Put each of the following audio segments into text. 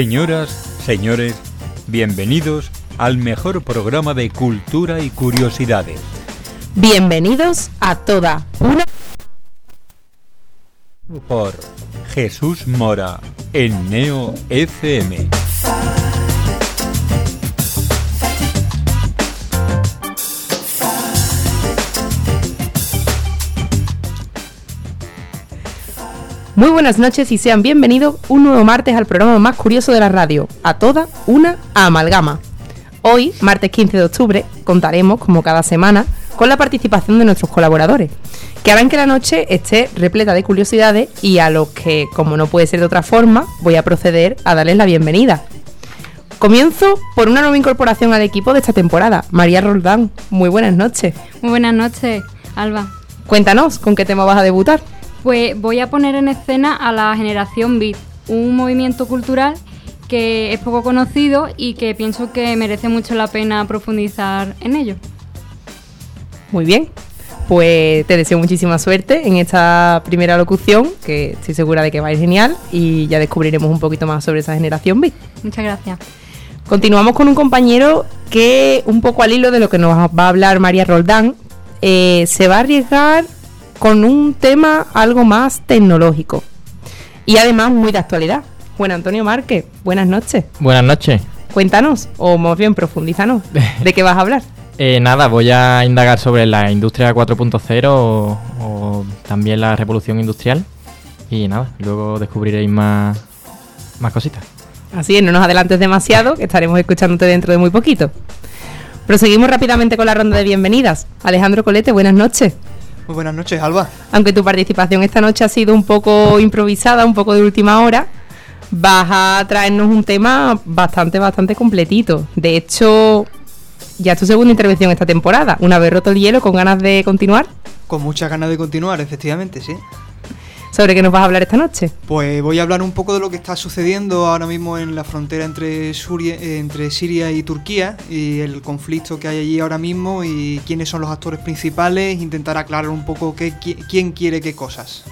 Señoras, señores, bienvenidos al mejor programa de cultura y curiosidades. Bienvenidos a toda una... Por Jesús Mora en Neo FM. Muy buenas noches y sean bienvenidos un nuevo martes al programa más curioso de la radio, a toda una amalgama. Hoy, martes 15 de octubre, contaremos, como cada semana, con la participación de nuestros colaboradores, que harán que la noche esté repleta de curiosidades y a los que, como no puede ser de otra forma, voy a proceder a darles la bienvenida. Comienzo por una nueva incorporación al equipo de esta temporada, María Roldán. Muy buenas noches. Muy buenas noches, Alba. Cuéntanos, ¿con qué tema vas a debutar? Pues voy a poner en escena a la generación Beat, un movimiento cultural que es poco conocido y que pienso que merece mucho la pena profundizar en ello. Muy bien. Pues te deseo muchísima suerte en esta primera locución, que estoy segura de que va a ir genial y ya descubriremos un poquito más sobre esa generación Beat. Muchas gracias. Continuamos con un compañero que, un poco al hilo de lo que nos va a hablar María Roldán, eh, se va a arriesgar con un tema algo más tecnológico y además muy de actualidad. Juan Antonio Márquez, buenas noches. Buenas noches. Cuéntanos, o más bien profundízanos, ¿de qué vas a hablar? Eh, nada, voy a indagar sobre la industria 4.0 o, o también la revolución industrial. Y nada, luego descubriréis más, más cositas. Así es, no nos adelantes demasiado, que estaremos escuchándote dentro de muy poquito. Proseguimos rápidamente con la ronda de bienvenidas. Alejandro Colete, buenas noches. Muy buenas noches, Alba. Aunque tu participación esta noche ha sido un poco improvisada, un poco de última hora, vas a traernos un tema bastante, bastante completito. De hecho, ya es tu segunda intervención esta temporada. Una vez roto el hielo, con ganas de continuar. Con muchas ganas de continuar, efectivamente, sí. ¿Sobre qué nos vas a hablar esta noche? Pues voy a hablar un poco de lo que está sucediendo ahora mismo en la frontera entre, Suria- entre Siria y Turquía y el conflicto que hay allí ahora mismo y quiénes son los actores principales, intentar aclarar un poco qué, qui- quién quiere qué cosas.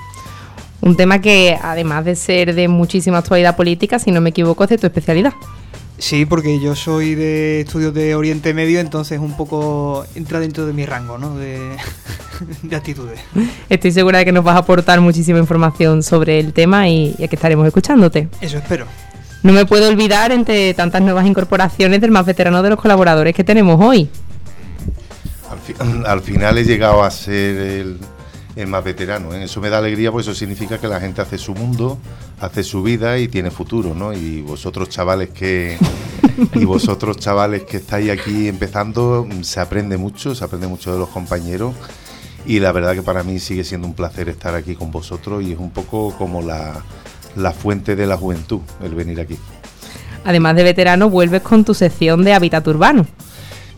Un tema que, además de ser de muchísima actualidad política, si no me equivoco, es de tu especialidad. Sí, porque yo soy de estudios de Oriente Medio, entonces un poco entra dentro de mi rango, ¿no? De, de actitudes. Estoy segura de que nos vas a aportar muchísima información sobre el tema y, y aquí estaremos escuchándote. Eso espero. No me puedo olvidar, entre tantas nuevas incorporaciones, del más veterano de los colaboradores que tenemos hoy. Al, fi- al final he llegado a ser el, el más veterano. ¿eh? Eso me da alegría, pues eso significa que la gente hace su mundo, hace su vida y tiene futuro, ¿no? Y vosotros chavales que y vosotros chavales que estáis aquí empezando, se aprende mucho, se aprende mucho de los compañeros. Y la verdad que para mí sigue siendo un placer estar aquí con vosotros y es un poco como la, la fuente de la juventud el venir aquí. Además de veterano, vuelves con tu sección de hábitat urbano.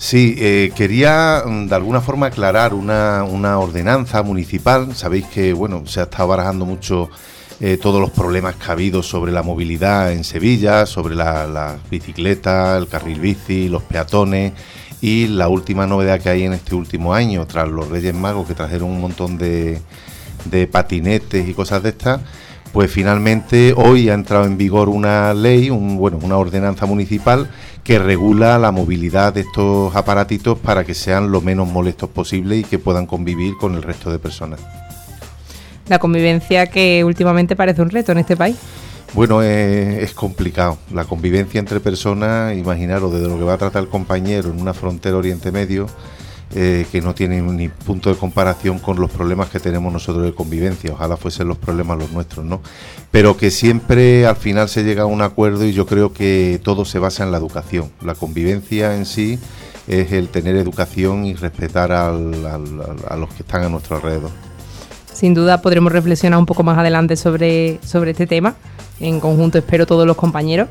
Sí, eh, quería mm, de alguna forma aclarar una, ordenanza municipal. Sabéis que bueno se ha estado barajando mucho eh, todos los problemas que ha habido sobre la movilidad en Sevilla, sobre la, la bicicleta, el carril bici, los peatones y la última novedad que hay en este último año, tras los Reyes Magos que trajeron un montón de, de patinetes y cosas de estas, pues finalmente hoy ha entrado en vigor una ley, un, bueno, una ordenanza municipal que regula la movilidad de estos aparatitos para que sean lo menos molestos posible y que puedan convivir con el resto de personas. La convivencia que últimamente parece un reto en este país. Bueno, es, es complicado. La convivencia entre personas, imaginaros desde lo que va a tratar el compañero en una frontera Oriente Medio, eh, que no tiene ni punto de comparación con los problemas que tenemos nosotros de convivencia. Ojalá fuesen los problemas los nuestros, ¿no? Pero que siempre al final se llega a un acuerdo y yo creo que todo se basa en la educación. La convivencia en sí es el tener educación y respetar a los que están a nuestro alrededor. Sin duda podremos reflexionar un poco más adelante sobre, sobre este tema. En conjunto espero todos los compañeros.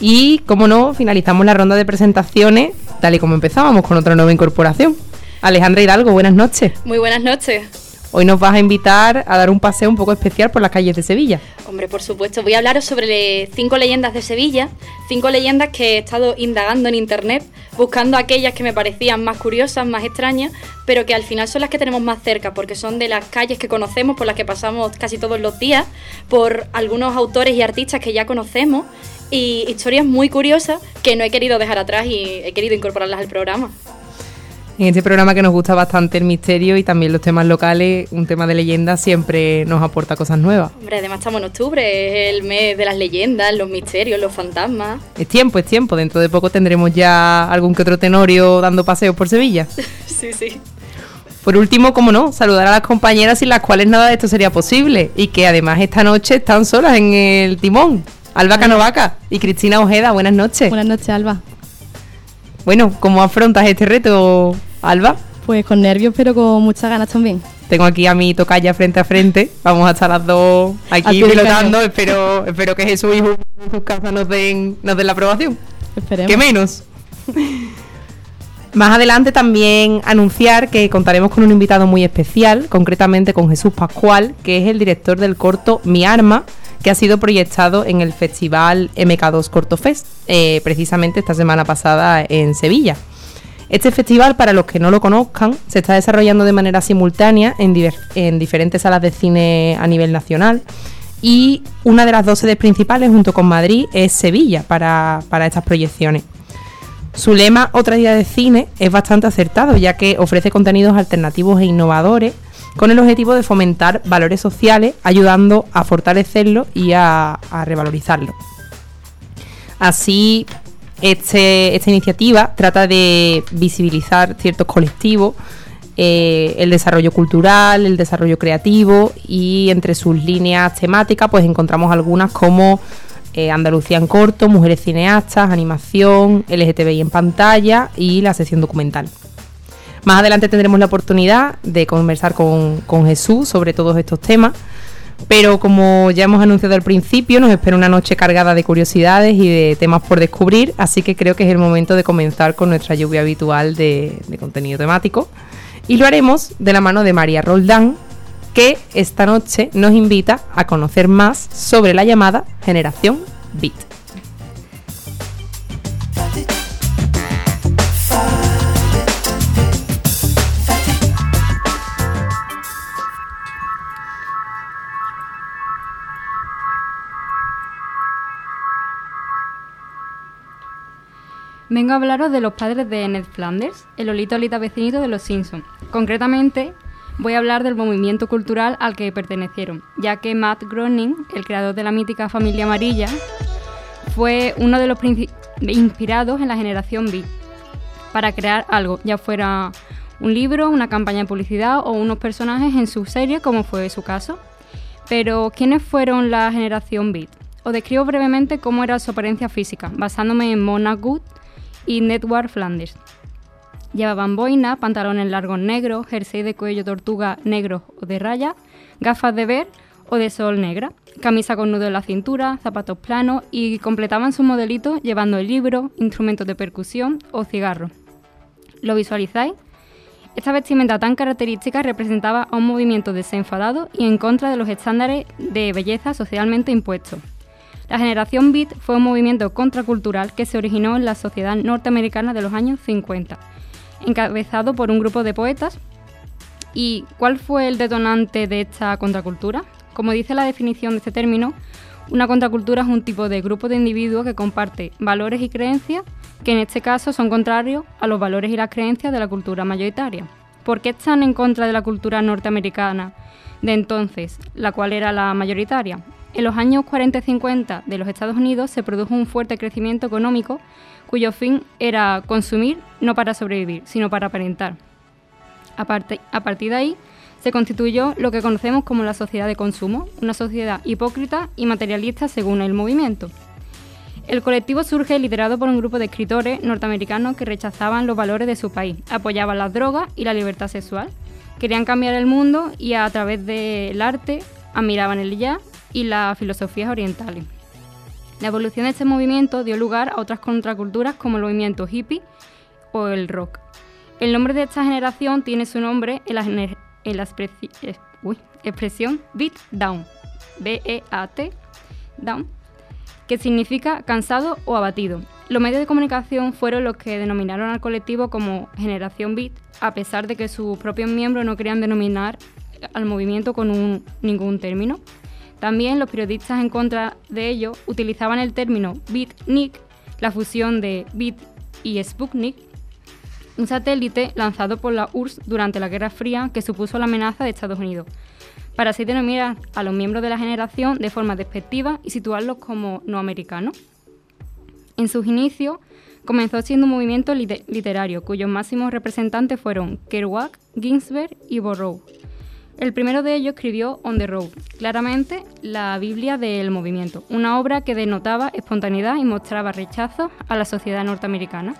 Y, como no, finalizamos la ronda de presentaciones, tal y como empezábamos, con otra nueva incorporación. Alejandra Hidalgo, buenas noches. Muy buenas noches. Hoy nos vas a invitar a dar un paseo un poco especial por las calles de Sevilla. Hombre, por supuesto, voy a hablaros sobre cinco leyendas de Sevilla, cinco leyendas que he estado indagando en internet, buscando aquellas que me parecían más curiosas, más extrañas, pero que al final son las que tenemos más cerca, porque son de las calles que conocemos, por las que pasamos casi todos los días, por algunos autores y artistas que ya conocemos, y historias muy curiosas que no he querido dejar atrás y he querido incorporarlas al programa. En este programa que nos gusta bastante el misterio y también los temas locales, un tema de leyenda siempre nos aporta cosas nuevas. Hombre, además estamos en octubre, es el mes de las leyendas, los misterios, los fantasmas. Es tiempo, es tiempo. Dentro de poco tendremos ya algún que otro tenorio dando paseos por Sevilla. sí, sí. Por último, como no, saludar a las compañeras sin las cuales nada de esto sería posible y que además esta noche están solas en el timón. Alba Canovaca y Cristina Ojeda, buenas noches. Buenas noches, Alba. Bueno, ¿cómo afrontas este reto, Alba? Pues con nervios, pero con muchas ganas también. Tengo aquí a mi tocaya frente a frente. Vamos a estar las dos aquí pilotando. Espero, espero que Jesús y en sus casas nos den, nos den la aprobación. Esperemos. ¿Qué menos? Más adelante también anunciar que contaremos con un invitado muy especial, concretamente con Jesús Pascual, que es el director del corto Mi Arma, que ha sido proyectado en el festival MK2 Corto Fest, eh, precisamente esta semana pasada en Sevilla. Este festival, para los que no lo conozcan, se está desarrollando de manera simultánea en, diferentes salas de cine a nivel nacional y una de las dos sedes principales, junto con Madrid, es Sevilla para, para estas proyecciones. Su lema, Otra idea de cine, es bastante acertado, ya que ofrece contenidos alternativos e innovadores con el objetivo de fomentar valores sociales, ayudando a fortalecerlo y a, a revalorizarlo. Así, este- esta iniciativa trata de visibilizar ciertos colectivos, eh, el desarrollo cultural, el desarrollo creativo y entre sus líneas temáticas pues encontramos algunas como eh, Andalucía en corto, mujeres cineastas, animación, LGTBI en pantalla y la sección documental. Más adelante tendremos la oportunidad de conversar con, con Jesús sobre todos estos temas, pero como ya hemos anunciado al principio, nos espera una noche cargada de curiosidades y de temas por descubrir, así que creo que es el momento de comenzar con nuestra lluvia habitual de, de contenido temático. Y lo haremos de la mano de María Roldán, que esta noche nos invita a conocer más sobre la llamada generación Beat. Vengo a hablaros de los padres de Ned Flanders, el olito olita vecinito de los Simpsons. Concretamente, voy a hablar del movimiento cultural al que pertenecieron, ya que Matt Groening, el creador de la mítica familia amarilla, fue uno de los inspirados en la generación Beat para crear algo, ya fuera un libro, una campaña de publicidad o unos personajes en su serie, como fue su caso. Pero, ¿quiénes fueron la generación Beat? Os describo brevemente cómo era su apariencia física, basándome en Mona Good y Network Flanders. Llevaban boina, pantalones largos negros, jersey de cuello tortuga negro o de raya, gafas de ver o de sol negra, camisa con nudo en la cintura, zapatos planos y completaban su modelito llevando el libro, instrumentos de percusión o cigarros. ¿Lo visualizáis? Esta vestimenta tan característica representaba a un movimiento desenfadado y en contra de los estándares de belleza socialmente impuestos. La generación Beat fue un movimiento contracultural que se originó en la sociedad norteamericana de los años 50, encabezado por un grupo de poetas. ¿Y cuál fue el detonante de esta contracultura? Como dice la definición de este término, una contracultura es un tipo de grupo de individuos que comparte valores y creencias que en este caso son contrarios a los valores y las creencias de la cultura mayoritaria. ¿Por qué están en contra de la cultura norteamericana de entonces, la cual era la mayoritaria? En los años 40 y 50 de los Estados Unidos se produjo un fuerte crecimiento económico cuyo fin era consumir no para sobrevivir, sino para aparentar. A, partir de ahí se constituyó lo que conocemos como la sociedad de consumo, una sociedad hipócrita y materialista según el movimiento. El colectivo surge liderado por un grupo de escritores norteamericanos que rechazaban los valores de su país, apoyaban las drogas y la libertad sexual, querían cambiar el mundo y a través del arte admiraban el jazz y las filosofías orientales. La evolución de este movimiento dio lugar a otras contraculturas como el movimiento hippie o el rock. El nombre de esta generación tiene su nombre en la, eh, expresión beat down, B-E-A-T, down, que significa cansado o abatido. Los medios de comunicación fueron los que denominaron al colectivo como Generación Beat, a pesar de que sus propios miembros no querían denominar al movimiento con ningún término. También los periodistas en contra de ello utilizaban el término Beatnik, la fusión de Beat y Sputnik, un satélite lanzado por la URSS durante la Guerra Fría que supuso la amenaza de Estados Unidos, para así denominar a los miembros de la generación de forma despectiva y situarlos como no americanos. En sus inicios comenzó siendo un movimiento lite- literario cuyos máximos representantes fueron Kerouac, Ginsberg y Burroughs. El primero de ellos escribió On the Road, claramente la Biblia del movimiento, una obra que denotaba espontaneidad y mostraba rechazo a la sociedad norteamericana.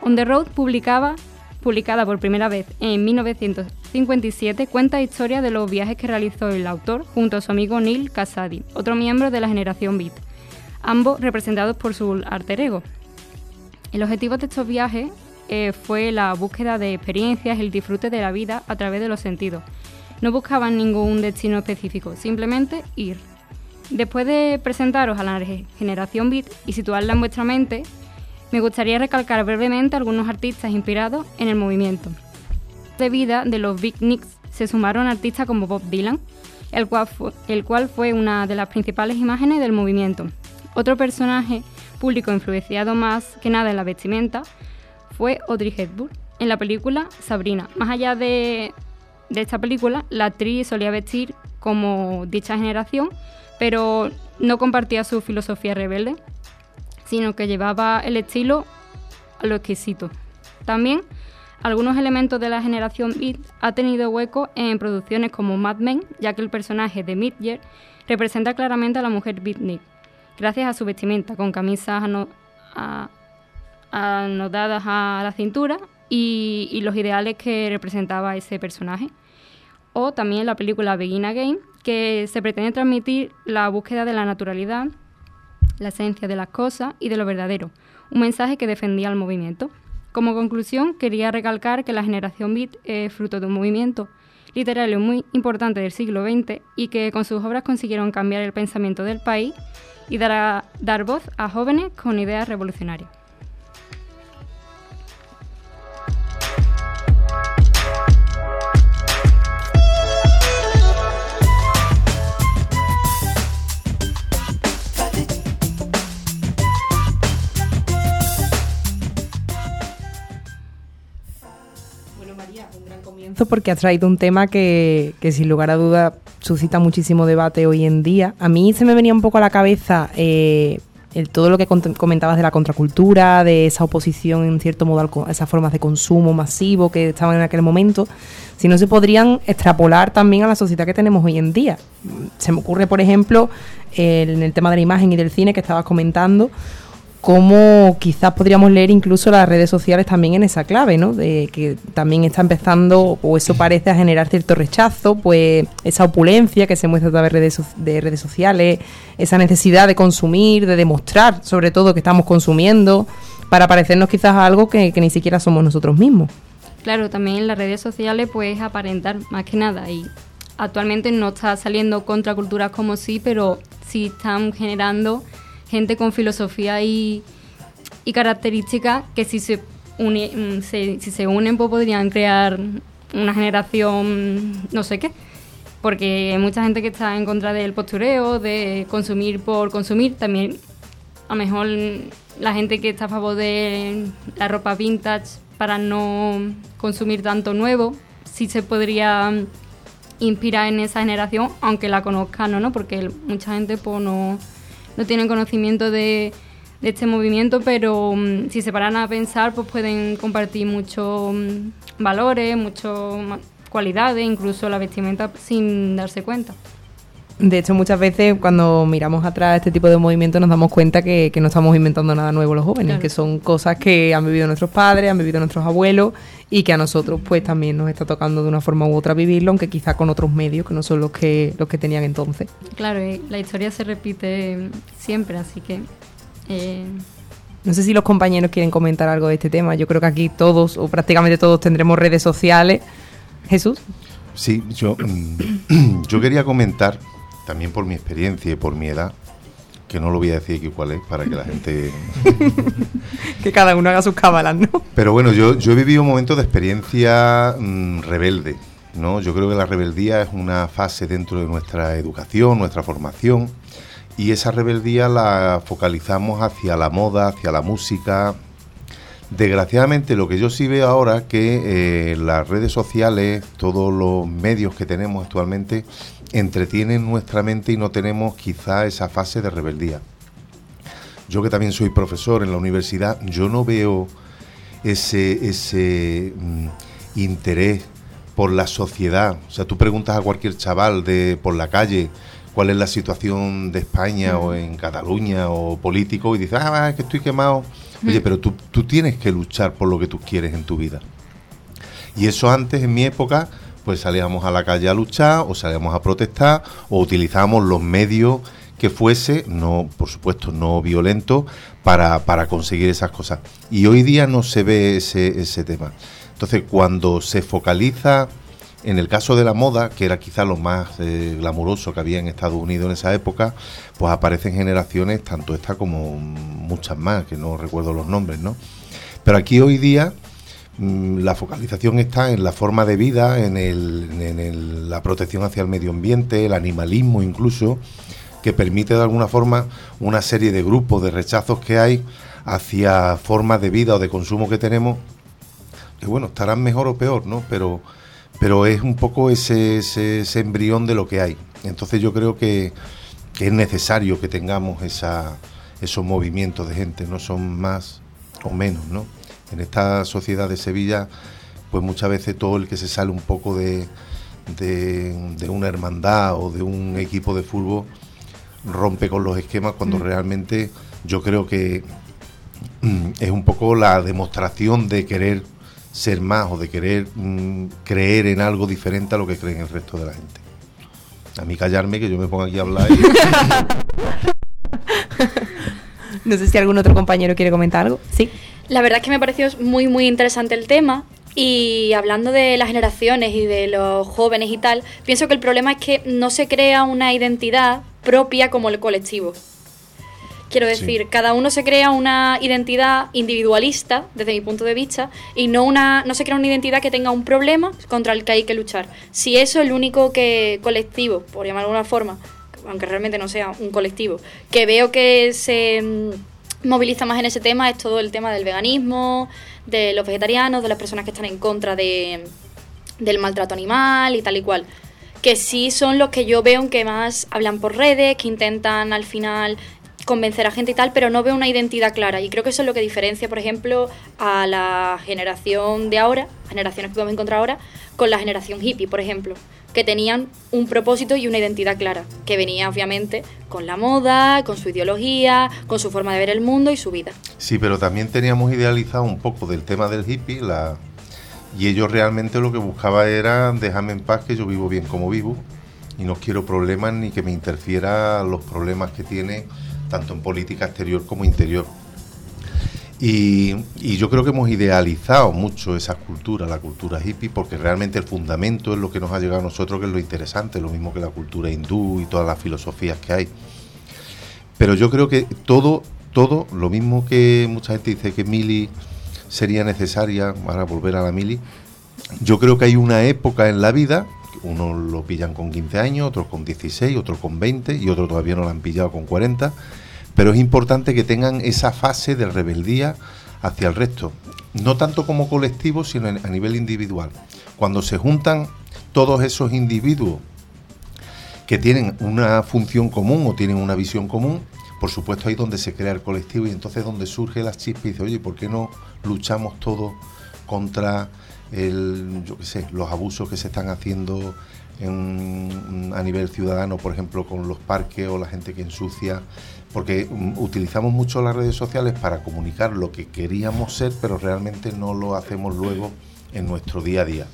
On the Road publicada por primera vez en 1957, cuenta historias de los viajes que realizó el autor junto a su amigo Neil Cassady, otro miembro de la generación Beat, ambos representados por su alter ego. El objetivo de estos viajes eh, fue la búsqueda de experiencias el disfrute de la vida a través de los sentidos. No buscaban ningún destino específico, simplemente ir. Después de presentaros a la ge- generación Beat y situarla en vuestra mente, me gustaría recalcar brevemente algunos artistas inspirados en el movimiento. De vida de los Big Nicks se sumaron artistas como Bob Dylan, el cual, fue, el cual fue una de las principales imágenes del movimiento. Otro personaje público influenciado más que nada en la vestimenta fue Audrey Hepburn. En la película Sabrina, más allá de, de esta película, la actriz solía vestir como dicha generación, pero no compartía su filosofía rebelde, sino que llevaba el estilo a lo exquisito. También algunos elementos de la generación Beat ha tenido hueco en producciones como Mad Men, ya que el personaje de Midger representa claramente a la mujer beatnik, gracias a su vestimenta con camisas anodadas a la cintura y, los ideales que representaba ese personaje. O también la película Begin Again, que se pretende transmitir la búsqueda de la naturalidad, la esencia de las cosas y de lo verdadero, un mensaje que defendía el movimiento. Como conclusión, quería recalcar que la generación Beat es fruto de un movimiento literario muy importante del siglo XX y que con sus obras consiguieron cambiar el pensamiento del país y dar, dar voz a jóvenes con ideas revolucionarias. Porque has traído un tema que, que sin lugar a duda suscita muchísimo debate hoy en día. A mí se me venía un poco a la cabeza eh, el, todo lo que comentabas de la contracultura, de esa oposición en cierto modo a esas formas de consumo masivo que estaban en aquel momento, si no se podrían extrapolar también a la sociedad que tenemos hoy en día. Se me ocurre, por ejemplo, en el tema de la imagen y del cine que estabas comentando, cómo quizás podríamos leer incluso las redes sociales también en esa clave, ¿no? De que también está empezando, o eso parece, a generar cierto rechazo, pues esa opulencia que se muestra a través de redes, so- de redes sociales, esa necesidad de consumir, de demostrar sobre todo que estamos consumiendo, para parecernos quizás a algo que, que ni siquiera somos nosotros mismos. Claro, también en las redes sociales pues aparentar más que nada y actualmente no está saliendo contraculturas como sí, pero sí están generando gente con filosofía y, y características que si se, uni- mm, si se unen pues podrían crear una generación no sé qué. Porque hay mucha gente que está en contra del postureo, de consumir por consumir. También a lo mejor la gente que está a favor de la ropa vintage para no consumir tanto nuevo, sí se podría inspirar en esa generación, aunque la conozcan o no, porque mucha gente pues, no, no tiene conocimiento de, de este movimiento, pero mm, si se paran a pensar, pues pueden compartir muchos mm, valores, muchas cualidades, incluso la vestimenta sin darse cuenta. De hecho, muchas veces cuando miramos atrás este tipo de movimientos nos damos cuenta que, que no estamos inventando nada nuevo los jóvenes, Claro. que son cosas que han vivido nuestros padres, han vivido nuestros abuelos y que a nosotros pues también nos está tocando de una forma u otra vivirlo, aunque quizá con otros medios que no son los que, los que tenían entonces. Claro, eh, la historia se repite siempre, así que... eh, No sé si los compañeros quieren comentar algo de este tema. Yo creo que aquí todos o prácticamente todos tendremos redes sociales. Jesús. Sí, yo, mm, yo quería comentar, también por mi experiencia y por mi edad, que no lo voy a decir aquí cuál es, para que la gente... que cada uno haga sus cábalas, ¿no? Pero bueno, yo, yo he vivido un momento de experiencia mm, rebelde, ¿no? Yo creo que la rebeldía es una fase dentro de nuestra educación, nuestra formación, y esa rebeldía la focalizamos hacia la moda, hacia la música. Desgraciadamente lo que yo sí veo ahora que eh, las redes sociales, todos los medios que tenemos actualmente, entretienen nuestra mente y no tenemos quizá esa fase de rebeldía. Yo que también soy profesor en la universidad, yo no veo ese, ese mm, interés por la sociedad. O sea, tú preguntas a cualquier chaval de por la calle cuál es la situación de España o en Cataluña o político y dices, ah, es que estoy quemado. Oye, pero tú, tú tienes que luchar por lo que tú quieres en tu vida. Y eso antes, en mi época, pues salíamos a la calle a luchar o salíamos a protestar o utilizábamos los medios que fuese, no, por supuesto, no violento, para, para conseguir esas cosas. Y hoy día no se ve ese, ese tema. Entonces, cuando se focaliza en el caso de la moda, que era quizá lo más eh, glamuroso que había en Estados Unidos en esa época, pues aparecen generaciones, tanto esta como muchas más, que no recuerdo los nombres, ¿no? Pero aquí hoy día mm, la focalización está en la forma de vida, en, el, la protección hacia el medio ambiente, el animalismo incluso, que permite de alguna forma una serie de grupos de rechazos que hay hacia formas de vida o de consumo que tenemos, que bueno, estarán mejor o peor, ¿no? Pero pero es un poco ese, ese, embrión de lo que hay. Entonces yo creo que, es necesario que tengamos esa, esos movimientos de gente, no son más o menos, ¿no? En esta sociedad de Sevilla, pues muchas veces todo el que se sale un poco de, de, una hermandad o de un equipo de fútbol rompe con los esquemas cuando mm. realmente yo creo que mm, es un poco la demostración de querer ser más o de querer mm, creer en algo diferente a lo que creen el resto de la gente. A mí callarme que yo me pongo aquí a hablar. no sé si algún otro compañero quiere comentar algo. Sí. La verdad es que me pareció muy muy interesante el tema y hablando de las generaciones y de los jóvenes y tal, pienso que el problema es que no se crea una identidad propia como el colectivo. Quiero decir, cada uno se crea una identidad individualista, desde mi punto de vista, y no, una, no se crea una identidad que tenga un problema contra el que hay que luchar. Si eso es el único que colectivo, por llamar de alguna forma, aunque realmente no sea un colectivo, que veo que se mm, moviliza más en ese tema, es todo el tema del veganismo, de los vegetarianos, de las personas que están en contra de, del maltrato animal y tal y cual que sí son los que yo veo que más hablan por redes, que intentan al final convencer a gente y tal, pero no veo una identidad clara. Y creo que eso es lo que diferencia, por ejemplo, a la generación de ahora, generaciones que podemos encontrar ahora, con la generación hippie, por ejemplo, que tenían un propósito y una identidad clara, que venía obviamente con la moda, con su ideología, con su forma de ver el mundo y su vida. Sí, pero también teníamos idealizado un poco del tema del hippie, y ellos realmente lo que buscaba era déjame en paz que yo vivo bien como vivo y no quiero problemas ni que me interfiera los problemas que tiene tanto en política exterior como interior. Y, yo creo que hemos idealizado mucho esa cultura, la cultura hippie, porque realmente el fundamento es lo que nos ha llegado a nosotros, que es lo interesante, lo mismo que la cultura hindú y todas las filosofías que hay. Pero yo creo que todo, todo, lo mismo que mucha gente dice que Mili sería necesaria, para volver a la Mili, yo creo que hay una época en la vida, unos lo pillan con 15 años, otros con 16, otros con 20 y otros todavía no lo han pillado con 40 pero es importante que tengan esa fase de rebeldía hacia el resto, no tanto como colectivo, sino a nivel individual. Cuando se juntan todos esos individuos que tienen una función común o tienen una visión común, por supuesto ahí donde se crea el colectivo y entonces donde surge la chispa y dice, oye, ¿por qué no luchamos todos contra el, yo qué sé, los abusos que se están haciendo a nivel ciudadano, por ejemplo, con los parques o la gente que ensucia porque mm, utilizamos mucho las redes sociales para comunicar lo que queríamos ser, pero realmente no lo hacemos luego en nuestro día a día.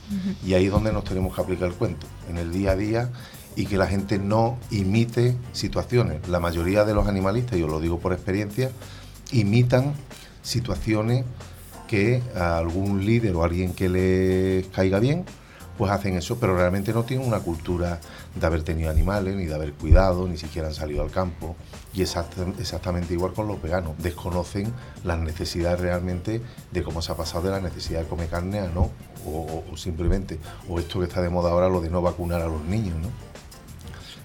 Y ahí es donde nos tenemos que aplicar el cuento, en el día a día y que la gente no imite situaciones. La mayoría de los animalistas, yo lo digo por experiencia, imitan situaciones que a algún líder o alguien que les caiga bien, pues hacen eso, pero realmente no tienen una cultura de haber tenido animales, ni de haber cuidado, ni siquiera han salido al campo. Y exactamente igual con los veganos, desconocen las necesidades realmente de cómo se ha pasado de la necesidad de comer carne a no, o, simplemente, o esto que está de moda ahora, lo de no vacunar a los niños, ¿no?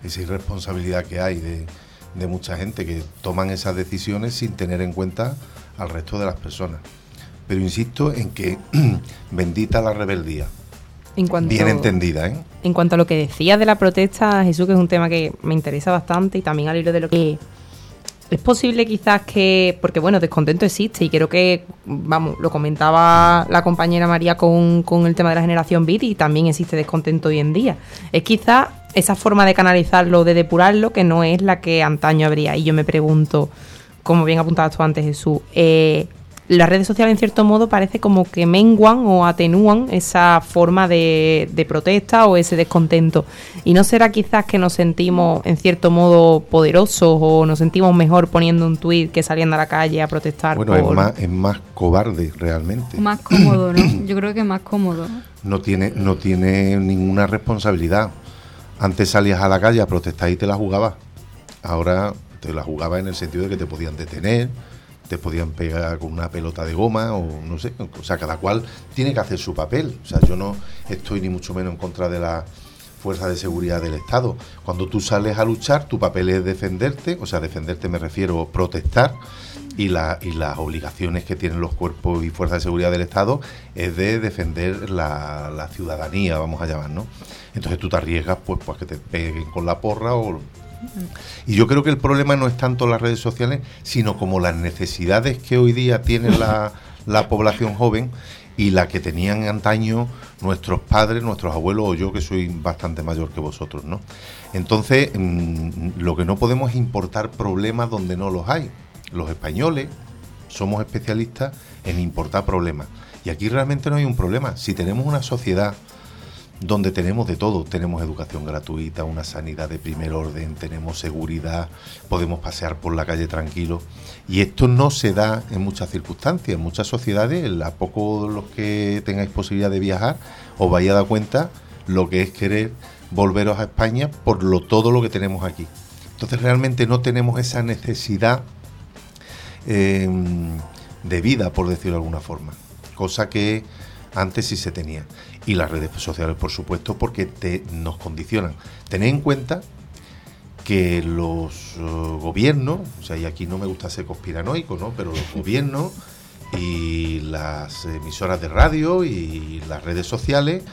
Esa irresponsabilidad que hay de, de mucha gente que toman esas decisiones sin tener en cuenta al resto de las personas. Pero insisto en que bendita la rebeldía. bien entendida, ¿eh? En cuanto a lo que decías de la protesta, Jesús, que es un tema que me interesa bastante y también al hilo de lo que es posible quizás que, porque bueno, descontento existe y creo que, vamos, lo comentaba la compañera María con, con el tema de la generación BIT y también existe descontento hoy en día. Es quizás esa forma de canalizarlo, de depurarlo, que no es la que antaño habría. Y yo me pregunto, como bien apuntabas tú antes, Jesús, eh, las redes sociales en cierto modo parece como que menguan o atenúan esa forma de, protesta o ese descontento. ¿Y no será quizás que nos sentimos en cierto modo poderosos o nos sentimos mejor poniendo un tuit que saliendo a la calle a protestar? Bueno, es, más, es más cobarde realmente. Más cómodo, ¿no? Yo creo que es más cómodo. No tiene, no tiene ninguna responsabilidad. Antes salías a la calle a protestar y te la jugabas. Ahora te la jugabas en el sentido de que te podían detener te podían pegar con una pelota de goma o no sé, o sea, cada cual tiene que hacer su papel. O sea, yo no estoy ni mucho menos en contra de la fuerza de seguridad del Estado. Cuando tú sales a luchar, tu papel es defenderte, o sea, defenderte me refiero protestar y, la, y las obligaciones que tienen los cuerpos y fuerzas de seguridad del Estado es de defender la, la ciudadanía, vamos a llamar, ¿no? Entonces tú te arriesgas pues, pues que te peguen con la porra o y yo creo que el problema no es tanto las redes sociales, sino como las necesidades que hoy día tiene la, población joven y la que tenían antaño nuestros padres, nuestros abuelos o yo que soy bastante mayor que vosotros, ¿no? Entonces, mm, lo que no podemos es importar problemas donde no los hay. Los españoles somos especialistas en importar problemas. Y aquí realmente no hay un problema. Si tenemos una sociedad donde tenemos de todo, tenemos educación gratuita, una sanidad de primer orden, tenemos seguridad, podemos pasear por la calle tranquilo. Y esto no se da en muchas circunstancias, en muchas sociedades, a poco los que tengáis posibilidad de viajar, os vais a dar cuenta lo que es querer volveros a España por lo, todo lo que tenemos aquí. Entonces realmente no tenemos esa necesidad eh, de vida, por decirlo de alguna forma, cosa que antes sí se tenía y las redes sociales, por supuesto, porque te, nos condicionan. Tened en cuenta que los uh, gobiernos, o sea, y aquí no me gusta ser conspiranoico, ¿no? Pero los gobiernos y las emisoras de radio y las redes sociales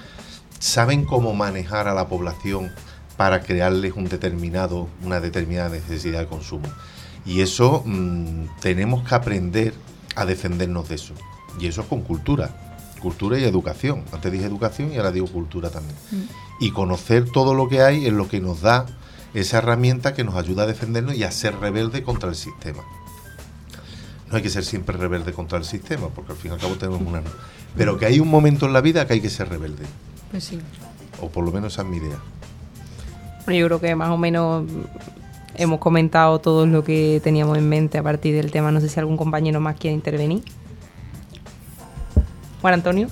saben cómo manejar a la población para crearles un determinado, una determinada necesidad de consumo. Y eso mm, tenemos que aprender a defendernos de eso. Y eso es con cultura cultura y educación. Antes dije educación y ahora digo cultura también. Mm. Y conocer todo lo que hay es lo que nos da esa herramienta que nos ayuda a defendernos y a ser rebelde contra el sistema. No hay que ser siempre rebelde contra el sistema, porque al fin y al cabo tenemos una... Pero que hay un momento en la vida que hay que ser rebelde. Pues sí. O por lo menos esa es mi idea. Yo creo que más o menos hemos comentado todo lo que teníamos en mente a partir del tema. No sé si algún compañero más quiere intervenir. Juan Antonio,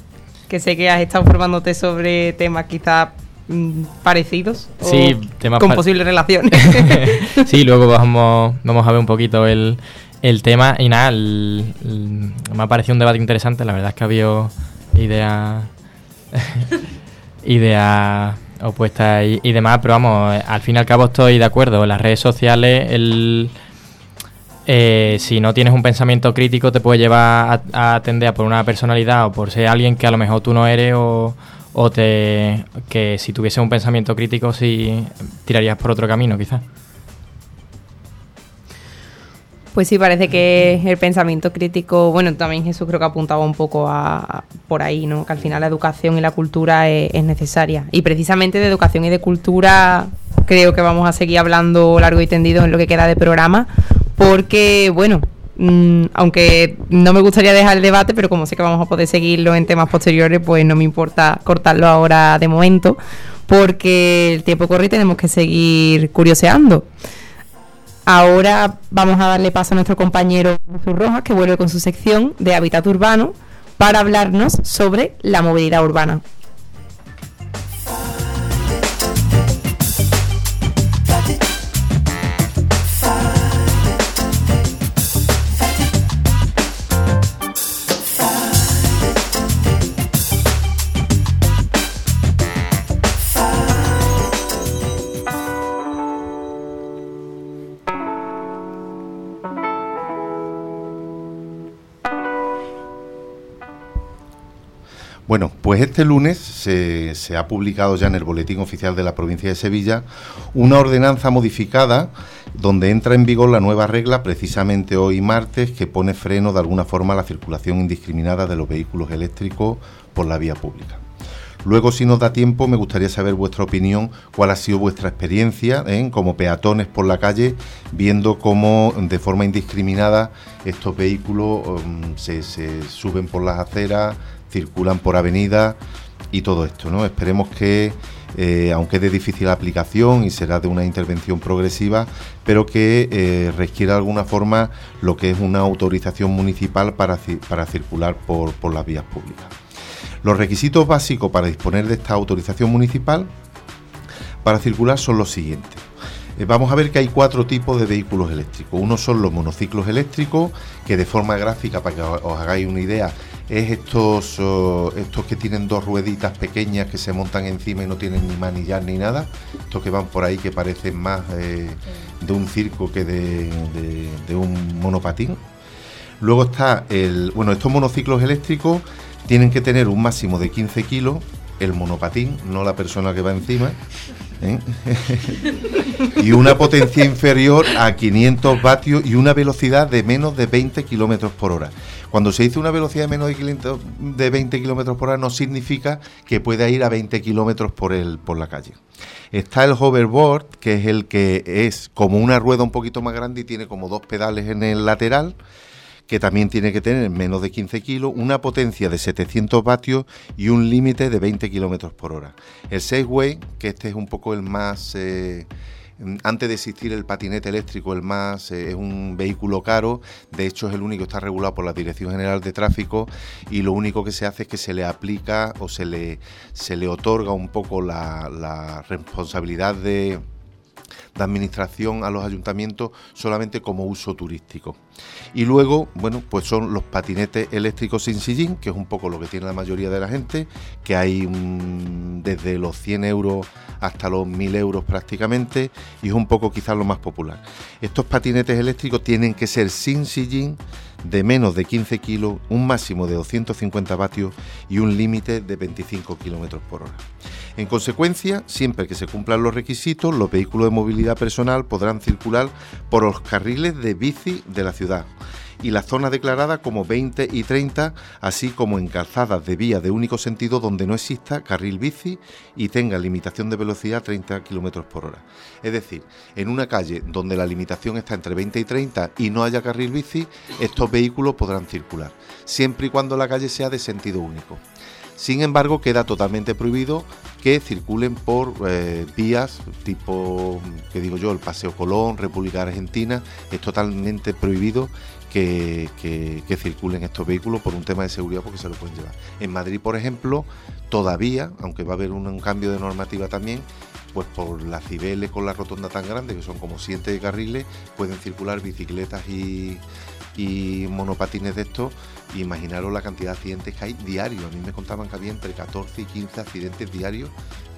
que sé que has estado formándote sobre temas quizás mm, parecidos sí, temas con posibles relaciones. sí, luego vamos, vamos a ver un poquito el, tema. Y nada, me ha parecido un debate interesante, la verdad es que ha habido ideas ideas opuestas y, y, demás, pero vamos, al fin y al cabo estoy de acuerdo, las redes sociales, el eh, si no tienes un pensamiento crítico te puede llevar a, atender a por una personalidad o por ser alguien que a lo mejor tú no eres o, te que si tuviese un pensamiento crítico sí tirarías por otro camino quizás. Pues sí, parece que el pensamiento crítico, bueno, también Jesús creo que apuntaba un poco a, por ahí, ¿no? Que al final la educación y la cultura es, es, necesaria. Y precisamente de educación y de cultura creo que vamos a seguir hablando largo y tendido en lo que queda de programa, porque, bueno, mm, aunque no me gustaría dejar el debate, pero como sé que vamos a poder seguirlo en temas posteriores, pues no me importa cortarlo ahora de momento, porque el tiempo corre y tenemos que seguir curioseando. Ahora vamos a darle paso a nuestro compañero Jesús Rojas, que vuelve con su sección de hábitat urbano para hablarnos sobre la movilidad urbana. Bueno, pues este lunes se, ha publicado ya en el Boletín Oficial de la Provincia de Sevilla una ordenanza modificada donde entra en vigor la nueva regla precisamente hoy martes que pone freno de alguna forma a la circulación indiscriminada de los vehículos eléctricos por la vía pública. Luego, si nos da tiempo, me gustaría saber vuestra opinión, cuál ha sido vuestra experiencia ¿eh? como peatones por la calle, viendo cómo de forma indiscriminada estos vehículos um, se, se, suben por las aceras, circulan por avenidas y todo esto. ¿no? Esperemos que, eh, aunque de difícil aplicación y será de una intervención progresiva, pero que eh, requiera de alguna forma lo que es una autorización municipal para, para circular por, por las vías públicas. Los requisitos básicos para disponer de esta autorización municipal para circular son los siguientes. Eh, vamos a ver que hay cuatro tipos de vehículos eléctricos. Uno son los monociclos eléctricos, que de forma gráfica, para que os hagáis una idea, es estos, uh, estos que tienen dos rueditas pequeñas que se montan encima y no tienen ni manillar ni nada. Estos que van por ahí que parecen más eh, de un circo que de, de, de un monopatín. Luego está el. Bueno, estos monociclos eléctricos tienen que tener un máximo de 15 kilos, el monopatín, no la persona que va encima, ¿eh? y una potencia inferior a 500 vatios y una velocidad de menos de 20 kilómetros por hora. Cuando se dice una velocidad de menos de 20 kilómetros por hora no significa que pueda ir a 20 kilómetros por, el, por la calle. Está el hoverboard, que es el que es como una rueda un poquito más grande y tiene como dos pedales en el lateral que también tiene que tener menos de 15 kilos, una potencia de 700 vatios y un límite de 20 kilómetros por hora. El Segway, que este es un poco el más... Eh, antes de existir el patinete eléctrico, el más eh, es un vehículo caro, de hecho es el único que está regulado por la Dirección General de Tráfico y lo único que se hace es que se le aplica o se le, se le otorga un poco la responsabilidad de, de administración a los ayuntamientos solamente como uso turístico. Y luego, bueno, pues son los patinetes eléctricos sin sillín, que es un poco lo que tiene la mayoría de la gente, que hay desde los 100 euros hasta los 1000 euros prácticamente, y es un poco quizás lo más popular. Estos patinetes eléctricos tienen que ser sin sillín, de menos de 15 kilos, un máximo de 250 vatios y un límite de 25 kilómetros por hora. En consecuencia, siempre que se cumplan los requisitos, los vehículos de movilidad personal podrán circular por los carriles de bici de la ciudad y las zonas declaradas como 20 y 30, así como en calzadas de vía de único sentido donde no exista carril bici y tenga limitación de velocidad 30 km por hora. Es decir, en una calle donde la limitación está entre 20 y 30 y no haya carril bici, estos vehículos podrán circular, siempre y cuando la calle sea de sentido único. Sin embargo, queda totalmente prohibido que circulen por eh, vías tipo, que digo yo, el Paseo Colón, República Argentina. Es totalmente prohibido que, que, circulen estos vehículos por un tema de seguridad porque se lo pueden llevar. En Madrid, por ejemplo, todavía, aunque va a haber un, un cambio de normativa también, pues por las Cibeles con la rotonda tan grande, que son como siete carriles, pueden circular bicicletas y, y monopatines de estos, imaginaros la cantidad de accidentes que hay diarios. A mí me contaban que había entre 14 y 15 accidentes diarios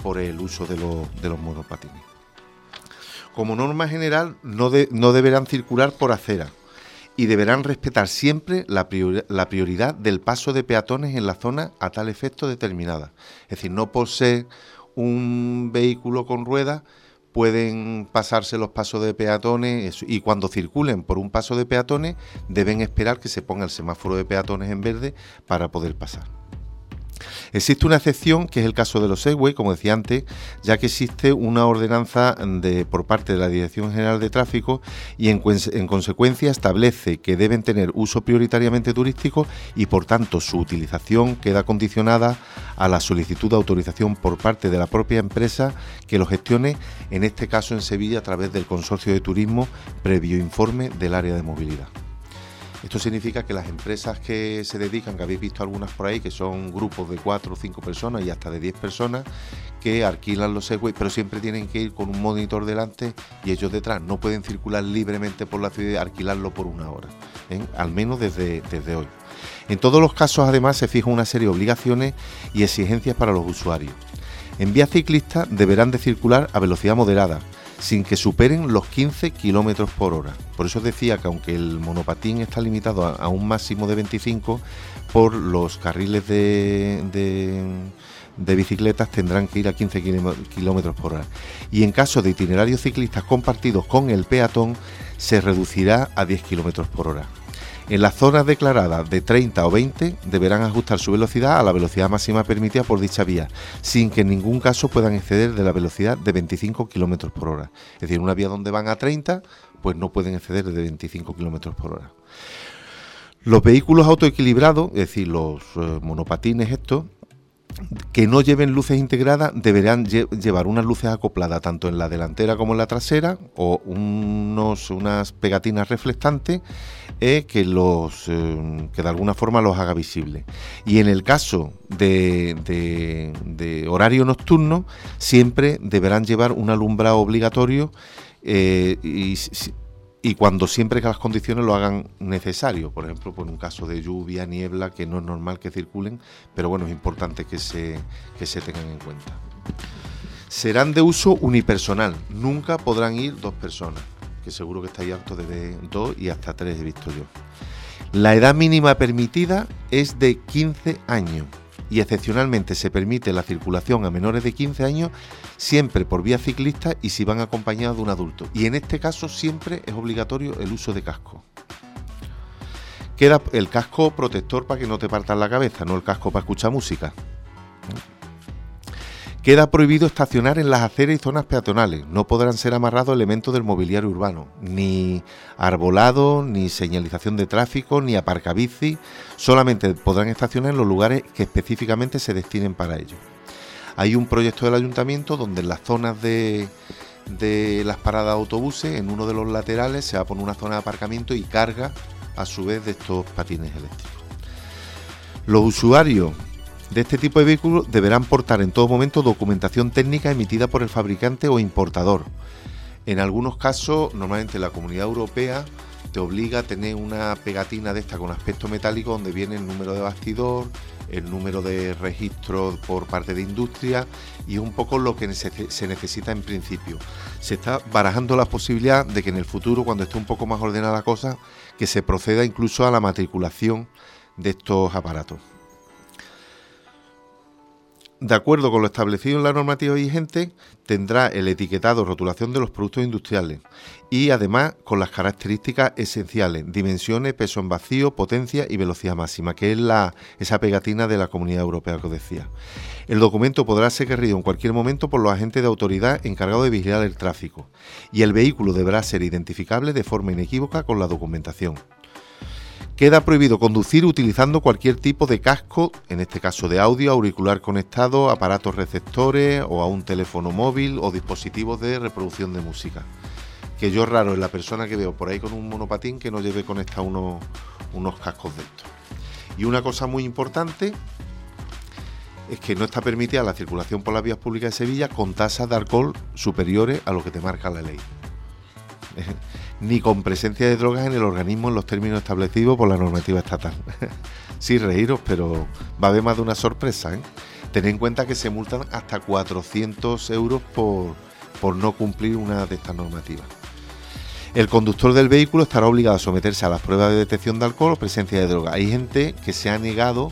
por el uso de los, de los monopatines. Como norma general, no, no deberán circular por acera y deberán respetar siempre la prioridad del paso de peatones en la zona a tal efecto determinada. Es decir, no por ser un vehículo con ruedas pueden pasarse los pasos de peatones y cuando circulen por un paso de peatones deben esperar que se ponga el semáforo de peatones en verde para poder pasar. Existe una excepción, que es el caso de los Segway, como decía antes, ya que existe una ordenanza de, por parte de la Dirección General de Tráfico y en, en, consecuencia establece que deben tener uso prioritariamente turístico y por tanto su utilización queda condicionada a la solicitud de autorización por parte de la propia empresa que lo gestione, en este caso en Sevilla a través del Consorcio de Turismo, previo informe del área de movilidad. Esto significa que las empresas que se dedican, que habéis visto algunas por ahí, que son grupos de cuatro o cinco personas y hasta de 10 personas, que alquilan los Segway, pero siempre tienen que ir con un monitor delante y ellos detrás. No pueden circular libremente por la ciudad y alquilarlo por una hora, ¿eh? al menos desde, desde hoy. En todos los casos, además, se fija una serie de obligaciones y exigencias para los usuarios. En vía ciclista deberán de circular a velocidad moderada, sin que superen los 15 kilómetros por hora. Por eso decía que aunque el monopatín está limitado a, un máximo de 25, por los carriles de, de, bicicletas tendrán que ir a 15 kilóme- kilómetros por hora. Y en caso de itinerarios ciclistas compartidos con el peatón, se reducirá a 10 kilómetros por hora. En las zonas declaradas de 30 o 20 deberán ajustar su velocidad a la velocidad máxima permitida por dicha vía, sin que en ningún caso puedan exceder de la velocidad de 25 kilómetros por hora. Es decir, una vía donde van a 30, pues no pueden exceder de 25 kilómetros por hora. Los vehículos autoequilibrados, es decir, los eh, monopatines estos, que no lleven luces integradas deberán lle- llevar unas luces acopladas tanto en la delantera como en la trasera o unos, unas pegatinas reflectantes eh, que, los, eh, que de alguna forma los haga visibles. Y en el caso de, de- horario nocturno siempre deberán llevar un alumbrado obligatorio eh, y, y cuando siempre que las condiciones lo hagan necesario, por ejemplo, por un caso de lluvia, niebla, que no es normal que circulen, pero bueno, es importante que se, que se tengan en cuenta. Serán de uso unipersonal, nunca podrán ir dos personas, que seguro que estáis hartos de dos y hasta tres he visto yo. La edad mínima permitida es de 15 años y excepcionalmente se permite la circulación a menores de 15 años siempre por vía ciclista y si van acompañados de un adulto. Y en este caso siempre es obligatorio el uso de casco. Queda el casco protector para que no te partan la cabeza, no el casco para escuchar música. Queda prohibido estacionar en las aceras y zonas peatonales. No podrán ser amarrados elementos del mobiliario urbano, ni arbolado, ni señalización de tráfico, ni aparcabici. Solamente podrán estacionar en los lugares que específicamente se destinen para ello. Hay un proyecto del ayuntamiento donde en las zonas de, de las paradas de autobuses, en uno de los laterales, se va a poner una zona de aparcamiento y carga a su vez de estos patines eléctricos. Los usuarios de este tipo de vehículos deberán portar en todo momento documentación técnica emitida por el fabricante o importador. En algunos casos, normalmente la Comunidad Europea te obliga a tener una pegatina de esta con aspecto metálico donde viene el número de bastidor, el número de registro por parte de industria y un poco lo que se necesita en principio. Se está barajando la posibilidad de que en el futuro, cuando esté un poco más ordenada la cosa, que se proceda incluso a la matriculación de estos aparatos. De acuerdo con lo establecido en la normativa vigente, tendrá el etiquetado rotulación de los productos industriales y además con las características esenciales, dimensiones, peso en vacío, potencia y velocidad máxima, que es la, esa pegatina de la Comunidad Europea que os decía. El documento podrá ser querido en cualquier momento por los agentes de autoridad encargados de vigilar el tráfico y el vehículo deberá ser identificable de forma inequívoca con la documentación. Queda prohibido conducir utilizando cualquier tipo de casco, en este caso de audio, auricular conectado, aparatos receptores o a un teléfono móvil o dispositivos de reproducción de música. Que yo raro es la persona que veo por ahí con un monopatín que no lleve conectado unos, unos cascos de estos. Y una cosa muy importante es que no está permitida la circulación por las vías públicas de Sevilla con tasas de alcohol superiores a lo que te marca la ley ni con presencia de drogas en el organismo en los términos establecidos por la normativa estatal. sí, reíros, pero va a más de una sorpresa. ¿eh? Tened en cuenta que se multan hasta 400 euros por, por no cumplir una de estas normativas. El conductor del vehículo estará obligado a someterse a las pruebas de detección de alcohol o presencia de droga. Hay gente que se ha negado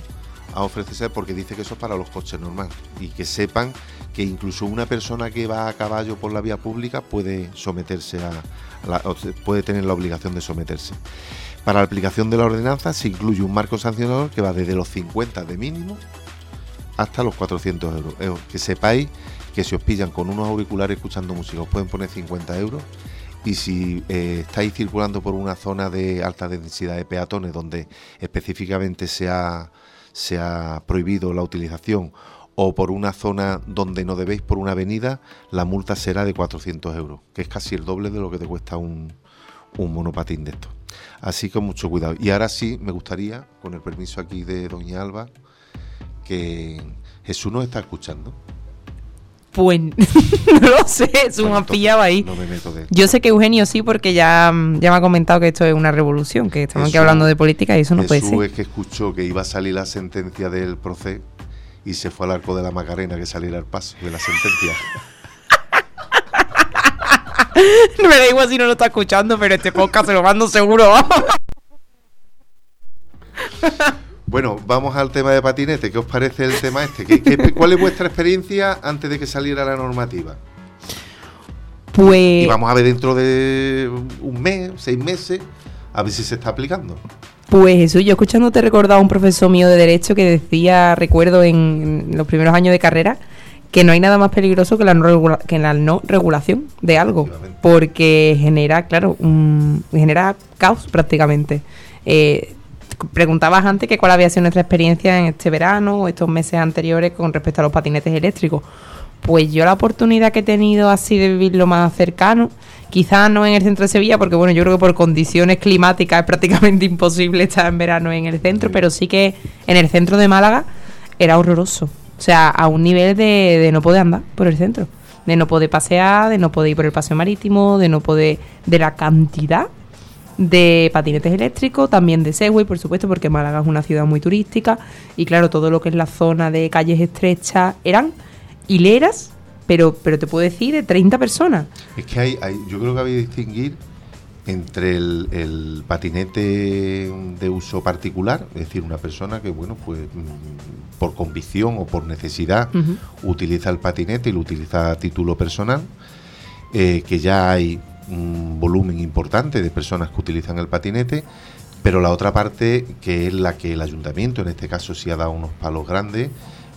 a ofrecerse porque dice que eso es para los coches normales y que sepan incluso una persona que va a caballo por la vía pública puede someterse a la- puede tener la obligación de someterse. Para la aplicación de la ordenanza se incluye un marco sancionador que va desde los 50 de mínimo hasta los 400 euros. Que sepáis que si os pillan con unos auriculares escuchando música os pueden poner 50 euros y si eh, estáis circulando por una zona de alta densidad de peatones donde específicamente se ha, se ha prohibido la utilización o por una zona donde no debéis por una avenida, la multa será de 400 euros, que es casi el doble de lo que te cuesta un, un monopatín de estos. Así que mucho cuidado. Y ahora sí, me gustaría, con el permiso aquí de Doña Alba, que Jesús nos está escuchando. Pues no lo sé, me Bueno, ha entonces, pillado ahí. No me meto de Yo sé que Eugenio sí, porque ya, ya me ha comentado que esto es una revolución, que estamos aquí Jesús- hablando de política y eso no puede Jesús ser. es que escuchó que iba a salir la sentencia del proceso y se fue al arco de la Macarena que saliera el paso de la sentencia. Me da igual si no lo está escuchando, pero este podcast se lo mando seguro. Bueno, vamos al tema de patinete. ¿Qué os parece el tema este? ¿Qué- qué- cuál es vuestra experiencia antes de que saliera la normativa? Pues, Y vamos a ver dentro de un mes, seis meses, a ver si se está aplicando. Pues Jesús, yo escuchándote recordaba a un profesor mío de Derecho que decía, recuerdo en, en los primeros años de carrera, que no hay nada más peligroso que la no, regula- que la no regulación de algo, porque genera, claro, un- genera caos prácticamente. Eh, preguntabas antes que cuál había sido nuestra experiencia en este verano o estos meses anteriores con respecto a los patinetes eléctricos. Pues yo la oportunidad que he tenido así de vivirlo más cercano, quizás no en el centro de Sevilla, porque bueno, yo creo que por condiciones climáticas es prácticamente imposible estar en verano en el centro, pero sí que en el centro de Málaga era horroroso. O sea, a un nivel de, de no poder andar por el centro, de no poder pasear, de no poder ir por el paseo marítimo, de no poder, de la cantidad de patinetes eléctricos, también de Segway, por supuesto, porque Málaga es una ciudad muy turística y claro, todo lo que es la zona de calles estrechas eran hileras, pero, pero te puedo decir de 30 personas. Es que hay, hay- yo creo que había que distinguir entre el, el patinete de uso particular, es decir, una persona que, bueno, pues mm, por convicción o por necesidad utiliza el patinete y lo utiliza a título personal, eh, que ya hay un volumen importante de personas que utilizan el patinete, pero la otra parte, que es la que el ayuntamiento, en este caso sí ha dado unos palos grandes,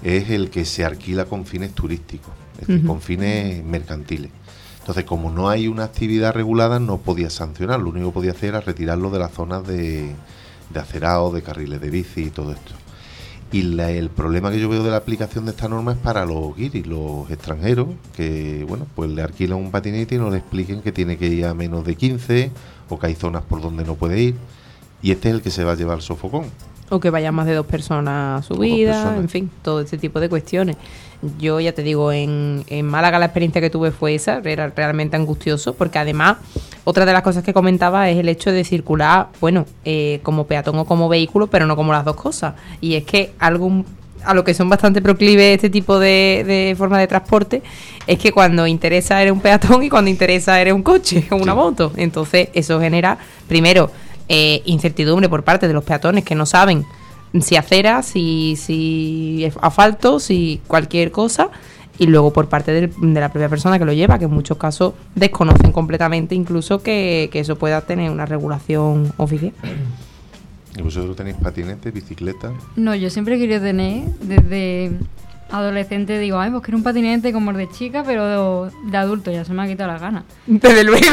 es el que se alquila con fines turísticos, es decir, con fines mercantiles. Entonces, como no hay una actividad regulada, no podía sancionar. Lo único que podía hacer era retirarlo de las zonas de, de acerado, de carriles de bici y todo esto. Y la- el problema que yo veo de la aplicación de esta norma es para los guiris, los extranjeros, que bueno, pues le alquilan un patinete y no le expliquen que tiene que ir a menos de 15 o que hay zonas por donde no puede ir. Y este es el que se va a llevar el sofocón. O que vayan más de dos personas subidas, personas. en fin, todo este tipo de cuestiones. Yo ya te digo, en, en Málaga la experiencia que tuve fue esa, era realmente angustioso, porque además, otra de las cosas que comentaba es el hecho de circular, bueno, eh, como peatón o como vehículo, pero no como las dos cosas. Y es que algo a lo que son bastante proclives este tipo de, de forma de transporte, es que cuando interesa eres un peatón y cuando interesa eres un coche o una Sí. moto. Entonces, eso genera, primero, eh, incertidumbre por parte de los peatones que no saben si acera, si, si es asfalto, si cualquier cosa, y luego por parte del- de la propia persona que lo lleva, que en muchos casos desconocen completamente incluso que, que eso pueda tener una regulación oficial. ¿Y vosotros tenéis patinete, bicicleta? No, yo siempre he querido tener, desde adolescente digo, ay, pues quiero un patinete como el de chica, pero de, de adulto, ya se me ha quitado la gana. Desde luego.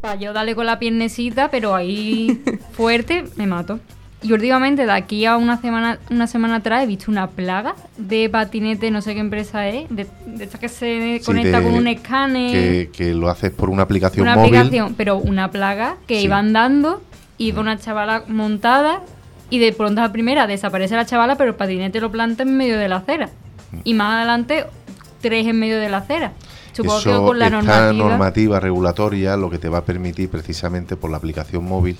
Para yo darle con la piernecita, pero ahí fuerte, me mato. Y últimamente, de aquí a una semana, una semana atrás, he visto una plaga de patinete, no sé qué empresa es, de, de esta que se Sí, conecta de- con un escáner. Que, que lo haces por una aplicación una móvil. aplicación, pero una plaga que Sí. iba andando, iba una chavala montada y de pronto a la primera desaparece la chavala, pero el patinete lo planta en medio de la acera. Y más adelante, tres en medio de la acera. Supongo que Eso, con la esta normativa. normativa regulatoria lo que te va a permitir precisamente por la aplicación móvil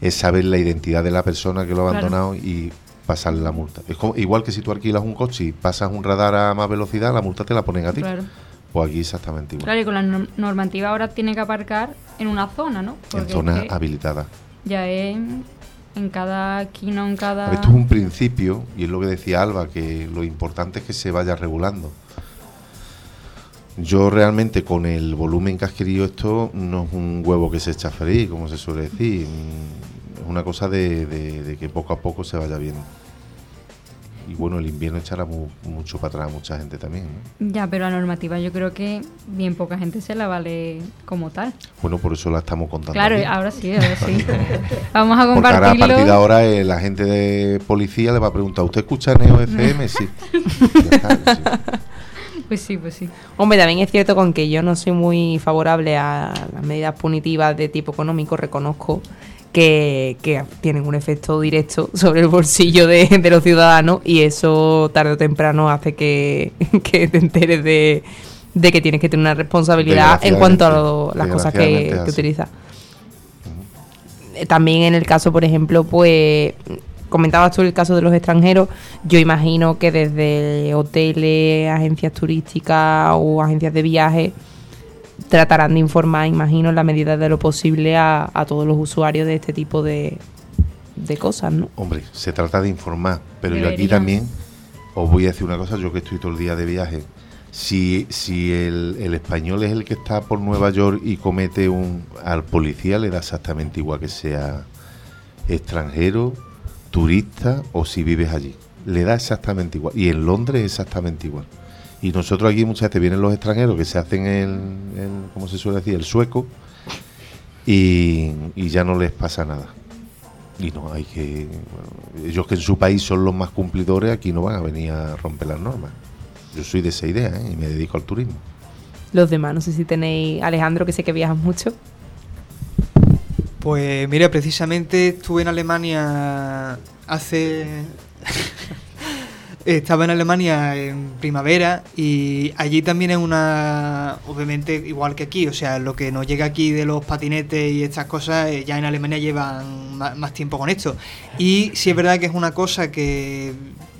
es saber la identidad de la persona que lo ha Claro. abandonado y pasarle la multa. Es como, igual que si tú alquilas un coche y pasas un radar a más velocidad, la multa te la ponen a ti. Claro. Pues aquí exactamente igual. Claro, y con la norm- normativa ahora tiene que aparcar en una zona, ¿no? en es que habilitadas. ya es en cada esquina, en cada... Esto es un principio, y es lo que decía Alba, que lo importante es que se vaya regulando. Yo realmente con el volumen que has querido esto no es un huevo que se echa freír, como se suele decir. Es una cosa de, de- de que poco a poco se vaya viendo. Y bueno, el invierno echará mu- mucho para atrás a mucha gente también. ¿no? Ya, pero la normativa yo creo que bien poca gente se la vale como tal. Bueno, por eso la estamos contando. Claro, aquí. ahora sí, ahora sí. Vamos a Porque ahora a compartirlo. partir de ahora eh, la gente de policía le va a preguntar, ¿usted escucha Neo FM? Sí. Ya está, sí. Pues sí, pues sí. Hombre, también es cierto con que yo no soy muy favorable a las medidas punitivas de tipo económico, reconozco que, que tienen un efecto directo sobre el bolsillo de, de los ciudadanos y eso tarde o temprano hace que, que te enteres de, de que tienes que tener una responsabilidad en cuanto a lo- las cosas que, utilizas. También en el caso, por ejemplo, pues comentabas tú el caso de los extranjeros, yo imagino que desde hoteles, agencias turísticas o agencias de viaje tratarán de informar, imagino, en la medida de lo posible a, a todos los usuarios de este tipo de, de cosas, ¿no? Hombre, se trata de informar, pero yo aquí también os voy a decir una cosa, yo que estoy todo el día de viaje, si, si el, el español es el que está por Nueva York y comete un... al policía le da exactamente igual que sea extranjero, turista o si vives allí. Le da exactamente igual. Y en Londres exactamente igual. Y nosotros aquí muchas veces vienen los extranjeros que se hacen el, el ¿cómo se suele decir? El sueco y, ya no les pasa nada. Y no hay que. ellos que en su país son los más cumplidores, aquí no van a venir a romper las normas. Yo soy de esa idea ¿eh? y me dedico al turismo. Los demás, no sé si tenéis, Alejandro, que sé que viajas mucho. Pues mira, precisamente estuve en Alemania hace... Estaba en Alemania en primavera y allí también es una, obviamente igual que aquí, o sea, lo que nos llega aquí de los patinetes y estas cosas, eh, ya en Alemania llevan más, tiempo con esto. Y sí es verdad que es una cosa que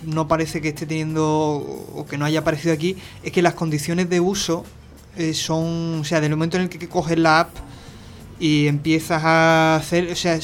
no parece que esté teniendo o que no haya aparecido aquí, es que las condiciones de uso eh, son, o sea, del momento en el que coges la app, y empiezas a hacer, o sea,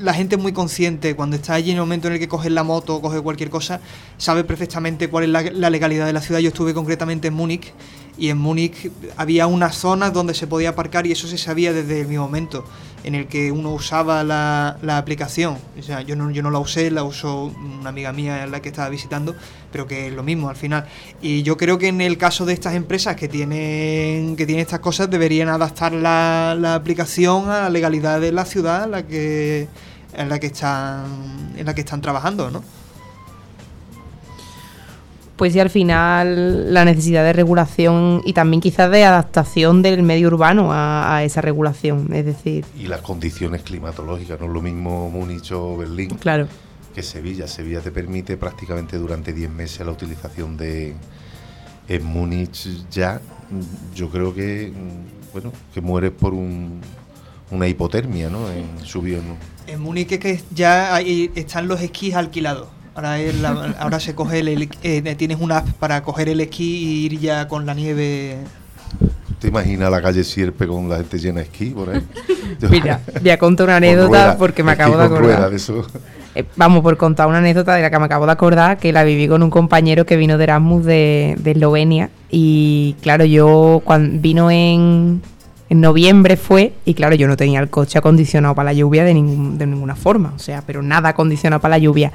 la gente es muy consciente cuando está allí en el momento en el que coges la moto o coges cualquier cosa, sabe perfectamente cuál es la, la legalidad de la ciudad. Yo estuve concretamente en Múnich y en Múnich había unas zonas donde se podía aparcar y eso se sabía desde mismo momento en el que uno usaba la, la aplicación. O sea, yo no, yo no la usé, la usó una amiga mía la que estaba visitando, pero que es lo mismo al final. Y yo creo que en el caso de estas empresas que tienen, que tienen estas cosas deberían adaptar la, la aplicación a la legalidad de la ciudad en la que, en la que están, en la que están trabajando, ¿no? Pues sí, al final la necesidad de regulación y también quizás de adaptación del medio urbano a, a esa regulación. Es decir, Y las condiciones climatológicas, no es lo mismo Múnich o Berlín claro, que Sevilla. Sevilla te permite prácticamente durante 10 meses la utilización de. En Múnich ya, yo creo que, bueno, que mueres por un, una hipotermia, ¿no? En subió, ¿no? En Múnich es que ya hay- están los esquís alquilados. Ahora, es la- ahora se coge el, el- eh, tienes una app para coger el esquí y ir ya con la nieve. ¿Te imaginas la calle Sierpe con la gente llena de esquí por ahí? mira, voy a contar una Con anécdota rueda, porque me acabo de acordar. de eso. Eh, vamos, por contar una anécdota de la que me acabo de acordar, que la viví con un compañero que vino de Erasmus de, de Eslovenia. Y claro, yo cuando vino en, en noviembre fue, y claro, yo no tenía el coche acondicionado para la lluvia de, ningún- de ninguna forma, o sea, pero nada acondicionado para la lluvia.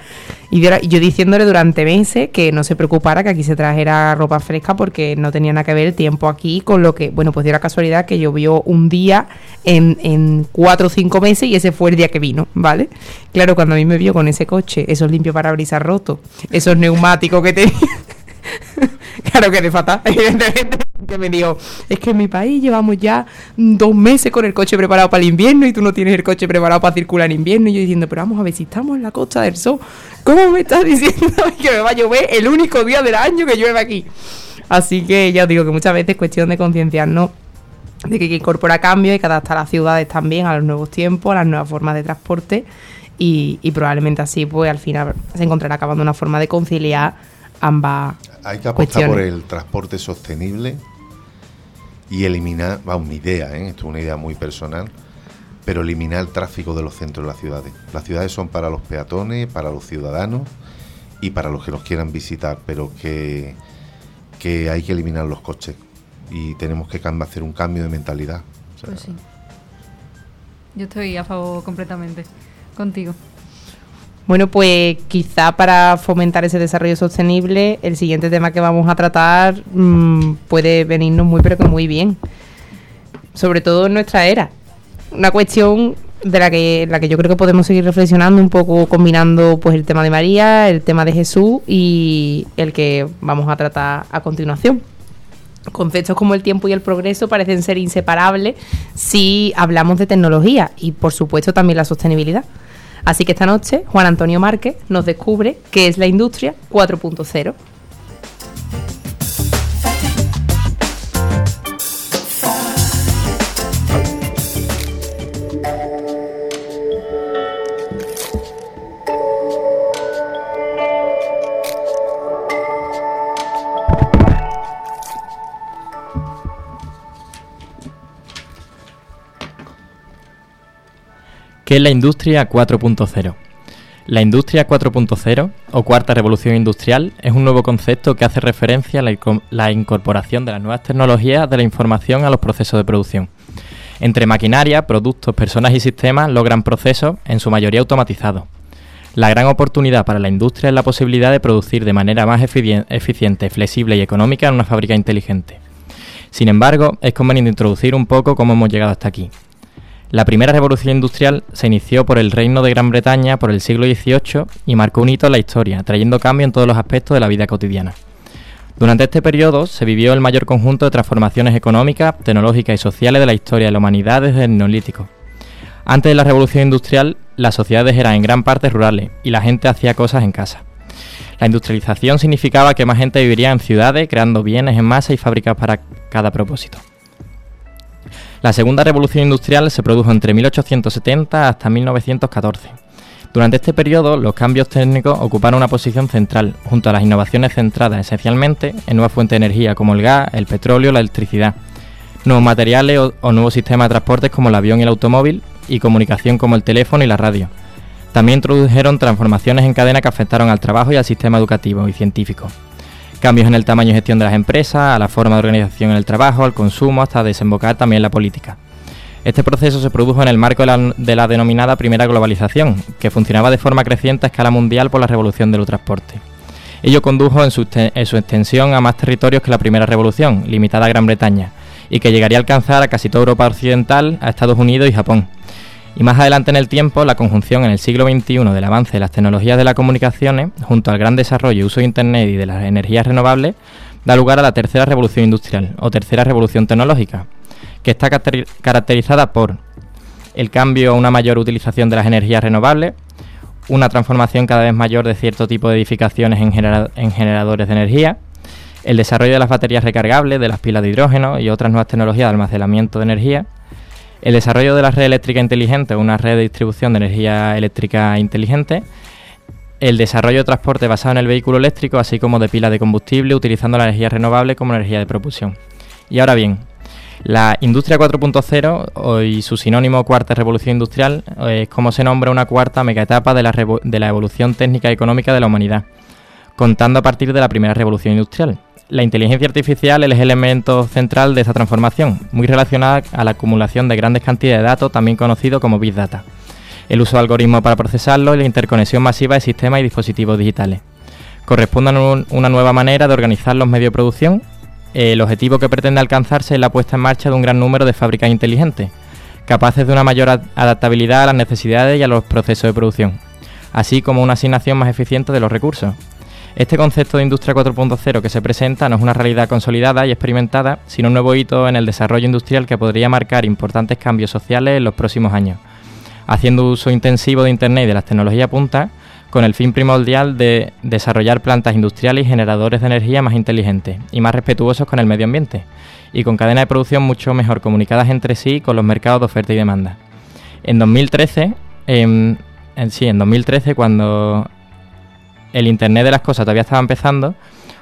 Y yo, diciéndole durante meses que no se preocupara, que aquí se trajera ropa fresca porque no tenía nada que ver el tiempo aquí con lo que, bueno, pues dio la casualidad que llovió un día en, en cuatro o cinco meses y ese fue el día que vino, ¿vale? Claro, cuando a mí me vio con ese coche, esos limpio parabrisas rotos, esos neumáticos que tenía. claro que de fatal, evidentemente. Que me dijo, es que en mi país llevamos ya dos meses con el coche preparado para el invierno y tú no tienes el coche preparado para circular en invierno. Y yo diciendo, pero vamos a ver, si estamos en la costa del sol, ¿cómo me estás diciendo que me va a llover el único día del año que llueve aquí? Así que ya os digo que muchas veces es cuestión de concienciarnos de que hay que incorporar cambios, hay que adaptar las ciudades también a los nuevos tiempos, a las nuevas formas de transporte y, y probablemente así pues al final se encontrará acabando una forma de conciliar ambas Hay que apostar cuestiones. por el transporte sostenible y eliminar, vamos, mi idea, ¿eh? esto es una idea muy personal, pero eliminar el tráfico de los centros de las ciudades. Las ciudades son para los peatones, para los ciudadanos y para los que los quieran visitar, pero que, que hay que eliminar los coches y tenemos que hacer un cambio de mentalidad. O sea, Pues sí. Yo estoy a favor completamente contigo. Bueno, pues quizá para fomentar ese desarrollo sostenible, el siguiente tema que vamos a tratar mm, puede venirnos muy pero que muy bien. Sobre todo en nuestra era. Una cuestión de la que, la que yo creo que podemos seguir reflexionando un poco combinando pues el tema de María, el tema de Jesús y el que vamos a tratar a continuación. Conceptos como el tiempo y el progreso parecen ser inseparables si hablamos de tecnología y por supuesto también la sostenibilidad. Así que esta noche Juan Antonio Márquez nos descubre qué es la industria 4.0. ¿Qué es la industria 4.0? La industria 4.0 o cuarta revolución industrial es un nuevo concepto que hace referencia a la, la incorporación de las nuevas tecnologías de la información a los procesos de producción. Entre maquinaria, productos, personas y sistemas logran procesos en su mayoría automatizados. La gran oportunidad para la industria es la posibilidad de producir de manera más eficien- eficiente, flexible y económica en una fábrica inteligente. Sin embargo, es conveniente introducir un poco cómo hemos llegado hasta aquí. La primera revolución industrial se inició por el Reino de Gran Bretaña por el siglo XVIII y marcó un hito en la historia, trayendo cambio en todos los aspectos de la vida cotidiana. Durante este periodo se vivió el mayor conjunto de transformaciones económicas, tecnológicas y sociales de la historia de la humanidad desde el Neolítico. Antes de la revolución industrial, las sociedades eran en gran parte rurales y la gente hacía cosas en casa. La industrialización significaba que más gente viviría en ciudades, creando bienes en masa y fábricas para cada propósito. La segunda revolución industrial se produjo entre 1870 hasta 1914. Durante este periodo, los cambios técnicos ocuparon una posición central, junto a las innovaciones centradas esencialmente en nuevas fuentes de energía como el gas, el petróleo, la electricidad, nuevos materiales o, o nuevos sistemas de transportes como el avión y el automóvil, y comunicación como el teléfono y la radio. También introdujeron transformaciones en cadena que afectaron al trabajo y al sistema educativo y científico. Cambios en el tamaño y gestión de las empresas, a la forma de organización en el trabajo, al consumo, hasta desembocar también en la política. Este proceso se produjo en el marco de la, de la denominada primera globalización, que funcionaba de forma creciente a escala mundial por la revolución del transporte. Ello condujo en su, en su extensión a más territorios que la primera revolución, limitada a Gran Bretaña, y que llegaría a alcanzar a casi toda Europa occidental, a Estados Unidos y Japón. Y más adelante en el tiempo, la conjunción en el siglo XXI del avance de las tecnologías de las comunicaciones, junto al gran desarrollo y uso de Internet y de las energías renovables, da lugar a la tercera revolución industrial o tercera revolución tecnológica, que está caracteri- caracterizada por el cambio a una mayor utilización de las energías renovables, una transformación cada vez mayor de cierto tipo de edificaciones en, en generadores de energía, el desarrollo de las baterías recargables, de las pilas de hidrógeno y otras nuevas tecnologías de almacenamiento de energía, el desarrollo de la red eléctrica inteligente, una red de distribución de energía eléctrica inteligente, el desarrollo de transporte basado en el vehículo eléctrico, así como de pilas de combustible, utilizando la energía renovable como energía de propulsión. Y ahora bien, la industria 4.0 o- y su sinónimo cuarta revolución industrial eh, es como se nombra una cuarta megaetapa de la, de la evolución técnica y económica de la humanidad, contando a partir de la primera revolución industrial. La inteligencia artificial es el elemento central de esta transformación, muy relacionada a la acumulación de grandes cantidades de datos, también conocido como Big Data, el uso de algoritmos para procesarlo y la interconexión masiva de sistemas y dispositivos digitales. Corresponden a un- una nueva manera de organizar los medios de producción. El objetivo que pretende alcanzarse es la puesta en marcha de un gran número de fábricas inteligentes, capaces de una mayor ad- adaptabilidad a las necesidades y a los procesos de producción, así como una asignación más eficiente de los recursos. Este concepto de Industria 4.0 que se presenta no es una realidad consolidada y experimentada, sino un nuevo hito en el desarrollo industrial que podría marcar importantes cambios sociales en los próximos años, haciendo uso intensivo de Internet y de las tecnologías punta con el fin primordial de desarrollar plantas industriales y generadores de energía más inteligentes y más respetuosos con el medio ambiente, y con cadenas de producción mucho mejor comunicadas entre sí con los mercados de oferta y demanda. En 2013, em, sí, en 2013, cuando el Internet de las Cosas todavía estaba empezando,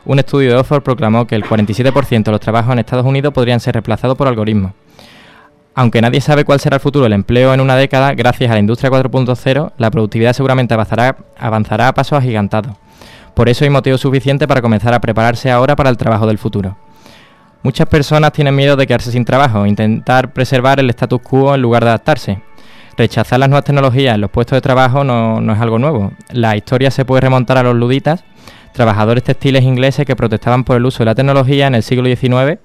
un estudio de Oxford proclamó que el 47% de los trabajos en Estados Unidos podrían ser reemplazados por algoritmos. Aunque nadie sabe cuál será el futuro del empleo en una década, gracias a la industria 4.0, la productividad seguramente avanzará, avanzará a pasos agigantados. Por eso hay motivo suficiente para comenzar a prepararse ahora para el trabajo del futuro. Muchas personas tienen miedo de quedarse sin trabajo, intentar preservar el status quo en lugar de adaptarse. Rechazar las nuevas tecnologías en los puestos de trabajo no, no es algo nuevo. La historia se puede remontar a los luditas, trabajadores textiles ingleses que protestaban por el uso de la tecnología en el siglo XIX.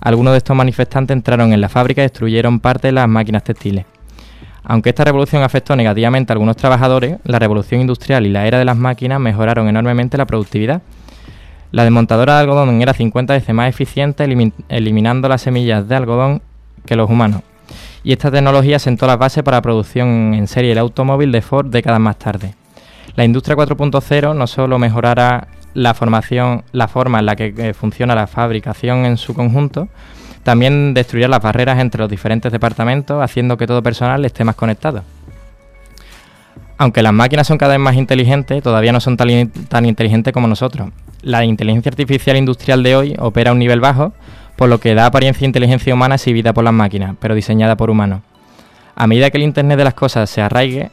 Algunos de estos manifestantes entraron en la fábrica y destruyeron parte de las máquinas textiles. Aunque esta revolución afectó negativamente a algunos trabajadores, la revolución industrial y la era de las máquinas mejoraron enormemente la productividad. La desmontadora de algodón era 50 veces más eficiente, elimi- eliminando las semillas de algodón que los humanos. Y esta tecnología sentó las bases para la producción en serie del automóvil de Ford décadas más tarde. La industria 4.0 no solo mejorará la formación, la forma en la que eh, funciona la fabricación en su conjunto, también destruirá las barreras entre los diferentes departamentos, haciendo que todo personal esté más conectado. Aunque las máquinas son cada vez más inteligentes, todavía no son tan, in- tan inteligentes como nosotros. La inteligencia artificial industrial de hoy opera a un nivel bajo, por lo que da apariencia de inteligencia humana exhibida por las máquinas, pero diseñada por humanos. A medida que el Internet de las cosas se arraigue,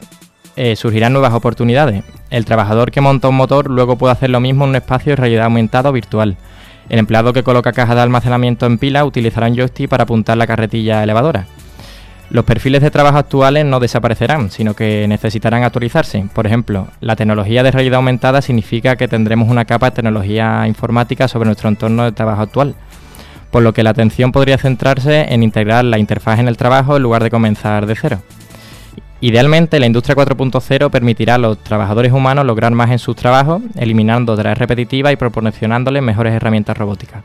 eh, surgirán nuevas oportunidades. El trabajador que monta un motor luego puede hacer lo mismo en un espacio de realidad aumentada o virtual. El empleado que coloca cajas de almacenamiento en pila utilizará un joystick para apuntar la carretilla elevadora. Los perfiles de trabajo actuales no desaparecerán, sino que necesitarán actualizarse. Por ejemplo, la tecnología de realidad aumentada significa que tendremos una capa de tecnología informática sobre nuestro entorno de trabajo actual, por lo que la atención podría centrarse en integrar la interfaz en el trabajo en lugar de comenzar de cero. Idealmente, la industria 4.0 permitirá a los trabajadores humanos lograr más en sus trabajos, eliminando tareas repetitivas y proporcionándoles mejores herramientas robóticas.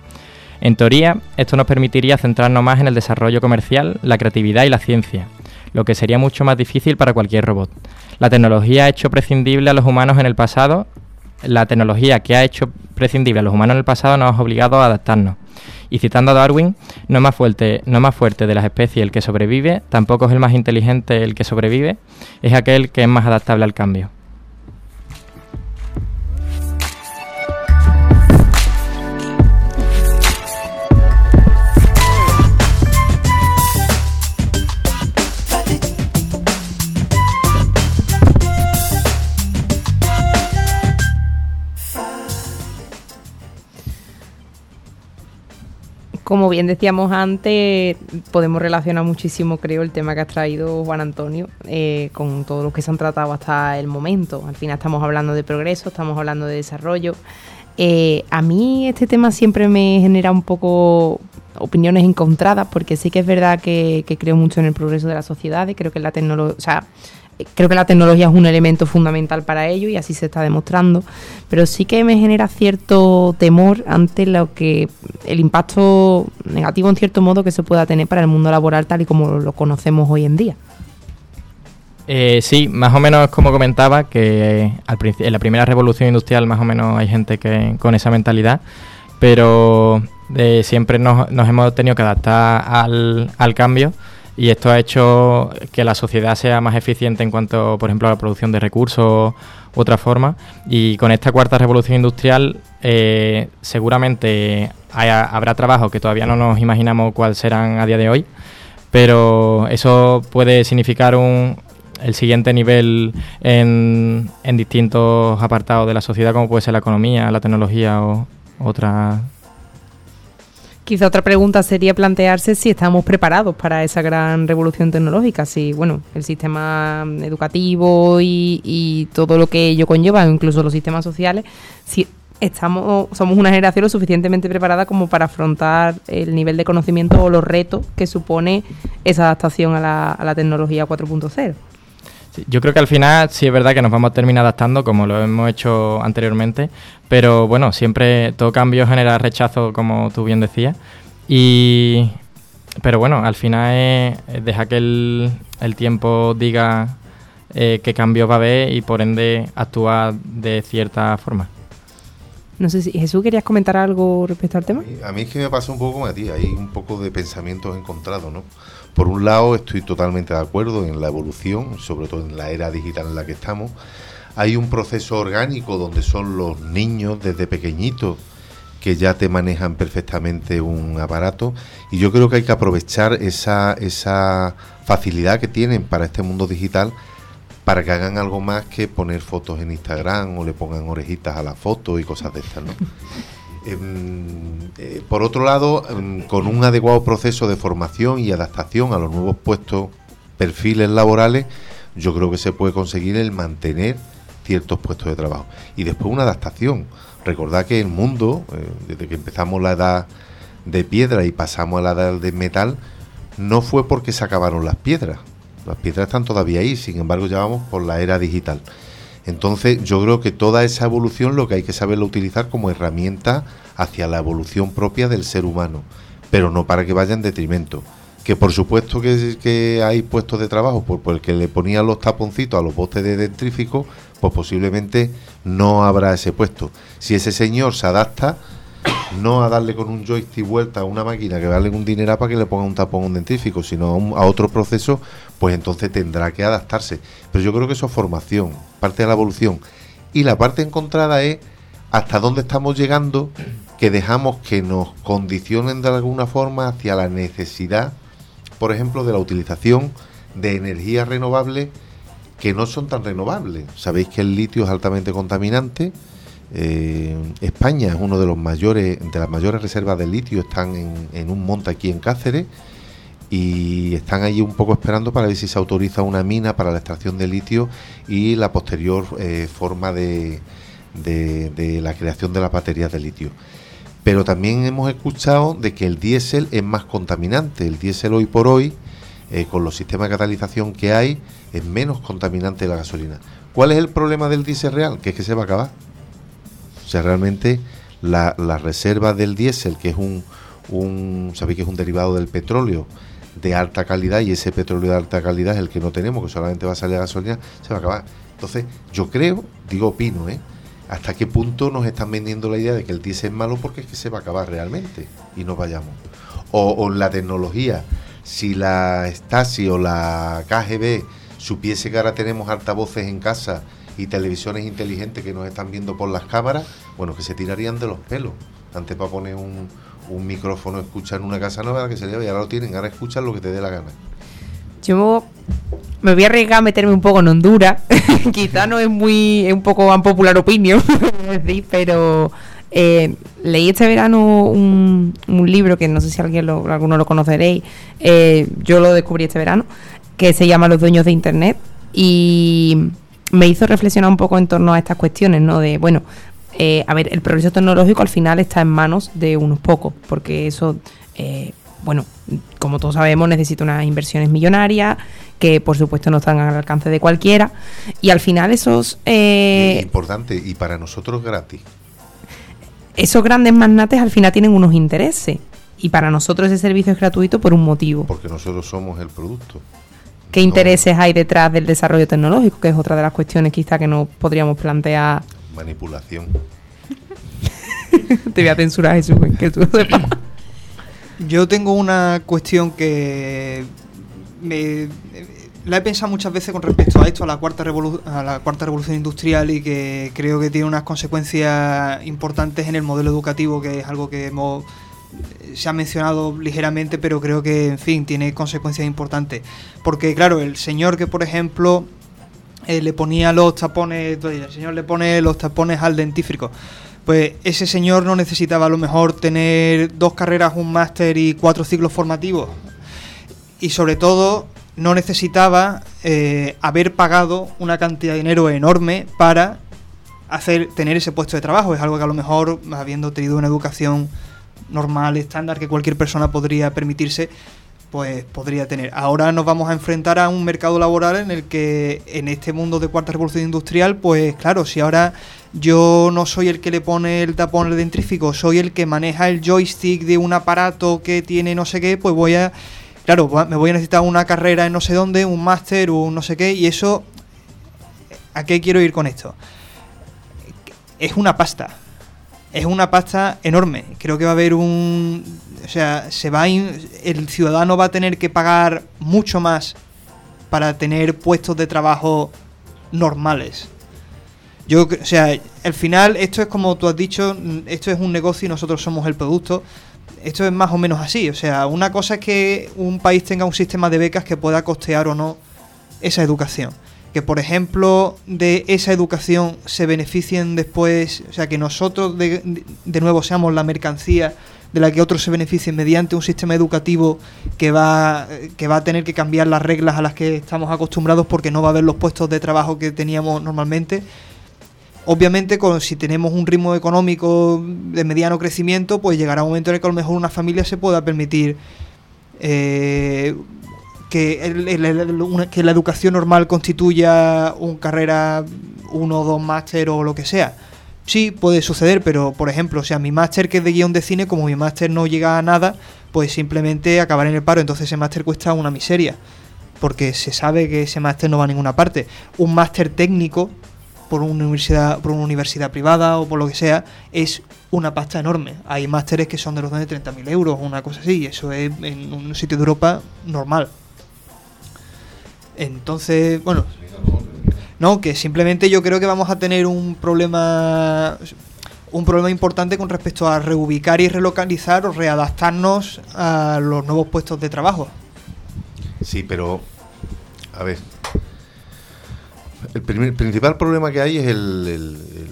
En teoría, esto nos permitiría centrarnos más en el desarrollo comercial, la creatividad y la ciencia, lo que sería mucho más difícil para cualquier robot. La tecnología ha hecho prescindible a los humanos en el pasado, la tecnología que ha hecho prescindible a los humanos en el pasado nos ha obligado a adaptarnos. Y citando a Darwin, no es más fuerte, no es más fuerte de las especies el que sobrevive, tampoco es el más inteligente el que sobrevive, es aquel que es más adaptable al cambio. Como bien decíamos antes, podemos relacionar muchísimo, creo, el tema que ha traído Juan Antonio eh, con todo lo que se han tratado hasta el momento. Al final estamos hablando de progreso, estamos hablando de desarrollo. Eh, a mí este tema siempre me genera un poco opiniones encontradas, porque sí que es verdad que, creo mucho en el progreso de la sociedad, y creo que la tecnología, creo que la tecnología es un elemento fundamental para ello y así se está demostrando, pero sí que me genera cierto temor ante lo que el impacto negativo en cierto modo que se pueda tener para el mundo laboral tal y como lo conocemos hoy en día. Eh, sí, más o menos como comentaba, que al en la primera revolución industrial más o menos hay gente que con esa mentalidad, pero eh, siempre nos, nos, hemos tenido que adaptar al, al cambio y esto ha hecho que la sociedad sea más eficiente en cuanto, por ejemplo, a la producción de recursos otra forma. Y con esta cuarta revolución industrial, eh, seguramente habrá trabajos que todavía no nos imaginamos cuáles serán a día de hoy, pero eso puede significar un, el siguiente nivel en, en distintos apartados de la sociedad, como puede ser la economía, la tecnología o otras Quizá otra pregunta sería plantearse si estamos preparados para esa gran revolución tecnológica, si bueno, el sistema educativo y, todo lo que ello conlleva, incluso los sistemas sociales, si estamos somos una generación lo suficientemente preparada como para afrontar el nivel de conocimiento o los retos que supone esa adaptación a la, a la tecnología 4.0. Yo creo que al final sí es verdad que nos vamos a terminar adaptando como lo hemos hecho anteriormente, pero bueno, siempre todo cambio genera rechazo, como tú bien decías. Y, pero bueno, al final es, deja que el, tiempo diga eh, qué cambios va a haber y por ende actuar de cierta forma. No sé si Jesús querías comentar algo respecto al tema. A mí, es que me pasa un poco como a ti, hay un poco de pensamientos encontrados, ¿no? Por un lado, estoy totalmente de acuerdo en la evolución, sobre todo en la era digital en la que estamos. Hay un proceso orgánico donde son los niños desde pequeñitos que ya te manejan perfectamente un aparato y yo creo que hay que aprovechar esa, esa facilidad que tienen para este mundo digital para que hagan algo más que poner fotos en Instagram o le pongan orejitas a la foto y cosas de estas, ¿no? Em, eh, por otro lado, em, con un adecuado proceso de formación y adaptación a los nuevos puestos, perfiles laborales, yo creo que se puede conseguir el mantener ciertos puestos de trabajo. Y después una adaptación. Recordad que el mundo, eh, desde que empezamos la edad de piedra y pasamos a la edad de metal, no fue porque se acabaron las piedras. Las piedras están todavía ahí, sin embargo ya vamos por la era digital. Entonces yo creo que toda esa evolución lo que hay que saberlo utilizar como herramienta hacia la evolución propia del ser humano, pero no para que vaya en detrimento. Que por supuesto que, hay puestos de trabajo por, el que le ponían los taponcitos a los botes de dentrífico, pues posiblemente no habrá ese puesto. Si ese señor se adapta, no a darle con un joystick vuelta a una máquina que darle un dinero para que le ponga un tapón un dentífico, sino a, otro proceso, pues entonces tendrá que adaptarse. Pero yo creo que eso es formación, parte de la evolución. Y la parte encontrada es hasta dónde estamos llegando que dejamos que nos condicionen de alguna forma hacia la necesidad, por ejemplo, de la utilización de energías renovables que no son tan renovables. Sabéis que el litio es altamente contaminante. Eh, España es uno de los mayores, de las mayores reservas de litio, están en, un monte aquí en Cáceres y están allí un poco esperando para ver si se autoriza una mina para la extracción de litio y la posterior eh, forma de, de, la creación de las baterías de litio. Pero también hemos escuchado de que el diésel es más contaminante. El diésel hoy por hoy, eh, con los sistemas de catalización que hay, es menos contaminante que la gasolina. ¿Cuál es el problema del diésel real? Que es que se va a acabar. O sea, realmente la, reserva del diésel, que es un, un, sabéis que es un derivado del petróleo de alta calidad y ese petróleo de alta calidad es el que no tenemos, que solamente va a salir a gasolina, se va a acabar. Entonces, yo creo, digo opino, ¿eh? ¿Hasta qué punto nos están vendiendo la idea de que el diésel es malo porque es que se va a acabar realmente y no vayamos? O, o la tecnología, si la Stasi o la KGB supiese que ahora tenemos altavoces en casa y televisiones inteligentes que nos están viendo por las cámaras, bueno, que se tirarían de los pelos. Antes para poner un, un micrófono, escuchar en una casa nueva que se lleva y ahora lo tienen, ahora escuchan lo que te dé la gana. Yo me voy a arriesgar a meterme un poco en Honduras. Quizá no es muy, es un poco un popular opinion, pero eh, leí este verano un, un, libro que no sé si alguien lo, alguno lo conoceréis. Eh, yo lo descubrí este verano, que se llama Los dueños de Internet y me hizo reflexionar un poco en torno a estas cuestiones, ¿no? De, bueno, eh, a ver, el progreso tecnológico al final está en manos de unos pocos, porque eso, eh, bueno, como todos sabemos, necesita unas inversiones millonarias que por supuesto no están al alcance de cualquiera y al final esos... Eh, importante y para nosotros gratis. Esos grandes magnates al final tienen unos intereses y para nosotros ese servicio es gratuito por un motivo. Porque nosotros somos el producto. ¿Qué intereses hay detrás del desarrollo tecnológico? Que es otra de las cuestiones quizá que nos podríamos plantear. Manipulación. Te voy a censurar, Jesús, que tú sepas. Yo tengo una cuestión que me, la he pensado muchas veces con respecto a esto, a la, cuarta a la cuarta revolución industrial y que creo que tiene unas consecuencias importantes en el modelo educativo, que es algo que hemos se ha mencionado ligeramente, pero creo que, en fin, tiene consecuencias importantes. Porque, claro, el señor que, por ejemplo, eh, le ponía los tapones, el señor le pone los tapones al dentífrico, pues ese señor no necesitaba a lo mejor tener dos carreras, un máster y cuatro ciclos formativos. Y sobre todo, no necesitaba eh, haber pagado una cantidad de dinero enorme para hacer tener ese puesto de trabajo. Es algo que a lo mejor, habiendo tenido una educación normal, estándar que cualquier persona podría permitirse, pues podría tener. Ahora nos vamos a enfrentar a un mercado laboral en el que en este mundo de cuarta revolución industrial, pues claro, si ahora yo no soy el que le pone el tapón al dentrífico, soy el que maneja el joystick de un aparato que tiene no sé qué, pues voy a, claro, me voy a necesitar una carrera en no sé dónde, un máster un no sé qué, y eso, ¿a qué quiero ir con esto? Es una pasta es una pasta enorme. Creo que va a haber un. O sea, se va el ciudadano va a tener que pagar mucho más para tener puestos de trabajo normales. Yo, o sea, al final esto es como tú has dicho, esto es un negocio y nosotros somos el producto. Esto es más o menos así. O sea, una cosa es que un país tenga un sistema de becas que pueda costear o no esa educación que por ejemplo de esa educación se beneficien después, o sea, que nosotros de, de, nuevo seamos la mercancía de la que otros se beneficien mediante un sistema educativo que va, que va a tener que cambiar las reglas a las que estamos acostumbrados porque no va a haber los puestos de trabajo que teníamos normalmente. Obviamente, si tenemos un ritmo económico de mediano crecimiento, pues llegará un momento en el que a lo mejor una familia se pueda permitir eh, que, que la educación normal constituya una carrera, uno o dos máster o lo que sea. Sí, puede suceder, pero por ejemplo, o sea, mi máster que es de guion de cine, como mi máster no llega a nada, pues simplemente acabar en el paro. Entonces ese máster cuesta una miseria, porque se sabe que ese máster no va a ninguna parte. Un máster técnico, por una universidad, por una universidad privada o por lo que sea, es una pasta enorme. Hay másteres que son de los de 30.000 euros, una cosa así, y eso es en un sitio de Europa normal. Entonces, bueno, no, que simplemente yo creo que vamos a tener un problema un problema importante con respecto a reubicar y relocalizar o readaptarnos a los nuevos puestos de trabajo. Sí, pero a ver. El primer- principal problema que hay es el-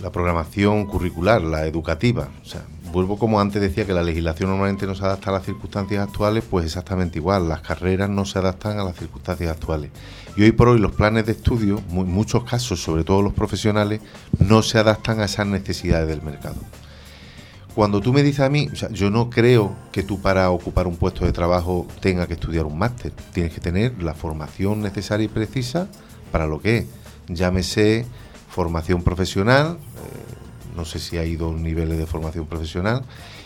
la programación curricular, la educativa. O sea, vuelvo como antes decía que la legislación normalmente no se adapta a las circunstancias actuales, pues exactamente igual. Las carreras no se adaptan a las circunstancias actuales. Y hoy por hoy los planes de estudio, en muchos casos, sobre todo los profesionales, no se adaptan a esas necesidades del mercado. Cuando tú me dices a mí, yo no creo que tú para ocupar un puesto de trabajo tengas que estudiar un máster. Tienes que tener la formación necesaria y precisa para lo que es. Llámese formación profesional, eh, no sé si hay dos niveles de formación profesional,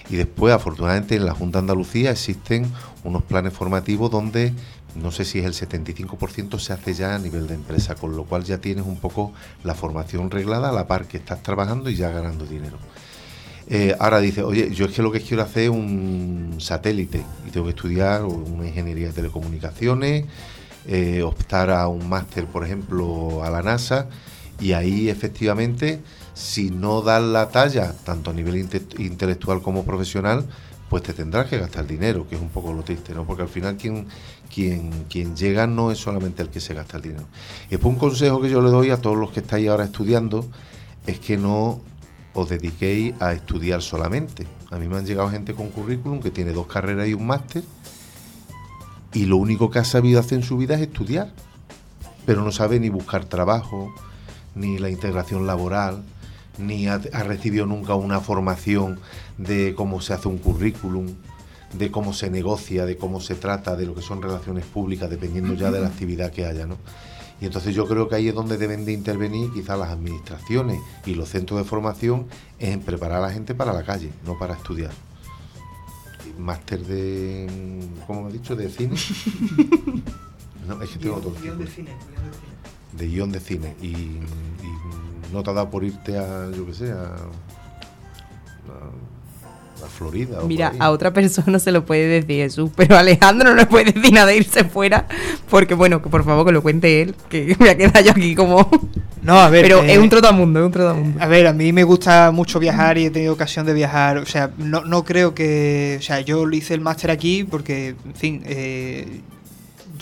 y después, afortunadamente, en la Junta de Andalucía existen unos planes formativos donde no sé si es el 75% se hace ya a nivel de empresa, con lo cual ya tienes un poco la formación reglada a la par que estás trabajando y ya ganando dinero. Eh, ahora dice, oye, yo es que lo que quiero hacer es un satélite y tengo que estudiar una ingeniería de telecomunicaciones, eh, optar a un máster, por ejemplo, a la NASA, y ahí efectivamente, si no das la talla, tanto a nivel inte- intelectual como profesional, pues te tendrás que gastar dinero, que es un poco lo triste, ¿no? Porque al final quien, quien, quien llega no es solamente el que se gasta el dinero. Y después un consejo que yo le doy a todos los que estáis ahora estudiando es que no os dediquéis a estudiar solamente. A mí me han llegado gente con currículum que tiene dos carreras y un máster y lo único que ha sabido hacer en su vida es estudiar, pero no sabe ni buscar trabajo, ni la integración laboral, ni ha, ha recibido nunca una formación de cómo se hace un currículum, de cómo se negocia, de cómo se trata, de lo que son relaciones públicas, dependiendo ya de la actividad que haya, ¿no? Y entonces yo creo que ahí es donde deben de intervenir quizás las administraciones y los centros de formación es en preparar a la gente para la calle, no para estudiar. Máster de, ¿cómo me has dicho? De cine. No, es que tengo otro tipo. De guion de cine. Y, y no te ha dado por irte a, yo qué sé, a, a- a Florida. o Mira, a otra persona se lo puede decir Jesús, pero a Alejandro no le puede decir nada de irse fuera, porque bueno, que por favor que lo cuente él, que me voy a quedar yo aquí como... No, a ver. Pero eh, es un trotamundo, es un trotamundo. A ver, a mí me gusta mucho viajar y he tenido ocasión de viajar. O sea, no, no creo que. O sea, yo lo hice el máster aquí porque, en fin, eh,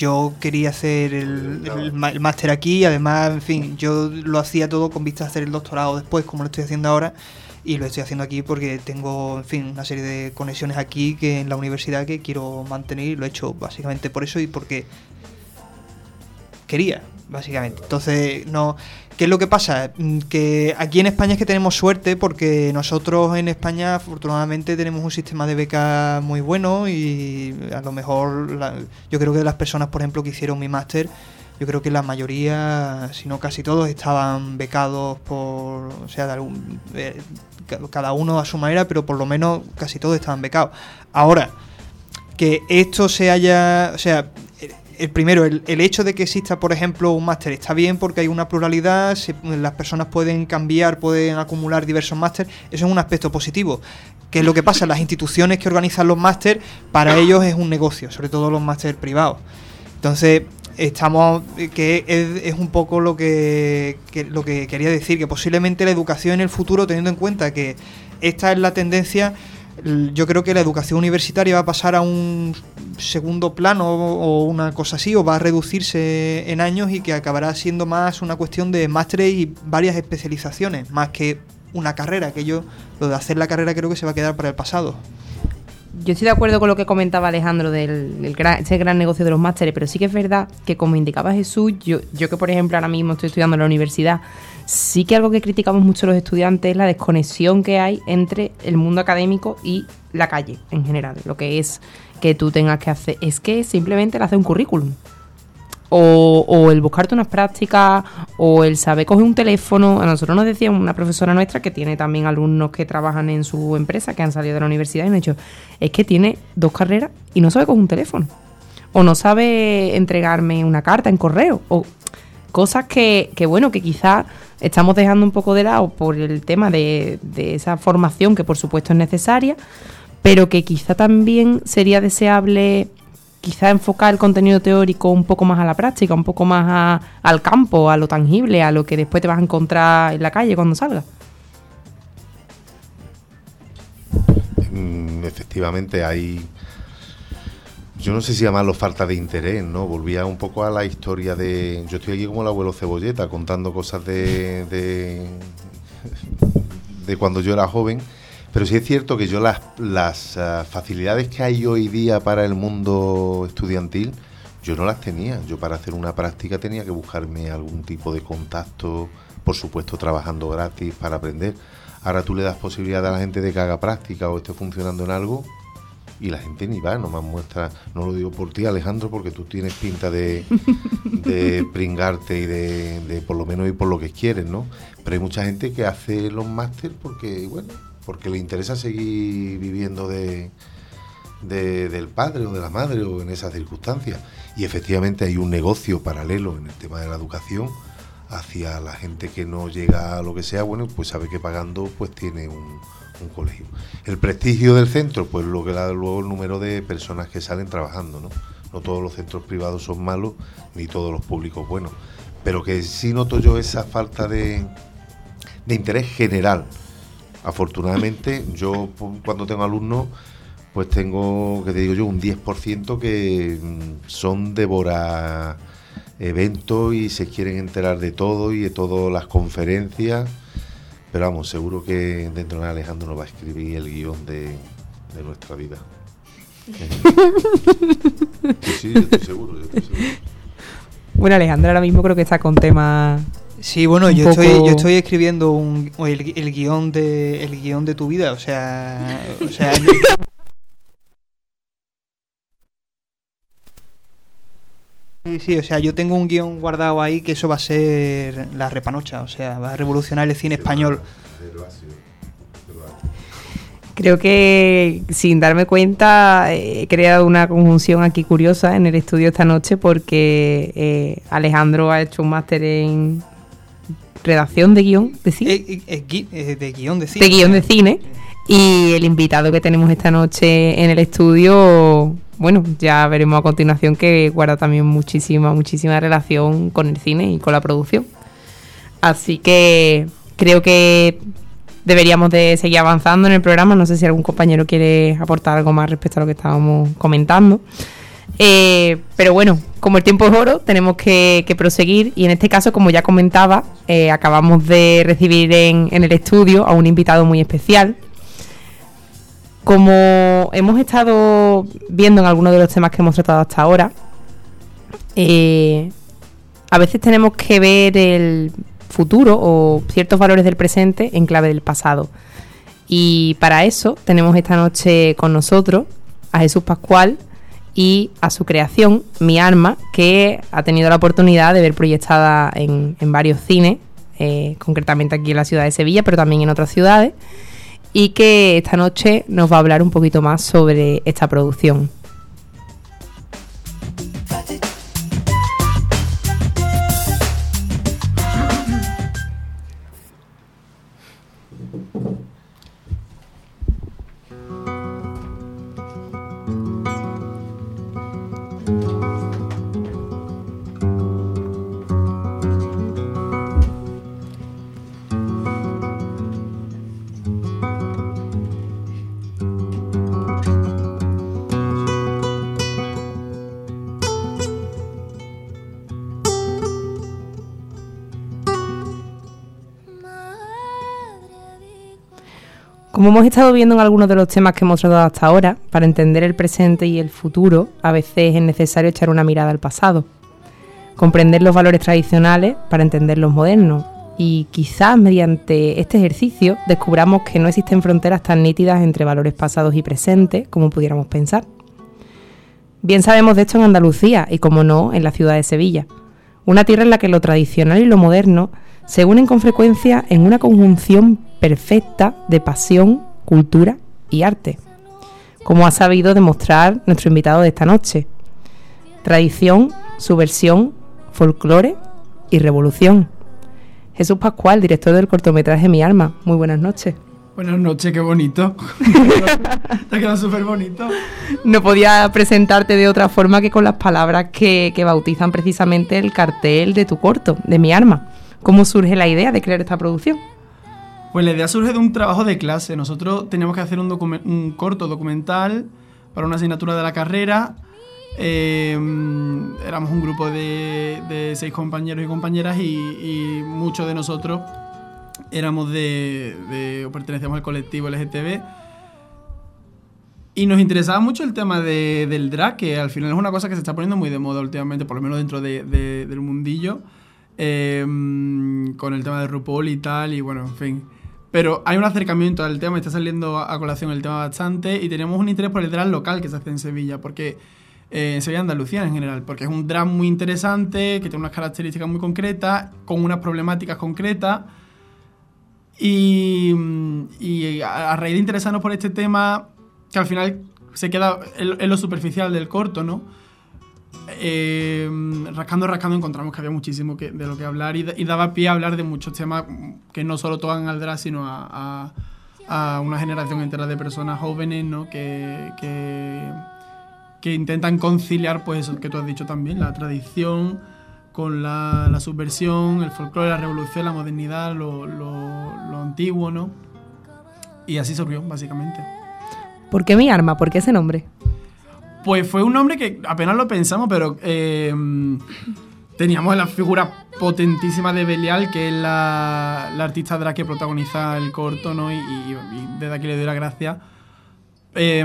yo quería hacer el, máster aquí. Además, en fin, yo lo hacía todo con vista a hacer el doctorado después, como lo estoy haciendo ahora. Y lo estoy haciendo aquí porque tengo, en fin, una serie de conexiones aquí que en la universidad que quiero mantener. Y lo he hecho básicamente por eso y porque quería, básicamente. Entonces, no. ¿Qué es lo que pasa? Mm, Que aquí en España es que tenemos suerte porque nosotros en España afortunadamente tenemos un sistema de becas muy bueno y a lo mejor yo creo que las personas, por ejemplo, que hicieron mi máster, yo creo que la mayoría, si no casi todos, estaban becados por, o sea, de eh, ca- cada uno a su manera, pero por lo menos casi todos estaban becados. Ahora, que esto se haya, o sea, el- el primero, el, hecho de que exista, por ejemplo, un máster está bien porque hay una pluralidad, las personas pueden cambiar, pueden acumular diversos máster, eso es un aspecto positivo. Que es lo que pasa, las instituciones que organizan los máster, para ellos es un negocio, sobre todo los máster privados. Entonces, estamos eh, que es, un poco lo que, lo que quería decir que posiblemente la educación en el futuro teniendo en cuenta que esta es la tendencia yo creo que la educación universitaria va a pasar a un segundo plano o una cosa así o va a reducirse en años y que acabará siendo más una cuestión de másteres y varias especializaciones más que una carrera que yo lo de hacer la carrera creo que se va a quedar para el pasado. Yo estoy de acuerdo con lo que comentaba Alejandro del, ese gran negocio de los másteres, pero sí que es verdad que como indicaba Jesús, yo, yo que por ejemplo ahora mismo estoy estudiando en la universidad, sí que algo que criticamos mucho los estudiantes es la desconexión que hay entre el mundo académico y la calle en general. Lo que es que tú tengas que hacer, es que simplemente el hacer un currículum. O, o el buscarte unas prácticas, o el saber coger un teléfono. A nosotros nos decía una profesora nuestra que tiene también alumnos que trabajan en su empresa, que han salido de la universidad y nos ha dicho, es que tiene dos carreras y no sabe coger un teléfono. O no sabe entregarme una carta en correo. O cosas que, que bueno, que quizás estamos dejando un poco de lado por el tema de, esa formación que por supuesto es necesaria, pero que quizá también sería deseable quizá enfocar el contenido teórico un poco más a la práctica, un poco más al campo, a lo tangible, a lo que después te vas a encontrar en la calle cuando salgas. Mm, efectivamente hay yo no sé si llamarlo falta de interés, ¿no? Volvía un poco a la historia de... Yo estoy aquí como el abuelo Cebolleta contando cosas de, de, de cuando yo era joven, pero sí es cierto que yo las, las ah, facilidades que hay hoy día para el mundo estudiantil, yo no las tenía. Yo para hacer una práctica tenía que buscarme algún tipo de contacto, por supuesto trabajando gratis para aprender. Ahora tú le das posibilidad a la gente de que haga práctica o esté funcionando en algo y la gente ni va, nomás muestra, no lo digo por ti Alejandro, porque tú tienes pinta de, de pringarte y de, de por lo menos ir por lo que quieres, ¿no? Pero hay mucha gente que hace los máster porque, bueno, porque le interesa seguir viviendo de, de- del padre o de la madre o en esas circunstancias. Y efectivamente hay un negocio paralelo en el tema de la educación hacia la gente que no llega a lo que sea, bueno, pues sabe que pagando pues tiene un, un colegio. El prestigio del centro, pues lo que da luego el número de personas que salen trabajando, ¿no? No todos los centros privados son malos, ni todos los públicos buenos. Pero que sí noto yo esa falta de, de interés general. Afortunadamente, yo pu- cuando tengo alumnos, pues tengo, que te digo yo, un 10% que mm, son devora eventos y se quieren enterar de todo y de todas las conferencias. Pero vamos, seguro que dentro de Alejandro nos va a escribir el guion de, de nuestra vida. Sí, sí, yo estoy seguro, yo estoy seguro. Bueno, Alejandro ahora mismo creo que está con temas... Sí, bueno, yo estoy, yo estoy escribiendo un, el, el guion de el guion de tu vida, o sea, o sea, Sí, sí, o sea, yo tengo un guion guardado ahí que eso va a ser la repanocha, o sea, va a revolucionar el cine español. Creo que sin darme cuenta he creado una conjunción aquí curiosa en el estudio esta noche porque eh, Alejandro ha hecho un máster en redacción de guion de cine. Eh, eh, eh, gui- eh, de guion de cine. de guion de cine. Y el invitado que tenemos esta noche en el estudio, bueno, ya veremos a continuación que guarda también muchísima, muchísima relación con el cine y con la producción. Así que creo que deberíamos de seguir avanzando en el programa. No sé si algún compañero quiere aportar algo más respecto a lo que estábamos comentando. Eh, pero bueno, como el tiempo es oro, tenemos que, proseguir y en este caso, como ya comentaba, eh, acabamos de recibir en el estudio a un invitado muy especial. Como hemos estado viendo en algunos de los temas que hemos tratado hasta ahora, eh, a veces tenemos que ver el futuro o ciertos valores del presente en clave del pasado. Y para eso tenemos esta noche con nosotros a Jesús Pascual y a su creación, Mi Arma, que ha tenido la oportunidad de ver proyectada en, varios cines, eh, concretamente aquí en la ciudad de Sevilla, pero también en otras ciudades, y que esta noche nos va a hablar un poquito más sobre esta producción. Como hemos estado viendo en algunos de los temas que hemos tratado hasta ahora, para entender el presente y el futuro, a veces es necesario echar una mirada al pasado, comprender los valores tradicionales para entender los modernos, y quizás mediante este ejercicio descubramos que no existen fronteras tan nítidas entre valores pasados y presentes como pudiéramos pensar. Bien sabemos de esto en Andalucía y, como no, en la ciudad de Sevilla, una tierra en la que lo tradicional y lo moderno se unen con frecuencia en una conjunción perfecta de pasión, cultura y arte, como ha sabido demostrar nuestro invitado de esta noche. Tradición, subversión, folclore y revolución. Jesús Pascual, director del cortometraje Mi Alma. Muy buenas noches. Buenas noches, qué bonito. Te ha quedado súper bonito. No podía presentarte de otra forma que con las palabras que, que bautizan precisamente el cartel de tu corto, de Mi Arma. ¿Cómo surge la idea de crear esta producción? Pues la idea surge de un trabajo de clase. Nosotros teníamos que hacer un, un corto documental para una asignatura de la carrera Eh, éramos un grupo de, seis compañeros y compañeras y, muchos de nosotros éramos de, o pertenecíamos al colectivo LGTB. Y nos interesaba mucho el tema de- del drag, que al final es una cosa que se está poniendo muy de moda últimamente, por lo menos dentro de- de- del mundillo, eh, con el tema de RuPaul y tal, y bueno, en fin. Pero hay un acercamiento al tema, está saliendo a colación el tema bastante, y tenemos un interés por el drag local que se hace en Sevilla, porque eh, en Sevilla Andalucía en general, porque es un drag muy interesante, que tiene unas características muy concretas, con unas problemáticas concretas. Y, y a, a raíz de interesarnos por este tema, que al final se queda en, en lo superficial del corto, ¿no? Eh, rascando, rascando encontramos que había muchísimo de lo que hablar y, da- y daba pie a hablar de muchos temas que no solo tocan al drag, sino a, una generación entera de personas jóvenes, ¿no? Que, que, intentan conciliar, pues eso que tú has dicho también, la tradición con la, subversión, el folclore, la revolución, la modernidad, lo, lo- lo antiguo, ¿no? Y así surgió, básicamente. ¿Por qué mi arma? ¿Por qué ese nombre? Pues fue un nombre que apenas lo pensamos, pero eh, teníamos la figura potentísima de Belial, que es la, la artista drag que protagoniza el corto, ¿no? Y, y- y desde aquí le doy la gracia. Eh,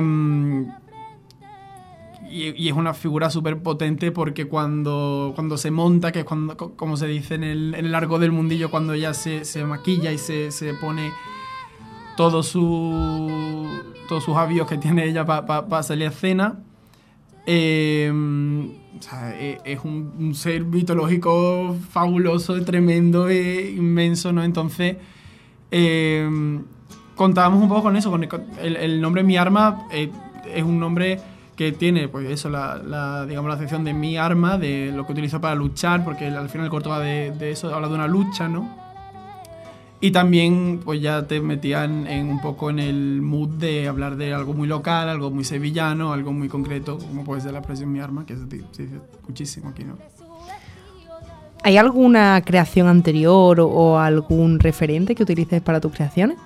y, es una figura súper potente porque cuando, cuando se monta, que es cuando, co- como se dice en el, en el largo del mundillo, cuando ella se, se maquilla y se, se pone todo su, todos sus avíos que tiene ella para salir a escena. Eh, sea, e- es un, ser mitológico fabuloso, tremendo, e inmenso, ¿no? Entonces, eh, contábamos un poco con eso, con el, con el- el nombre Mi Arma eh, es un nombre que tiene, pues eso, la, la, digamos, la sección de Mi Arma, de lo que utilizo para luchar, porque al final el corto va de, de eso, habla de una lucha, ¿no? Y también, pues ya te metían en un poco en el mood de hablar de algo muy local, algo muy sevillano, algo muy concreto, como puede ser la expresión Mi Arma, que se di- se dice muchísimo aquí, ¿no? ¿Hay alguna creación anterior o, o algún referente que utilices para tus creaciones?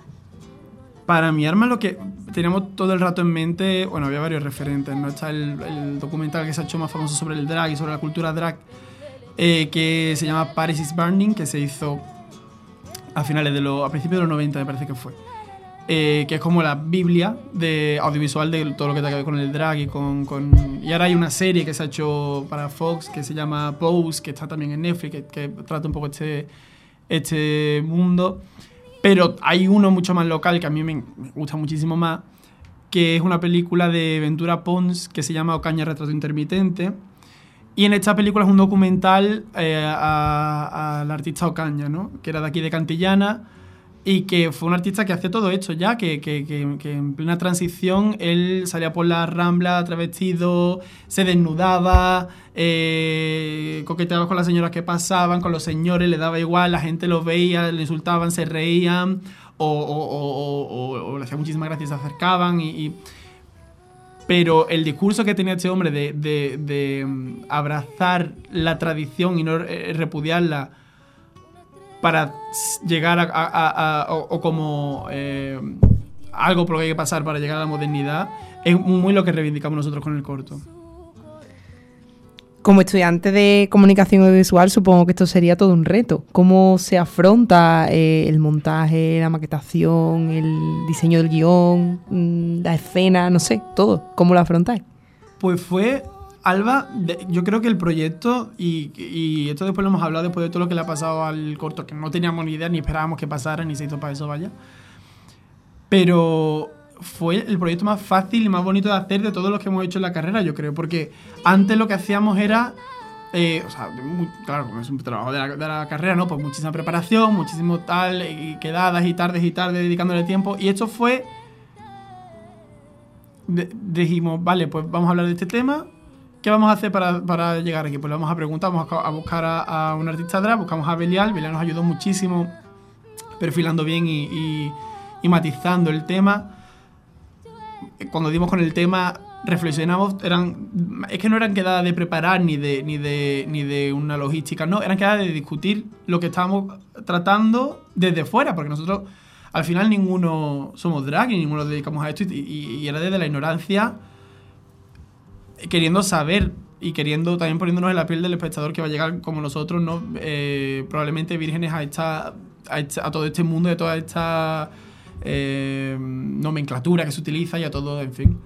Para mi arma lo que teníamos todo el rato en mente, bueno, había varios referentes, ¿no? Está el, el documental que se ha hecho más famoso sobre el drag y sobre la cultura drag, eh, que se llama Paris is Burning, que se hizo a finales de los, a principios de los 90 me parece que fue. Eh, que es como la biblia de audiovisual de todo lo que tenga que con el drag y con, con- Y ahora hay una serie que se ha hecho para Fox que se llama Pose, que está también en Netflix, que, trata un poco este, este mundo. Pero hay uno mucho más local que a mí me gusta muchísimo más, que es una película de Ventura Pons que se llama Ocaña Retrato Intermitente. Y en esta película es un documental eh, a, a la artista Ocaña, ¿no? que era de aquí de Cantillana y que fue un artista que hace todo esto ya, que, que- en plena transición él salía por la rambla travestido, se desnudaba, eh, coqueteaba con las señoras que pasaban, con los señores, le daba igual, la gente lo veía, le insultaban, se reían o le hacía muchísimas gracias, se acercaban y- y pero el discurso que tenía este hombre de, de- de, mm, abrazar la tradición y no eh, repudiarla para llegar a- o, o como eh, algo por lo que hay que pasar para llegar a la modernidad, es muy lo que reivindicamos nosotros con el corto. Como estudiante de comunicación audiovisual, supongo que esto sería todo un reto. ¿Cómo se afronta eh, el montaje, la maquetación, el diseño del guion, mm, la escena, no sé, todo? ¿Cómo lo afrontáis? Pues fue Alba, yo creo que el proyecto, y, y esto después lo hemos hablado después de todo lo que le ha pasado al corto, que no teníamos ni idea, ni esperábamos que pasara, ni se hizo para eso, vaya. Pero fue el proyecto más fácil y más bonito de hacer de todos los que hemos hecho en la carrera, yo creo, porque antes lo que hacíamos era, eh, o sea, claro, es un trabajo de la, carrera, ¿no? Pues muchísima preparación, muchísimo tal, y quedadas y tardes y tardes dedicándole tiempo, y esto fue de- dijimos, vale, pues vamos a hablar de este tema. ¿Qué vamos a hacer para, para llegar aquí? Pues le vamos a preguntar, vamos a, buscar a, un artista drag, buscamos a Belial. Belial nos ayudó muchísimo perfilando bien y- y matizando el tema. Cuando dimos con el tema, reflexionamos, eran, es que no eran quedadas de preparar ni de, ni, de, ni de una logística, no, eran quedadas de discutir lo que estábamos tratando desde fuera, porque nosotros al final ninguno somos drag y ninguno nos dedicamos a esto y, y- y era desde la ignorancia queriendo saber y queriendo también poniéndonos en la piel del espectador que va a llegar como nosotros, ¿no? Eh, probablemente vírgenes a, esta, a, esta- a todo este mundo, de toda esta eh, nomenclatura que se utiliza y a todo, en fin.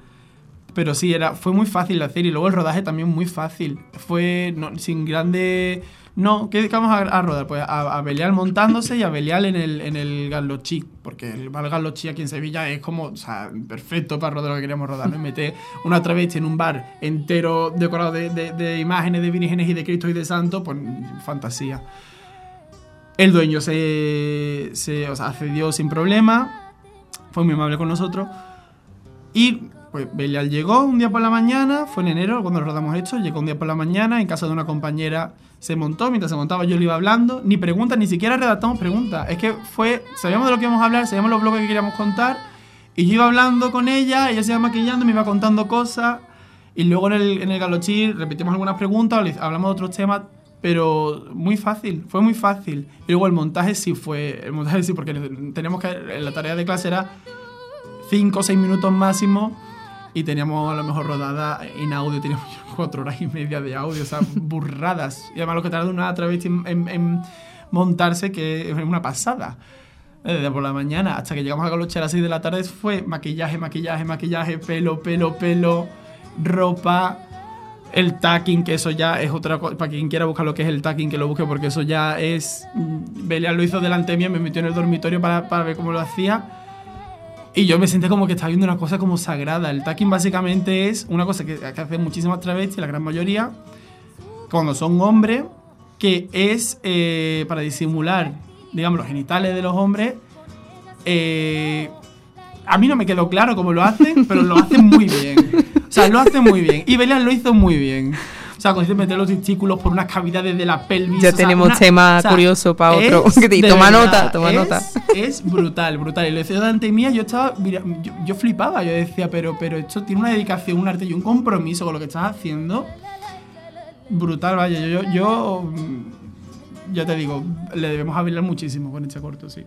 Pero sí, era, fue muy fácil de hacer y luego el rodaje también muy fácil. Fue sin grande... No, ¿qué, vamos a, rodar? Pues a, a Belial montándose y a Belial en el, en el Galochi. Porque el Val Galochi aquí en Sevilla es como, o sea, perfecto para rodar lo que queríamos rodar. ¿no? Y meter una travesti en un bar entero decorado de, de- de imágenes de vírgenes y de Cristo y de Santo, pues fantasía. El dueño se, se o sea, accedió sin problema, fue muy amable con nosotros. Y pues Belial llegó un día por la mañana, fue en enero cuando lo rodamos esto, llegó un día por la mañana en casa de una compañera, se montó, mientras se montaba yo le iba hablando, ni preguntas, ni siquiera redactamos preguntas. Es que fue, sabíamos de lo que íbamos a hablar, sabíamos los bloques que queríamos contar, y yo iba hablando con ella, ella se iba maquillando, me iba contando cosas, y luego en el, en el galochí repetimos algunas preguntas, hablamos de otros temas, pero muy fácil, fue muy fácil. Y luego el montaje sí fue, el montaje sí, porque teníamos que, la tarea de clase era 5 o 6 minutos máximo y teníamos a lo mejor rodada en audio, teníamos 4 horas y media de audio, o sea, burradas. Y además lo que tarda una travesti en, en- en montarse, que es una pasada. Desde por la mañana hasta que llegamos a Galoche a las 6 de la tarde fue maquillaje, maquillaje, maquillaje, pelo, pelo, pelo, ropa, el tacking, que eso ya es otra cosa. Para quien quiera buscar lo que es el tacking, que lo busque, porque eso ya es. mm, Belial lo hizo delante mío, me metió en el dormitorio para, para ver cómo lo hacía. Y yo me sentí como que estaba viendo una cosa como sagrada. El tacking básicamente es una cosa que, que hacen muchísimas travestis, la gran mayoría, cuando son hombres, que es eh, para disimular, digamos, los genitales de los hombres. Eh, a mí no me quedó claro cómo lo hacen, pero lo hacen muy bien. Sea, lo hacen muy bien. Y Belial lo hizo muy bien. O sea, consiste en meter los testículos por unas cavidades de la pelvis. Ya o sea, tenemos una- tema o sea, curioso pa' es otro. Que te- de toma verdad, nota, toma es- nota. Es brutal, brutal. Y lo decía delante mía, yo estaba. mira, yo, yo flipaba. Yo decía, pero, pero esto tiene una dedicación, un arte y un compromiso con lo que estás haciendo. Brutal, vaya. Yo, yo, yo, mm, ya te digo, le debemos hablar muchísimo con este corto, sí.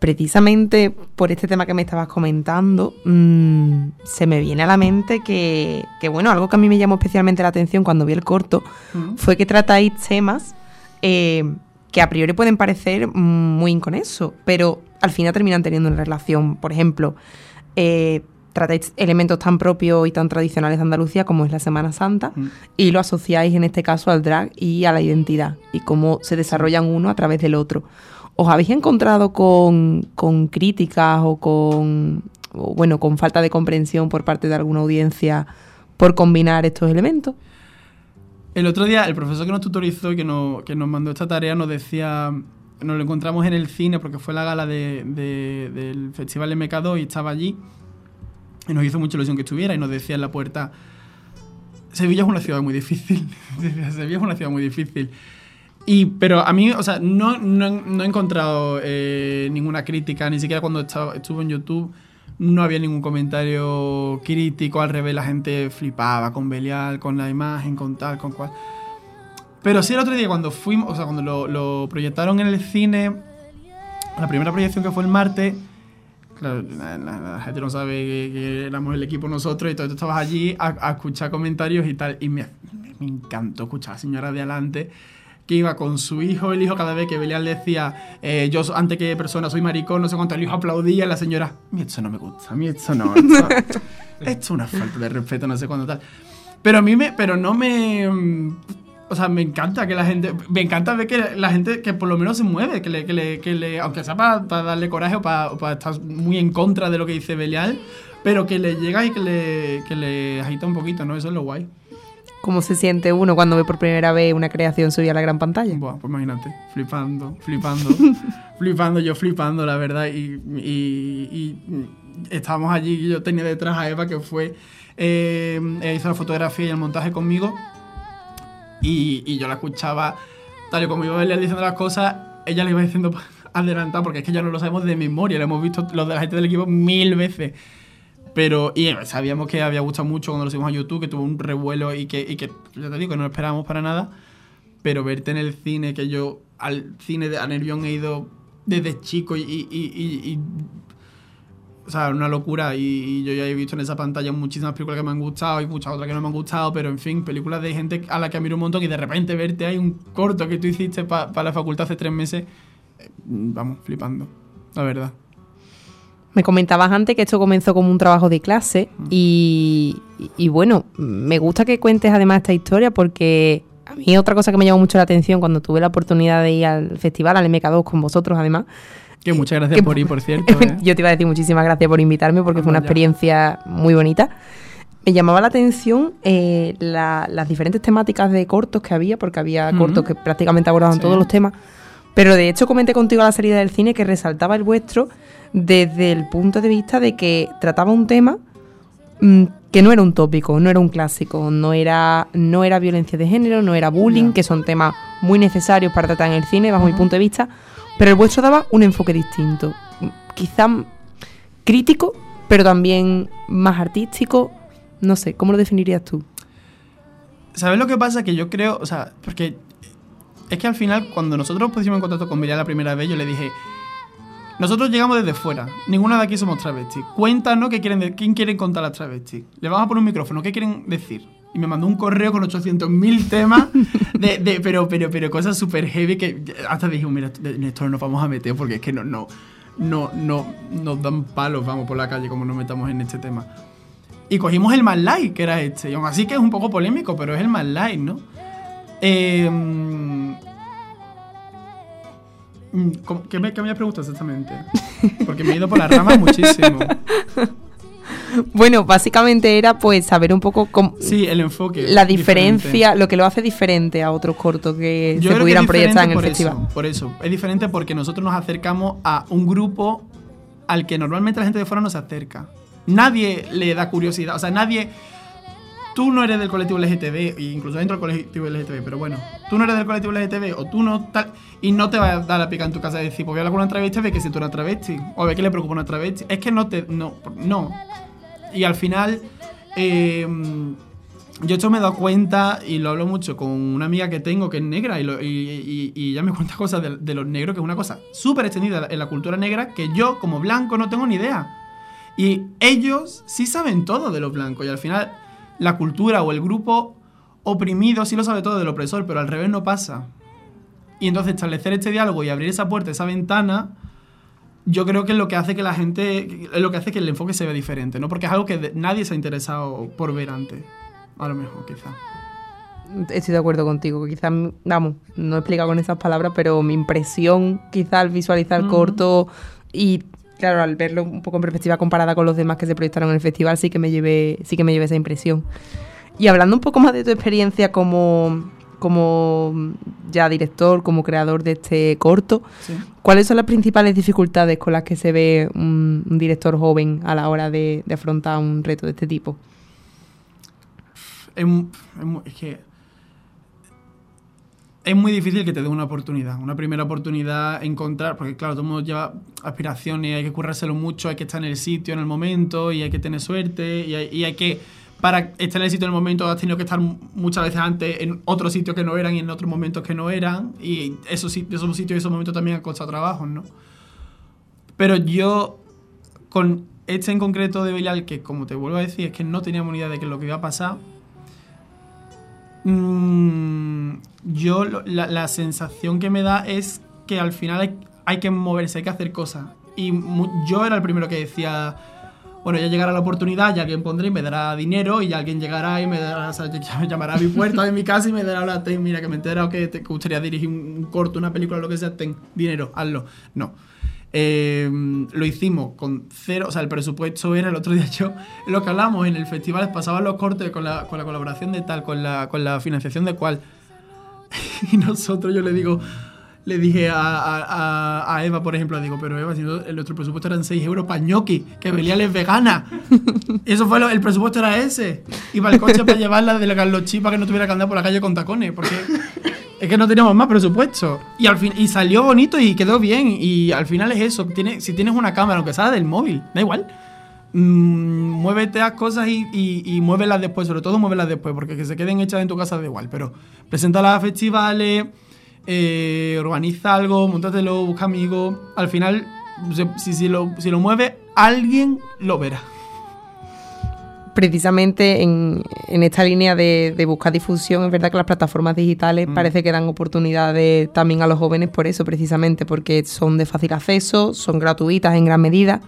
Precisamente por este tema que me estabas comentando, mm, se me viene a la mente que, que, bueno, algo que a mí me llamó especialmente la atención cuando vi el corto Mm. fue que tratáis temas eh, que a priori pueden parecer mm, muy inconexos, pero al final terminan teniendo una relación. Por ejemplo, eh, tratáis elementos tan propios y tan tradicionales de Andalucía como es la Semana Santa Mm. y lo asociáis en este caso al drag y a la identidad y cómo se desarrollan uno a través del otro. ¿Os habéis encontrado con, con críticas o con, o, bueno, con falta de comprensión por parte de alguna audiencia por combinar estos elementos? El otro día, el profesor que nos tutorizó y que nos, que nos mandó esta tarea nos decía, nos lo encontramos en el cine porque fue la gala de- de- del Festival MK2 y estaba allí y nos hizo mucha ilusión que estuviera y nos decía en la puerta, Sevilla es una ciudad muy difícil, Sevilla es una ciudad muy difícil. Y, pero a mí, o sea, no, no, no he encontrado eh, ninguna crítica, ni siquiera cuando estaba, estuve en YouTube, no había ningún comentario crítico, al revés, la gente flipaba con Belial, con la imagen, con tal, con cual. Pero sí el otro día cuando fuimos, o sea, cuando lo, lo proyectaron en el cine, la primera proyección que fue el martes, claro, la, la- la gente no sabe que, que éramos el equipo nosotros y todo, tú estabas allí a, a escuchar comentarios y tal, y me, me encantó escuchar a la señora de adelante que iba con su hijo, el hijo cada vez que Belial decía, eh, yo antes que persona soy maricón, no sé cuánto, el hijo aplaudía la señora, mí esto no me gusta, a mí esto no, esto, esto es una falta de respeto, no sé cuándo tal. Pero a mí me, pero no me, o sea, me encanta que la gente, me encanta ver que la gente que por lo menos se mueve, que le, que le, que le aunque sea para darle coraje o para estar muy en contra de lo que dice Belial, pero que le llega y que le, que le agita un poquito, ¿no? Eso es lo guay. ¿Cómo se siente uno cuando ve por primera vez una creación subida a la gran pantalla? Buah, pues imagínate, flipando, flipando, flipando, yo flipando, la verdad. Y, y- y estábamos allí y yo tenía detrás a Eva que fue, eh, ella hizo la fotografía y el montaje conmigo. Y, y yo la escuchaba, tal y como iba a verle diciendo las cosas, ella le iba diciendo adelantado, porque es que ya no lo sabemos de memoria, lo hemos visto los de la gente del equipo mil veces. Pero, y sabíamos que había gustado mucho cuando lo subimos a YouTube, que tuvo un revuelo y que, y que ya te digo, que no lo esperábamos para nada. Pero verte en el cine, que yo al cine de Nervión he ido desde chico y, y, y- o sea, una locura. Y, yo ya he visto en esa pantalla muchísimas películas que me han gustado y muchas otras que no me han gustado, pero en fin, películas de gente a la que admiro un montón y de repente verte ahí un corto que tú hiciste para la facultad hace tres meses, eh, vamos, flipando, la verdad. Me comentabas antes que esto comenzó como un trabajo de clase y, y bueno, me gusta que cuentes además esta historia porque a mí otra cosa que me llamó mucho la atención cuando tuve la oportunidad de ir al festival, al MK2 con vosotros además. Que muchas gracias por ir, por cierto. ¿eh? Yo te iba a decir muchísimas gracias por invitarme porque fue una experiencia muy bonita. Me llamaba la atención eh, la- las diferentes temáticas de cortos que había, porque había cortos que prácticamente abordaban Sí. todos los temas. Pero de hecho comenté contigo a la salida del cine que resaltaba el vuestro desde el punto de vista de que trataba un tema mm, que no era un tópico, no era un clásico, no era, no era violencia de género, no era bullying, que son temas muy necesarios para tratar en el cine, bajo mi punto de vista, pero el vuestro daba un enfoque distinto, quizá crítico, pero también más artístico, no sé, ¿cómo lo definirías tú? ¿Sabes lo que pasa? Que yo creo, o sea, porque es que al final, cuando nosotros nos pusimos en contacto con Miriam la primera vez, yo le dije, nosotros llegamos desde fuera, ninguno de aquí somos travestis. Cuéntanos qué quieren, quién quieren contar las travestis. Le vamos a poner un micrófono, ¿qué quieren decir? Y me mandó un correo con 800.000 temas, de, pero, pero, pero cosas súper heavy que hasta dije, mira, en esto no nos vamos a meter porque es que no, no, no, no, nos dan palos, vamos, por la calle como nos metamos en este tema. Y cogimos el más light, que era este. Y aún así que es un poco polémico, pero es el más light, ¿no? Eh, mm, mm, ¿cómo- ¿qué, me, ¿Qué me has preguntado exactamente? Porque me he ido por las ramas muchísimo. Bueno, básicamente era pues saber un poco cómo, Sí, el enfoque. la diferente. diferencia, lo que lo hace diferente a otros cortos que Yo se que pudieran proyectar en el por festival. Eso, por eso. Es diferente porque nosotros nos acercamos a un grupo al que normalmente la gente de fuera no se acerca. Nadie le da curiosidad. O sea, nadie. Tú no eres del colectivo LGTB, e incluso dentro del colectivo LGTB, pero bueno, tú no eres del colectivo LGTB o tú no tal. Y no te va a dar la pica en tu casa de decir, pues voy a hablar con una travesti, ve que si tú eres travesti. O ve que le preocupa una travesti. Es que no te. No. No. Y al final. eh, yo esto me he dado cuenta y lo hablo mucho con una amiga que tengo que es negra y, lo- y, y- y ella me cuenta cosas de, de los negros, que es una cosa súper extendida en la cultura negra que yo como blanco no tengo ni idea. Y ellos sí saben todo de los blancos y al final la cultura o el grupo oprimido sí lo sabe todo del opresor, pero al revés no pasa. Y entonces establecer este diálogo y abrir esa puerta, esa ventana, yo creo que es lo que hace que la gente, es lo que hace que el enfoque se vea diferente, ¿no? Porque es algo que nadie se ha interesado por ver antes. A lo mejor, quizá. Estoy de acuerdo contigo, quizás, vamos, no he explicado con esas palabras, pero mi impresión quizás al visualizar Ujú. corto y claro, al verlo un poco en perspectiva comparada con los demás que se proyectaron en el festival, sí que me llevé, sí que me llevé esa impresión. Y hablando un poco más de tu experiencia como, como ya director, como creador de este corto, Sí. ¿cuáles son las principales dificultades con las que se ve un, un director joven a la hora de, de afrontar un reto de este tipo? Es que es muy difícil que te den una oportunidad, una primera oportunidad encontrar, porque claro, todo el mundo lleva aspiraciones, hay que currárselo mucho, hay que estar en el sitio en el momento y hay que tener suerte y hay, que, para estar en el sitio en el momento has tenido que estar mu- muchas veces antes en otros sitios que no eran y en otros momentos que no eran y esos, esos sitios y esos momentos también han costado trabajo, ¿no? Pero yo, con este en concreto de Belial, que como te vuelvo a decir, es que no teníamos ni idea de qué es lo que iba a pasar, mm, yo la, la sensación que me da es que al final hay, que moverse, hay que hacer cosas. Y yo era el primero que decía, bueno, ya llegará la oportunidad, ya alguien pondrá y me dará dinero, y alguien llegará y me dará, o sea, me llamará a mi puerta de mi casa y me dará la mira que me he enterado que te gustaría dirigir un corto, una película, lo que sea, ten dinero, hazlo. No. Eh, lo hicimos con cero, o sea, el presupuesto era el otro día yo, lo que hablamos en el festival, pasaban los cortes con la, con la colaboración de tal, con la, con la financiación de cual. Y nosotros, yo le digo, le dije a, a- a- a Eva, por ejemplo, le digo, pero Eva, si no- nuestro presupuesto eran 6 euros para ñoqui, que Belial es vegana. Eso fue lo- el presupuesto era ese. Y para el coche para llevarla de la Carlos Chi para que no tuviera que andar por la calle con tacones, porque es que no teníamos más presupuesto. Y al fin, y salió bonito y quedó bien. Y al final es eso. Si tienes una cámara, aunque sea del móvil, da igual. Mm, muévete a cosas y, muévelas después, sobre todo muévelas después, porque que se queden hechas en tu casa da igual. Pero preséntalas a festivales, eh, organiza algo, montatelo, busca amigos. Al final si, si lo, si lo mueve, alguien lo verá. Precisamente en, en esta línea de, de buscar difusión, es verdad que las plataformas digitales Mm. parece que dan oportunidades también a los jóvenes por eso, precisamente, porque son de fácil acceso, son gratuitas en gran medida.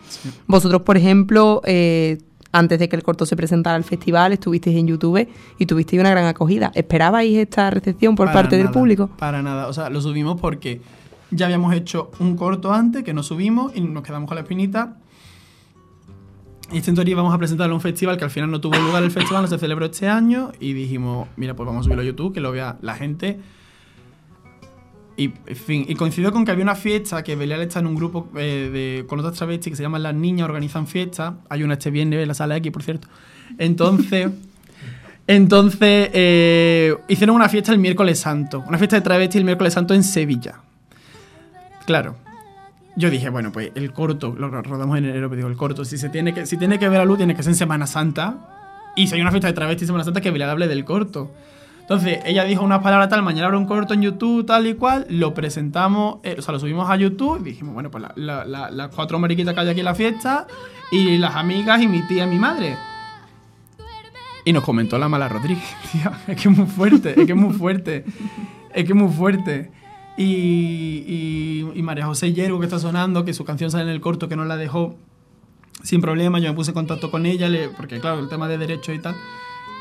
Vosotros, por ejemplo, eh, antes de que el corto se presentara al festival, estuvisteis en YouTube y tuvisteis una gran acogida. ¿Esperabais esta recepción por Para parte del público? Para nada. O sea, lo subimos porque ya habíamos hecho un corto antes que no subimos y nos quedamos con la espinita. Y en teoría íbamos a presentarlo en un festival que al final no tuvo lugar el festival, no se celebró este año. Y dijimos, mira, pues vamos a subirlo a YouTube, que lo vea la gente. Y, en fin, y coincidió con que había una fiesta que Belial está en un grupo eh, de, con otras travestis que se llaman Las Niñas, organizan fiestas. Hay una este viernes en la sala X, por cierto. Entonces, entonces eh, hicieron una fiesta el miércoles santo. Una fiesta de travesti el miércoles santo en Sevilla. Claro. Yo dije, bueno, pues el corto, lo rodamos en enero, pero digo, el corto, si se tiene que, si tiene que ver a luz, tiene que ser en Semana Santa. Y si hay una fiesta de travesti en Semana Santa, que Belial hable del corto. Entonces, ella dijo unas palabras tal, mañana habrá un corto en YouTube, tal y cual, lo presentamos, eh, o sea, lo subimos a YouTube y dijimos, bueno, pues la- la- la- las cuatro mariquitas que hay aquí en la fiesta y las amigas y mi tía y mi madre. Y nos comentó la mala Rodríguez, es que es muy fuerte, es que es muy fuerte, es que es muy fuerte. Y, y, y María José Yergo, que está sonando, que su canción sale en el corto, que no la dejó sin problema, yo me puse en contacto con ella, le- porque claro, el tema de derechos y tal,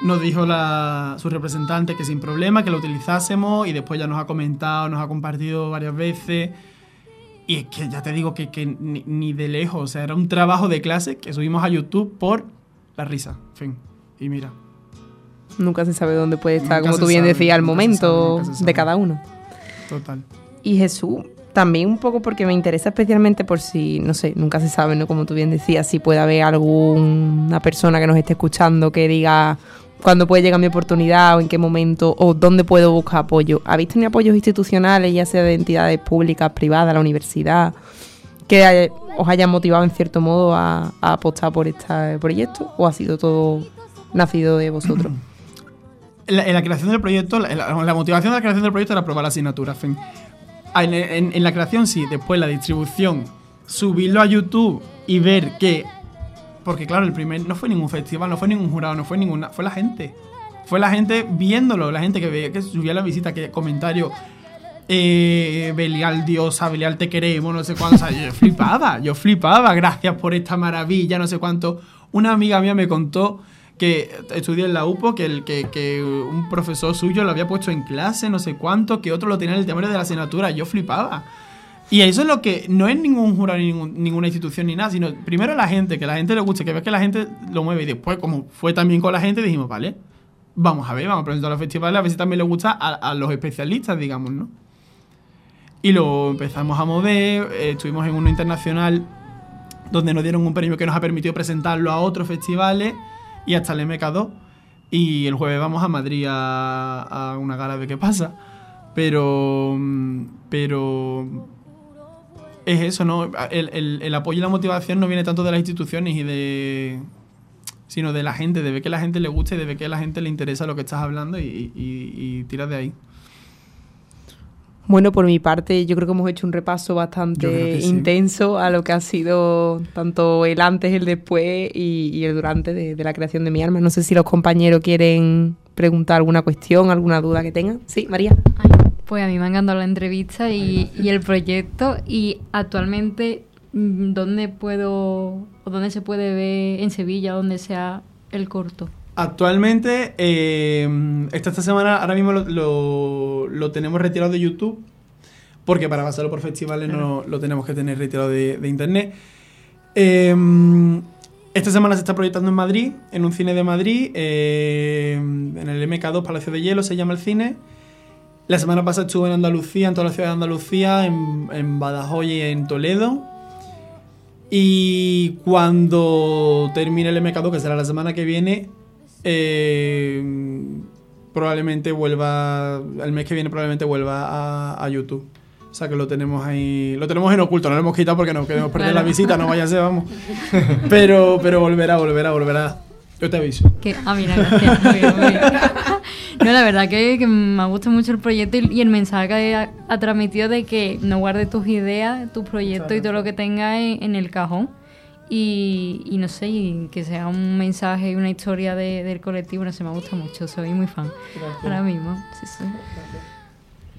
nos dijo la, su representante que sin problema, que lo utilizásemos y después ya nos ha comentado, nos ha compartido varias veces. Y es que ya te digo que, que ni, ni de lejos, o sea, era un trabajo de clase que subimos a YouTube por la risa, en fin. Y mira, Nunca se sabe dónde puede estar, Nunca como tú bien sabe, decías, sabe, momento sabe. de cada uno. Total. Y Jesús, también un poco porque me interesa especialmente por si, no sé, nunca se sabe, ¿no? Como tú bien decías, si puede haber alguna persona que nos esté escuchando que diga cuándo puede llegar mi oportunidad o en qué momento o dónde puedo buscar apoyo. ¿Habéis tenido apoyos institucionales, ya sea de entidades públicas, privadas, la universidad, que os hayan motivado en cierto modo a, a apostar por este proyecto o ha sido todo nacido de vosotros? La, en la creación del proyecto, la, motivación de la creación del proyecto era probar la asignatura. Ah, En, en- en la creación sí, después la distribución, subirlo a YouTube y ver que. Porque claro, el primer no fue ningún festival, no fue ningún jurado, no fue ninguna. Fue la gente. Fue la gente viéndolo, la gente que veía, que subía la visita, que comentario. Eh, Belial diosa, Belial te queremos, no sé cuánto. O sea, yo flipaba, yo flipaba. Gracias por esta maravilla, no sé cuánto. Una amiga mía me contó que estudia en la UPO, que, el, que, que un profesor suyo lo había puesto en clase, no sé cuánto, que otro lo tenía en el temario de la asignatura. Yo flipaba. Y eso es lo que no es ningún jurado ni ningún- ninguna institución ni nada, sino primero la gente, que la gente le guste, que ves que la gente lo mueve. Y después, como fue también con la gente, dijimos, vale, vamos a ver, vamos a presentar los festivales, a ver si también le gusta a, a los especialistas, digamos, ¿no? Y lo empezamos a mover, eh, estuvimos en uno internacional donde nos dieron un premio que nos ha permitido presentarlo a otros festivales y hasta el MK2. Y el jueves vamos a Madrid a, una gala de qué pasa. Pero. mm, Pero. Es eso, ¿no? El, el- el apoyo y la motivación no viene tanto de las instituciones y de. sino de la gente, de ver que la gente le gusta y de ver que a la gente le interesa lo que estás hablando y, y, y tiras de ahí. Bueno, por mi parte, yo creo que hemos hecho un repaso bastante sí. intenso a lo que ha sido tanto el antes, el después y, y el durante de, de la creación de mi alma. No sé si los compañeros quieren preguntar alguna cuestión, alguna duda que tengan. Sí, María. Pues a mí me ha encantado la entrevista y, y el proyecto. Y actualmente, mm, ¿dónde puedo o dónde se puede ver en Sevilla, donde sea el corto? Actualmente, eh, esta, esta semana, ahora mismo lo, lo- lo tenemos retirado de YouTube, porque para pasarlo por festivales no lo tenemos que tener retirado de, de internet. Eh, esta semana se está proyectando en Madrid, en un cine de Madrid, eh, en el MK2 Palacio de Hielo se llama el cine. La semana pasada estuve en Andalucía, en toda la ciudad de Andalucía, en, en Badajoz y en Toledo. Y cuando termine el MK2, que será la semana que viene, eh, probablemente vuelva, el mes que viene probablemente vuelva a, a YouTube. O sea que lo tenemos ahí, lo tenemos en oculto, no lo hemos quitado porque no queremos perder la visita, no vaya a ser, vamos. Pero, pero volverá, volverá, volverá. Yo te aviso. Que, ah, mira, gracias. Muy bien, muy bien. No, la verdad que, que me gusta mucho el proyecto y, y el mensaje que ha, ha transmitido de que no guardes tus ideas, tus proyectos y todo lo que tengas en, en el cajón. Y, y no sé, y que sea un mensaje y una historia de- del colectivo, no sé, me gusta mucho, soy muy fan. Ahora mismo, sí, sí.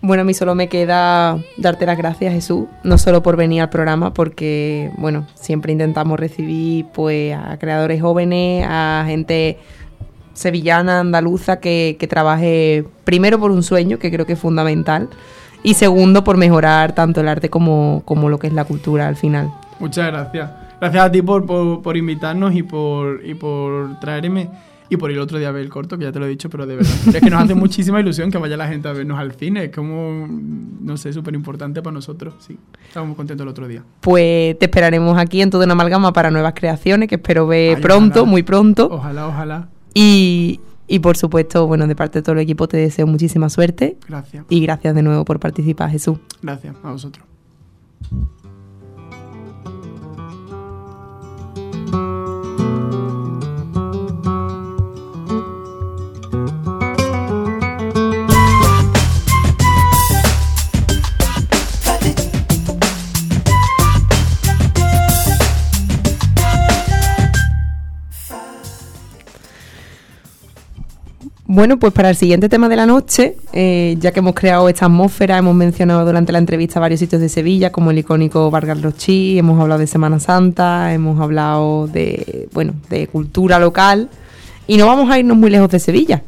Bueno, a mí solo me queda darte las gracias, Jesús, no solo por venir al programa, porque, bueno, siempre intentamos recibir pues a creadores jóvenes, a gente sevillana, andaluza, que, que trabaje primero por un sueño, que creo que es fundamental, y segundo por mejorar tanto el arte como, como lo que es la cultura al final. Muchas gracias. Gracias a ti por, por, por invitarnos y por, y por traerme. Y por ir otro día a ver el corto, que ya te lo he dicho, pero de verdad. Es que nos hace muchísima ilusión que vaya la gente a vernos al cine. Es como, no sé, súper importante para nosotros. Sí, estamos muy contentos el otro día. Pues te esperaremos aquí en Todo una Amalgama para nuevas creaciones, que espero ver Ay, pronto, ojalá. muy pronto. Ojalá, ojalá. Y, y por supuesto, bueno, de parte de todo el equipo te deseo muchísima suerte. Gracias. Y gracias de nuevo por participar, Jesús. Gracias a vosotros. Bueno, pues para el siguiente tema de la noche, eh, ya que hemos creado esta atmósfera, hemos mencionado durante la entrevista varios sitios de Sevilla, como el icónico Vargas Rochí, hemos hablado de Semana Santa, hemos hablado de, bueno, de cultura local, y no vamos a irnos muy lejos de Sevilla,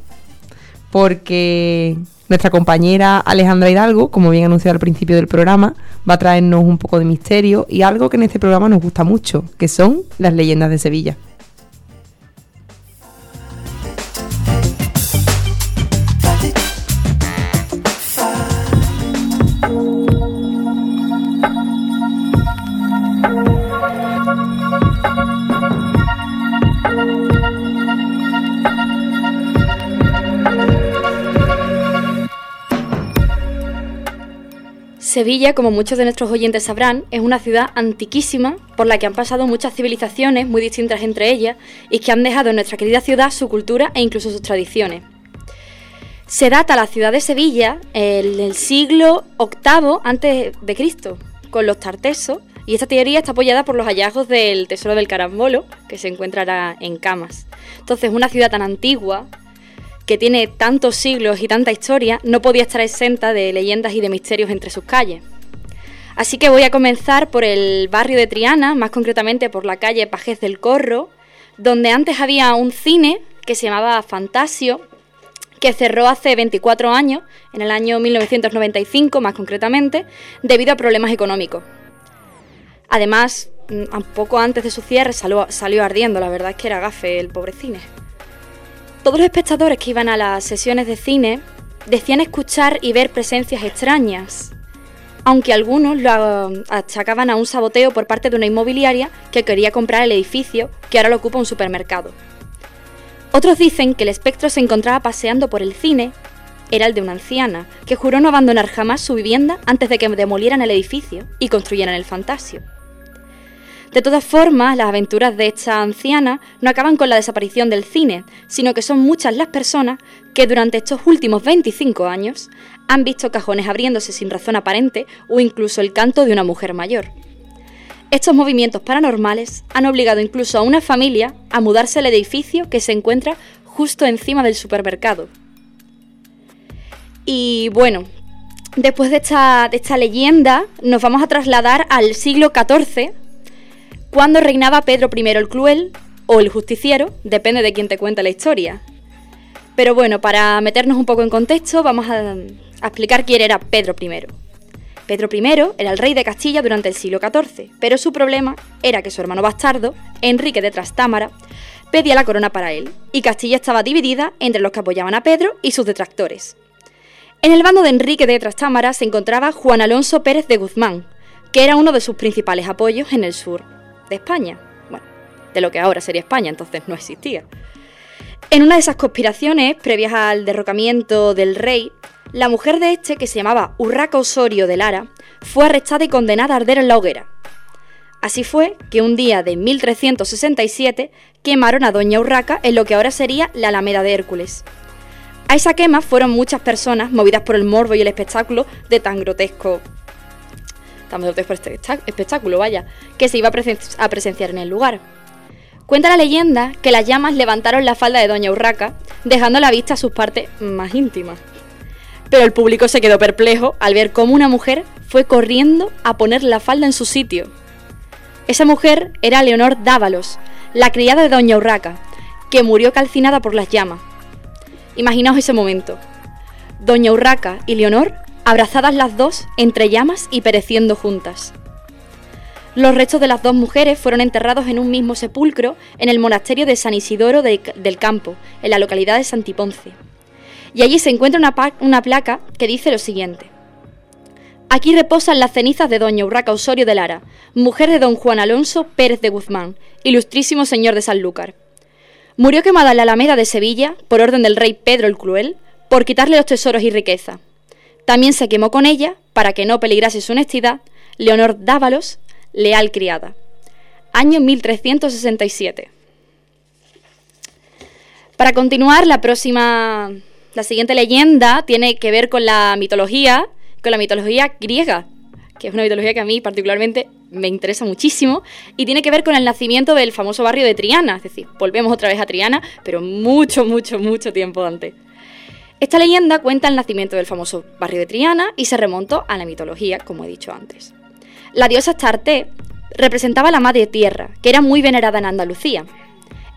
porque nuestra compañera Alejandra Hidalgo, como bien anunciado al principio del programa, va a traernos un poco de misterio y algo que en este programa nos gusta mucho, que son las leyendas de Sevilla. Sevilla, como muchos de nuestros oyentes sabrán, es una ciudad antiquísima por la que han pasado muchas civilizaciones muy distintas entre ellas y que han dejado en nuestra querida ciudad su cultura e incluso sus tradiciones. Se data la ciudad de Sevilla en el siglo VIII Cristo, con los tartesos, y esta teoría está apoyada por los hallazgos del Tesoro del Carambolo, que se encontrará en Camas. Entonces, una ciudad tan antigua, que tiene tantos siglos y tanta historia, no podía estar exenta de leyendas y de misterios entre sus calles. Así que voy a comenzar por el barrio de Triana, más concretamente por la calle Pajez del Corro, donde antes había un cine que se llamaba Fantasio, que cerró hace 24 años, en el año 1995 más concretamente, debido a problemas económicos. Además, un poco antes de su cierre salió, salió ardiendo, la verdad es que era gafe el pobre cine. Todos los espectadores que iban a las sesiones de cine decían escuchar y ver presencias extrañas, aunque algunos lo ah, achacaban a un saboteo por parte de una inmobiliaria que quería comprar el edificio que ahora lo ocupa un supermercado. Otros dicen que el espectro se encontraba paseando por el cine, era el de una anciana, que juró no abandonar jamás su vivienda antes de que demolieran el edificio y construyeran el fantasio. De todas formas, las aventuras de esta anciana no acaban con la desaparición del cine, sino que son muchas las personas que durante estos últimos 25 años han visto cajones abriéndose sin razón aparente o incluso el canto de una mujer mayor. Estos movimientos paranormales han obligado incluso a una familia a mudarse al edificio que se encuentra justo encima del supermercado. Y bueno, después de esta, de esta leyenda nos vamos a trasladar al siglo XIV, cuando reinaba Pedro I el Cruel o el Justiciero, depende de quién te cuente la historia. Pero bueno, para meternos un poco en contexto, vamos a, a explicar quién era Pedro I. Pedro I era el rey de Castilla durante el siglo XIV, pero su problema era que su hermano bastardo, Enrique de Trastámara, pedía la corona para él, y Castilla estaba dividida entre los que apoyaban a Pedro y sus detractores. En el bando de Enrique de Trastámara se encontraba Juan Alonso Pérez de Guzmán, que era uno de sus principales apoyos en el sur de España. Bueno, de lo que ahora sería España, entonces no existía. En una de esas conspiraciones, previas al derrocamiento del rey, la mujer de este, que se llamaba Urraca Osorio de Lara, fue arrestada y condenada a arder en la hoguera. Así fue que un día de 1367 quemaron a Doña Urraca en lo que ahora sería la Alameda de Hércules. A esa quema fueron muchas personas movidas por el morbo y el espectáculo de tan grotesco, tan grotesco espectá- espectáculo, vaya, que se iba a, a presenciar en el lugar. Cuenta la leyenda que las llamas levantaron la falda de Doña Urraca, dejando a la vista sus partes más íntimas. Pero el público se quedó perplejo al ver cómo una mujer fue corriendo a poner la falda en su sitio. Esa mujer era Leonor Dávalos, la criada de Doña Urraca, que murió calcinada por las llamas. Imaginaos ese momento. Doña Urraca y Leonor abrazadas las dos entre llamas y pereciendo juntas. Los restos de las dos mujeres fueron enterrados en un mismo sepulcro en el monasterio de San Isidoro de- del Campo, en la localidad de Santiponce. Y allí se encuentra una, una placa que dice lo siguiente. Aquí reposan las cenizas de doña Urraca Osorio de Lara, mujer de don Juan Alonso Pérez de Guzmán, ilustrísimo señor de Sanlúcar. Murió quemada en la Alameda de Sevilla por orden del rey Pedro el Cruel por quitarle los tesoros y riqueza. También se quemó con ella, para que no peligrase su honestidad, Leonor Dávalos, leal criada. Año 1367. Para continuar, la próxima, la siguiente leyenda tiene que ver con la mitología, con la mitología griega, que es una mitología que a mí particularmente me interesa muchísimo y tiene que ver con el nacimiento del famoso barrio de Triana, es decir, volvemos otra vez a Triana, pero mucho, mucho, mucho tiempo antes. Esta leyenda cuenta el nacimiento del famoso barrio de Triana y se remontó a la mitología, como he dicho antes. La diosa Astarte representaba a la madre tierra, que era muy venerada en Andalucía.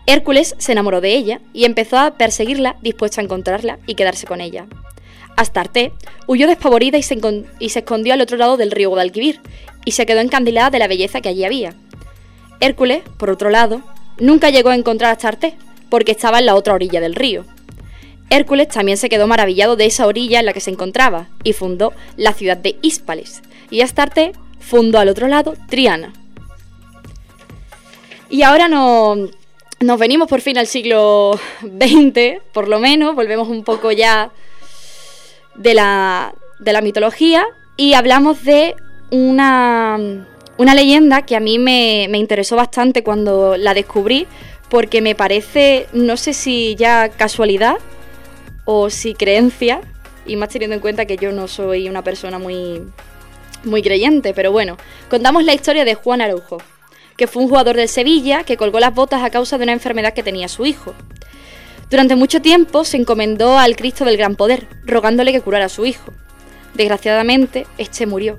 Hércules se enamoró de ella y empezó a perseguirla, dispuesto a encontrarla y quedarse con ella. Astarte huyó despavorida y se, encon- y se escondió al otro lado del río Guadalquivir y se quedó encandilada de la belleza que allí había. Hércules, por otro lado, nunca llegó a encontrar a Astarte porque estaba en la otra orilla del río. Hércules también se quedó maravillado de esa orilla en la que se encontraba y fundó la ciudad de Hispales. Y Astarte fundó al otro lado Triana. Y ahora no, nos venimos por fin al siglo XX, por lo menos, volvemos un poco ya de la, de la mitología y hablamos de una, una leyenda que a mí me, me interesó bastante cuando la descubrí, porque me parece, no sé si ya casualidad o si creencia, y más teniendo en cuenta que yo no soy una persona muy, muy creyente, pero bueno, contamos la historia de Juan Araujo, que fue un jugador del Sevilla que colgó las botas a causa de una enfermedad que tenía su hijo. Durante mucho tiempo se encomendó al Cristo del Gran Poder, rogándole que curara a su hijo. Desgraciadamente, este murió,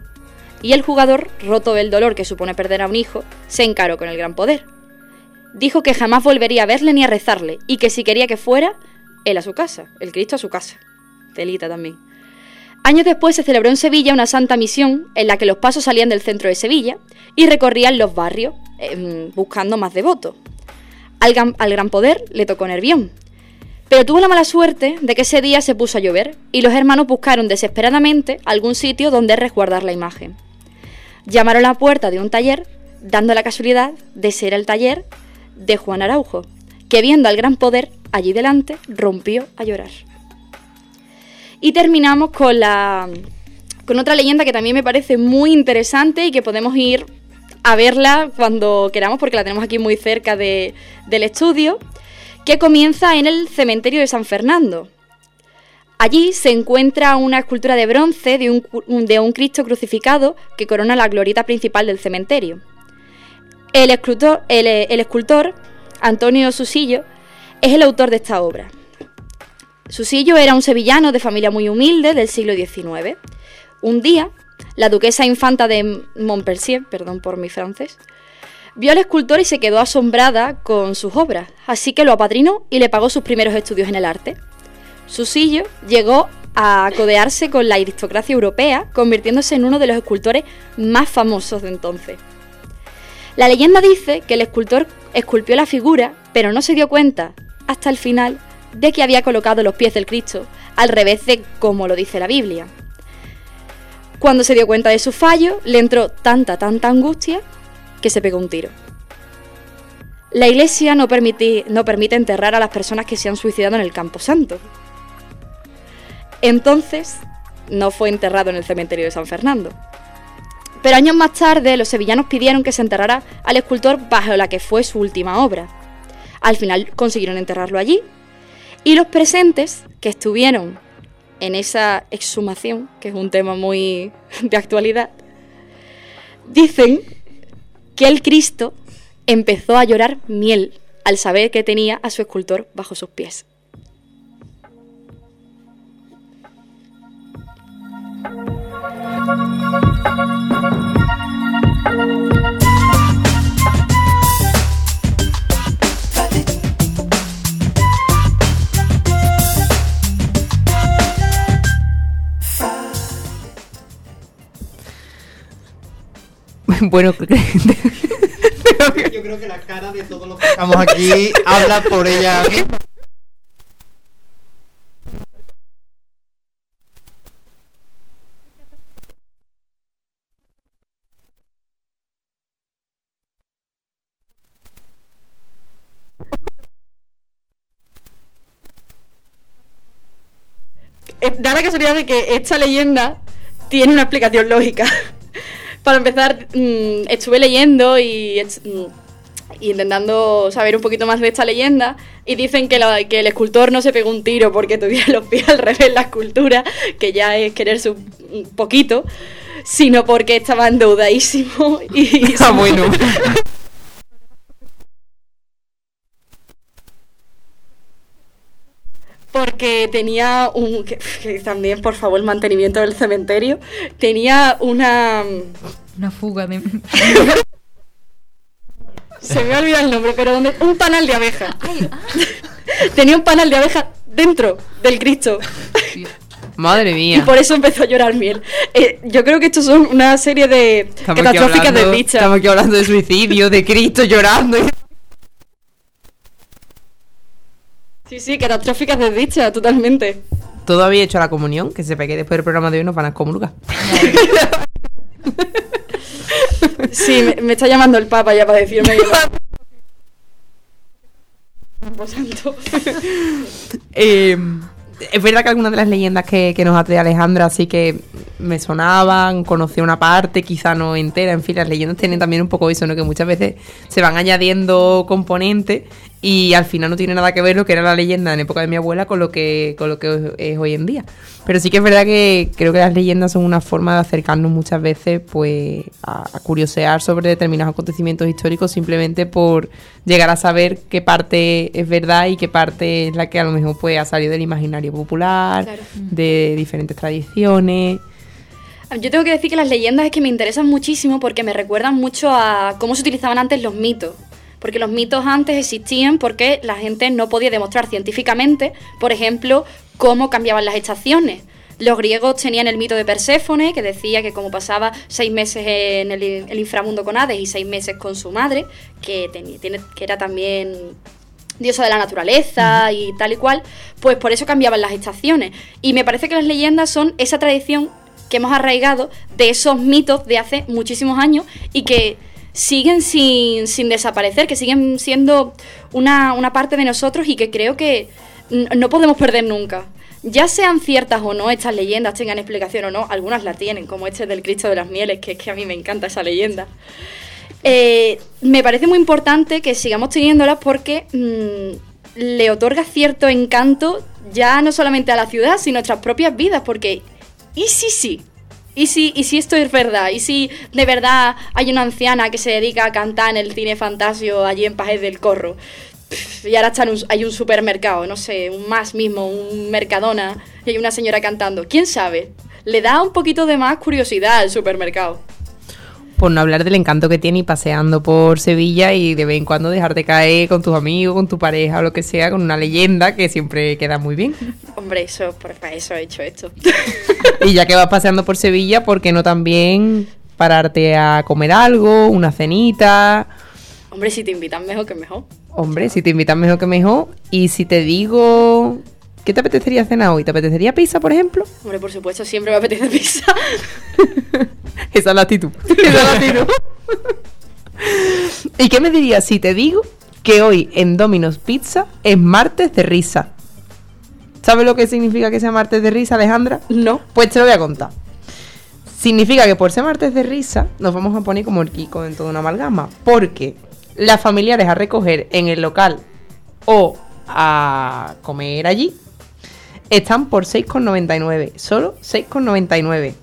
y el jugador, roto del dolor que supone perder a un hijo, se encaró con el Gran Poder. Dijo que jamás volvería a verle ni a rezarle, y que si quería que fuera, él a su casa, el Cristo a su casa. Telita también. Años después se celebró en Sevilla una santa misión en la que los pasos salían del centro de Sevilla y recorrían los barrios em, buscando más devotos. Al, al gran poder le tocó Nervión. Pero tuvo la mala suerte de que ese día se puso a llover y los hermanos buscaron desesperadamente algún sitio donde resguardar la imagen. Llamaron a la puerta de un taller, dando la casualidad de ser el taller de Juan Araujo, que viendo al gran poder allí delante rompió a llorar. Y terminamos con la con otra leyenda que también me parece muy interesante y que podemos ir a verla cuando queramos porque la tenemos aquí muy cerca de- del estudio, que comienza en el cementerio de San Fernando. Allí se encuentra una escultura de bronce de un, de un Cristo crucificado que corona la glorieta principal del cementerio. El escultor, el, el escultor Antonio Susillo es el autor de esta obra. Susillo era un sevillano de familia muy humilde del siglo XIX. Un día, la duquesa infanta de Montpensier, perdón por mi francés, vio al escultor y se quedó asombrada con sus obras, así que lo apadrinó y le pagó sus primeros estudios en el arte. Susillo llegó a codearse con la aristocracia europea, convirtiéndose en uno de los escultores más famosos de entonces. La leyenda dice que el escultor esculpió la figura, pero no se dio cuenta, hasta el final, de que había colocado los pies del Cristo al revés de como lo dice la Biblia. Cuando se dio cuenta de su fallo, le entró tanta, tanta angustia que se pegó un tiro. La iglesia no, permiti- no permite enterrar a las personas que se han suicidado en el Campo Santo. Entonces, no fue enterrado en el cementerio de San Fernando. Pero años más tarde, los sevillanos pidieron que se enterrara al escultor bajo la que fue su última obra. Al final consiguieron enterrarlo allí. Y los presentes que estuvieron en esa exhumación, que es un tema muy de actualidad, dicen que el Cristo empezó a llorar miel al saber que tenía a su escultor bajo sus pies. Bueno, Yo creo que la cara de todos los que estamos aquí habla por ella misma. Da la casualidad de que esta leyenda tiene una explicación lógica. Para empezar, mm, estuve leyendo y, mm, y intentando saber un poquito más de esta leyenda y dicen que, la- que el escultor no se pegó un tiro porque tuviera los pies al revés en la escultura, que ya es quererse un, un poquito, sino porque estaba endeudadísimo y... Ah, bueno. porque tenía un que, que también por favor el mantenimiento del cementerio tenía una Una fuga de... se me ha olvidado el nombre pero donde un panal de abeja tenía un panal de abeja dentro del Cristo Madre y mía. por eso empezó a llorar miel Eh, yo creo que estos son una serie de Estamos catastróficas hablando- desdichas Estamos aquí hablando de suicidio, de Cristo llorando. Sí sí catastróficas desdichas totalmente Todo había hecho la comunión, que sepa que después del programa de hoy nos van a excomulgar. sí me, me está llamando el Papa ya para decirme que santo. Eh, es verdad que algunas de las leyendas que, que nos ha traído Alejandra sí que me sonaban, conocía una parte, quizá no entera. En fin, las leyendas tienen también un poco eso, ¿no? Que muchas veces se van añadiendo componentes y al final no tiene nada que ver lo que era la leyenda en época de mi abuela con lo que, con lo que es hoy en día. Pero sí que es verdad que creo que las leyendas son una forma de acercarnos muchas veces pues a, a curiosear sobre determinados acontecimientos históricos simplemente por llegar a saber qué parte es verdad y qué parte es la que a lo mejor pues ha salido del imaginario popular, Claro. de diferentes tradiciones. Yo tengo que decir que las leyendas es que me interesan muchísimo porque me recuerdan mucho a cómo se utilizaban antes los mitos. Porque los mitos antes existían porque la gente no podía demostrar científicamente, por ejemplo, cómo cambiaban las estaciones. Los griegos tenían el mito de Perséfone, que decía que como pasaba seis meses en el, el inframundo con Hades y seis meses con su madre, que, que era también diosa de la naturaleza y tal y cual, pues por eso cambiaban las estaciones. Y me parece que las leyendas son esa tradición que hemos arraigado de esos mitos de hace muchísimos años y que siguen sin, sin desaparecer, que siguen siendo una, una parte de nosotros y que creo que no podemos perder nunca. Ya sean ciertas o no estas leyendas, tengan explicación o no, algunas la tienen, como este del Cristo de las Mieles, que es que a mí me encanta esa leyenda. Eh, me parece muy importante que sigamos teniéndolas porque mm, le otorga cierto encanto ya no solamente a la ciudad, sino a nuestras propias vidas, porque ¿y si sí? ¿Y si, ¿Y esto es verdad? ¿Y si de verdad hay una anciana que se dedica a cantar en el cine fantasio allí en Pajes del Corro? Y ahora hay un supermercado, no sé, un más mismo, un Mercadona, y hay una señora cantando. ¿Quién sabe? Le da un poquito de más curiosidad al supermercado. Por no hablar del encanto que tiene y paseando por Sevilla y de vez en cuando dejarte caer con tus amigos, con tu pareja o lo que sea, con una leyenda que siempre queda muy bien. Hombre, eso, por- para eso he hecho esto. Y ya que vas paseando por Sevilla, ¿por qué no también pararte a comer algo, una cenita? Hombre, si te invitan mejor que mejor. Hombre, si te invitan mejor que mejor. Y si te digo, ¿qué te apetecería cenar hoy? ¿Te apetecería pizza, por ejemplo? Hombre, por supuesto, siempre me apetece pizza. Esa es la actitud. Esa es la actitud. ¿Y qué me dirías si te digo que hoy en Domino's Pizza es martes de risa? ¿Sabes lo que significa que sea martes de risa, Alejandra? No. Pues te lo voy a contar. Significa que por ser martes de risa nos vamos a poner como el Kiko en toda una amalgama. Porque las familiares a recoger en el local o a comer allí. Están por 6,99, solo 6,99.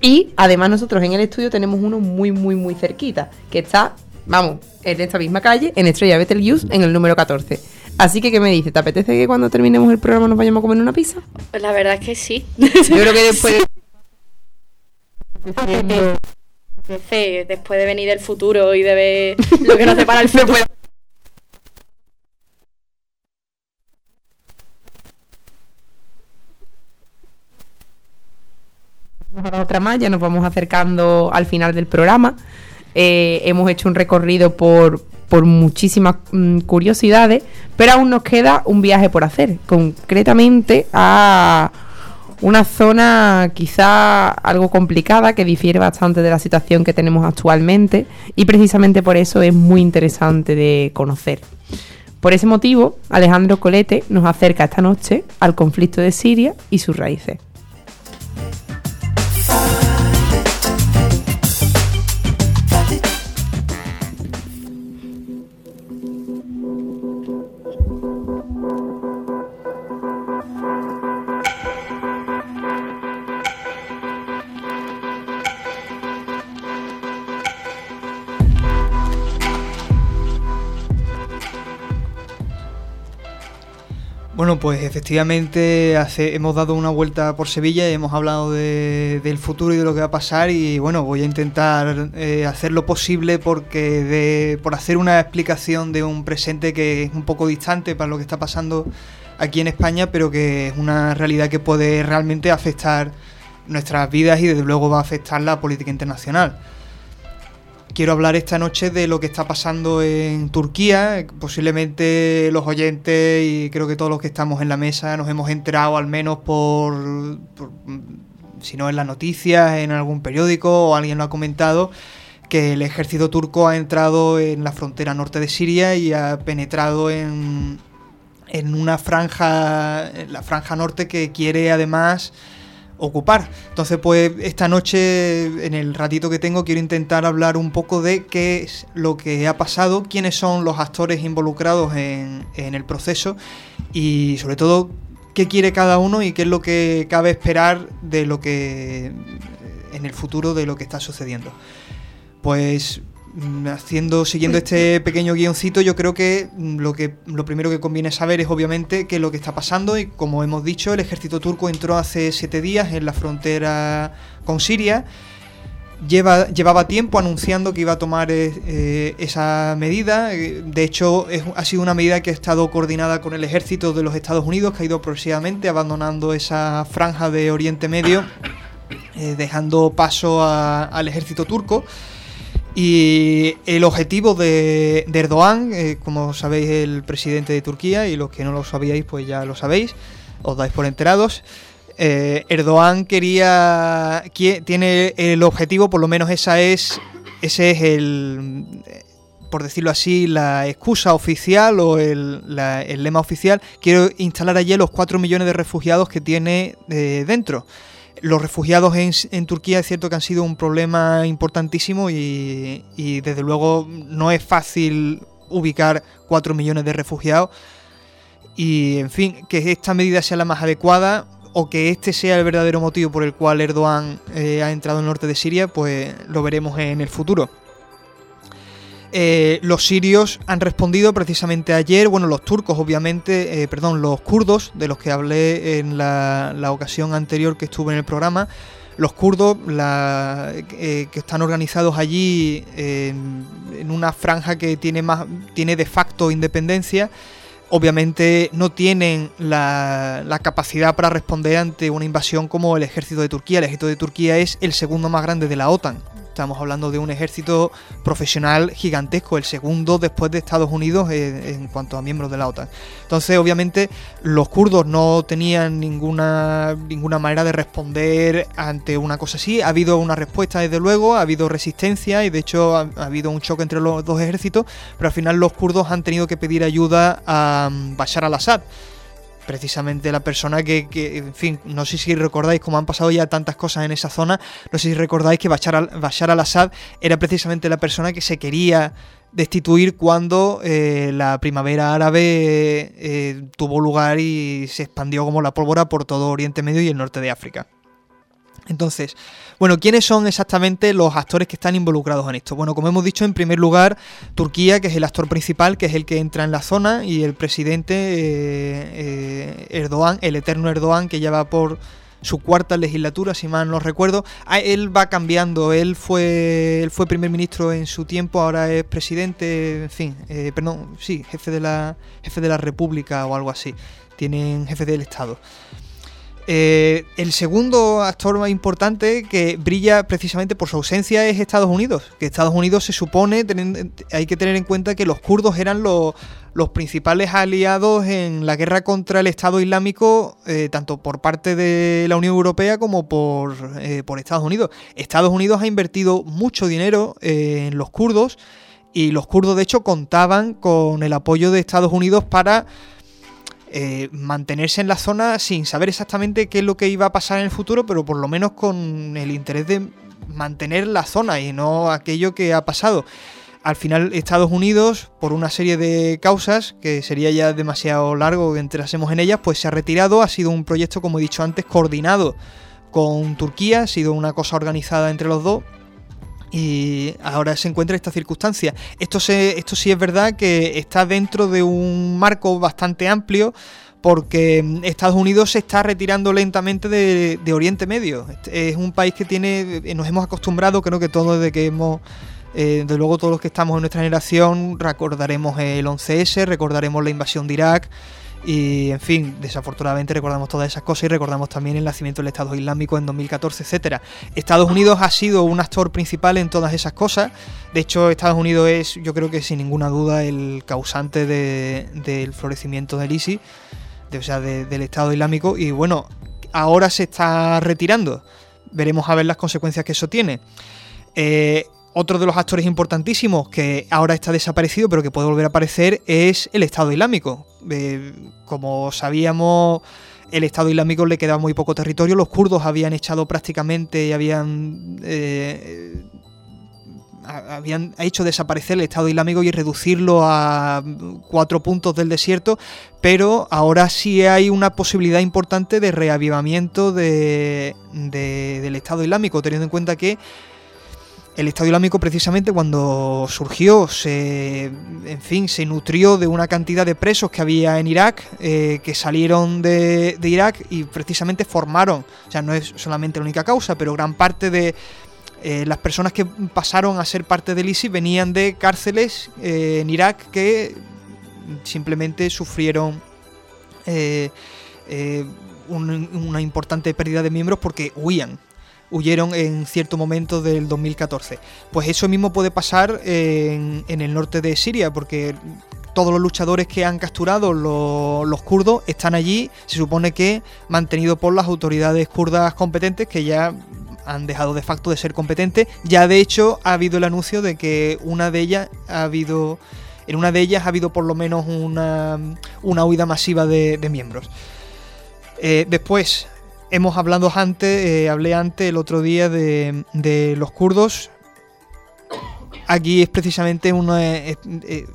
Y además nosotros en el estudio tenemos uno muy, muy, muy cerquita, que está, vamos, en esta misma calle, en Estrella Betelgeuse, en el número 14. Así que, ¿qué me dice? ¿Te apetece que cuando terminemos el programa nos vayamos a comer una pizza? Pues la verdad es que sí. Yo creo que después... Apetece, después de venir del futuro y de ver lo que nos depara el futuro. Otra más, ya nos vamos acercando al final del programa. Eh, hemos hecho un recorrido por, por muchísimas mm, curiosidades, pero aún nos queda un viaje por hacer, concretamente a una zona quizá algo complicada que difiere bastante de la situación que tenemos actualmente y precisamente por eso es muy interesante de conocer. Por ese motivo, Alejandro Colete nos acerca esta noche al conflicto de Siria y sus raíces. far. Bueno, pues efectivamente hace, hemos dado una vuelta por Sevilla y hemos hablado de- del futuro y de lo que va a pasar y bueno, voy a intentar eh, hacer lo posible porque de, por hacer una explicación de un presente que es un poco distante para lo que está pasando aquí en España, pero que es una realidad que puede realmente afectar nuestras vidas y desde luego va a afectar la política internacional. Quiero hablar esta noche de lo que está pasando en Turquía. Posiblemente los oyentes y creo que todos los que estamos en la mesa nos hemos enterado al menos por, si no en las noticias, en algún periódico o alguien lo ha comentado, que el ejército turco ha entrado en la frontera norte de Siria y ha penetrado en, en una franja, la franja norte que quiere además ocupar. Entonces, pues esta noche, en el ratito que tengo, quiero intentar hablar un poco de qué es lo que ha pasado, quiénes son los actores involucrados en, el proceso y sobre todo qué quiere cada uno y qué es lo que cabe esperar de lo que en el futuro de lo que está sucediendo. Pues haciendo siguiendo este pequeño guioncito yo creo que mm, lo que lo primero que conviene saber es obviamente qué es lo que está pasando y como hemos dicho el ejército turco entró hace siete días en la frontera con Siria Lleva, llevaba tiempo anunciando que iba a tomar eh, eh, esa medida. Eh, De hecho, ha sido una medida que ha estado coordinada con el ejército de los Estados Unidos, que ha ido progresivamente abandonando esa franja de Oriente Medio, dejando paso al ejército turco. Y el objetivo de, Erdogan, eh, como sabéis, el presidente de Turquía, y los que no lo sabíais, pues ya lo sabéis, os dais por enterados. Eh, Erdogan quería, tiene el objetivo, por lo menos esa es, ese es el, por decirlo así, la excusa oficial o el, el lema oficial. Quiero instalar allí los 4 millones de refugiados que tiene eh, dentro. Los refugiados en, Turquía es cierto que han sido un problema importantísimo y, desde luego no es fácil ubicar 4 millones de refugiados. Y en fin, que esta medida sea la más adecuada o que este sea el verdadero motivo por el cual Erdogan eh, ha entrado en el norte de Siria, pues lo veremos en el futuro. Eh, los sirios han respondido precisamente ayer, bueno, los turcos obviamente, eh, perdón, los kurdos, de los que hablé en la, ocasión anterior que estuve en el programa, los kurdos eh, que están organizados allí en, una franja que tiene, más, tiene de facto independencia, obviamente no tienen la capacidad para responder ante una invasión como el ejército de Turquía. El ejército de Turquía es el segundo más grande de la OTAN. Estamos hablando de un ejército profesional gigantesco, el segundo después de Estados Unidos eh, en cuanto a miembros de la OTAN. Entonces, obviamente, los kurdos no tenían ninguna, ninguna manera de responder ante una cosa así. Ha habido una respuesta, desde luego, ha habido resistencia y, de hecho, ha, ha habido un choque entre los dos ejércitos, pero al final los kurdos han tenido que pedir ayuda a mm, Bashar al-Assad precisamente la persona que, en fin, no sé si recordáis, como han pasado ya tantas cosas en esa zona, no sé si recordáis que Bashar al-Assad era precisamente la persona que se quería destituir cuando eh, la primavera árabe eh, tuvo lugar y se expandió como la pólvora por todo Oriente Medio y el norte de África. Entonces, bueno, ¿quiénes son exactamente los actores que están involucrados en esto? Bueno, como hemos dicho, en primer lugar, Turquía, que es el actor principal, que es el que entra en la zona, y el presidente eh, eh, Erdogan, el eterno Erdogan, que ya va por su cuarta legislatura, si mal no recuerdo. Ah, él va cambiando, él fue, él fue primer ministro en su tiempo, ahora es presidente, en fin, eh, perdón, sí, jefe de la jefe de la República o algo así. Tienen jefe del Estado. Eh, el segundo actor más importante que brilla precisamente por su ausencia es Estados Unidos. Que Estados Unidos se supone, hay que tener en cuenta que los kurdos eran los, principales aliados en la guerra contra el Estado Islámico, eh, tanto por parte de la Unión Europea como por, eh, por Estados Unidos. Estados Unidos ha invertido mucho dinero en los kurdos y los kurdos de hecho contaban con el apoyo de Estados Unidos para eh, mantenerse en la zona sin saber exactamente qué es lo que iba a pasar en el futuro, pero por lo menos con el interés de mantener la zona y no aquello que ha pasado. Al final Estados Unidos, por una serie de causas, que sería ya demasiado largo que entrásemos en ellas, pues se ha retirado, ha sido un proyecto, como he dicho antes, coordinado con Turquía, ha sido una cosa organizada entre los dos y ahora se encuentra esta circunstancia. Esto, se, esto sí es verdad que está dentro de un marco bastante amplio porque Estados Unidos se está retirando lentamente de, Oriente Medio. Es un país que tiene, nos hemos acostumbrado, creo que todos desde que hemos... Eh, de luego todos los que estamos en nuestra generación recordaremos el 11S, recordaremos la invasión de Irak, y en fin, desafortunadamente recordamos todas esas cosas y recordamos también el nacimiento del Estado Islámico en 2014, etcétera. Estados Unidos ha sido un actor principal en todas esas cosas. De hecho, Estados Unidos es, yo creo que sin ninguna duda, el causante del florecimiento del ISIS, o sea, del Estado Islámico. Y bueno, ahora se está retirando. Veremos a ver las consecuencias que eso tiene. Eh, otro de los actores importantísimos que ahora está desaparecido pero que puede volver a aparecer es el Estado Islámico. Eh, como sabíamos, el Estado Islámico le quedaba muy poco territorio, los kurdos habían echado prácticamente y habían... Eh, habían hecho desaparecer el Estado Islámico y reducirlo a cuatro puntos del desierto, pero ahora sí hay una posibilidad importante de reavivamiento del Estado Islámico, teniendo en cuenta que el Estado Islámico precisamente cuando surgió, se, en fin, se nutrió de una cantidad de presos que había en Irak, eh, que salieron de, Irak y precisamente formaron, o sea, no es solamente la única causa, pero gran parte de eh, las personas que pasaron a ser parte del ISIS venían de cárceles eh, en Irak que simplemente sufrieron una importante pérdida de miembros porque huían huyeron en cierto momento del 2014. Pues eso mismo puede pasar en, el norte de Siria, porque todos los luchadores que han capturado los, kurdos están allí, se supone que mantenido por las autoridades kurdas competentes que ya han dejado de facto de ser competentes. Ya de hecho ha habido el anuncio de que una de ellas ha habido, en una de ellas ha habido por lo menos una, una huida masiva de, miembros. Eh, después, hemos hablado antes, eh, hablé antes el otro día de, los kurdos. Aquí es precisamente uno eh,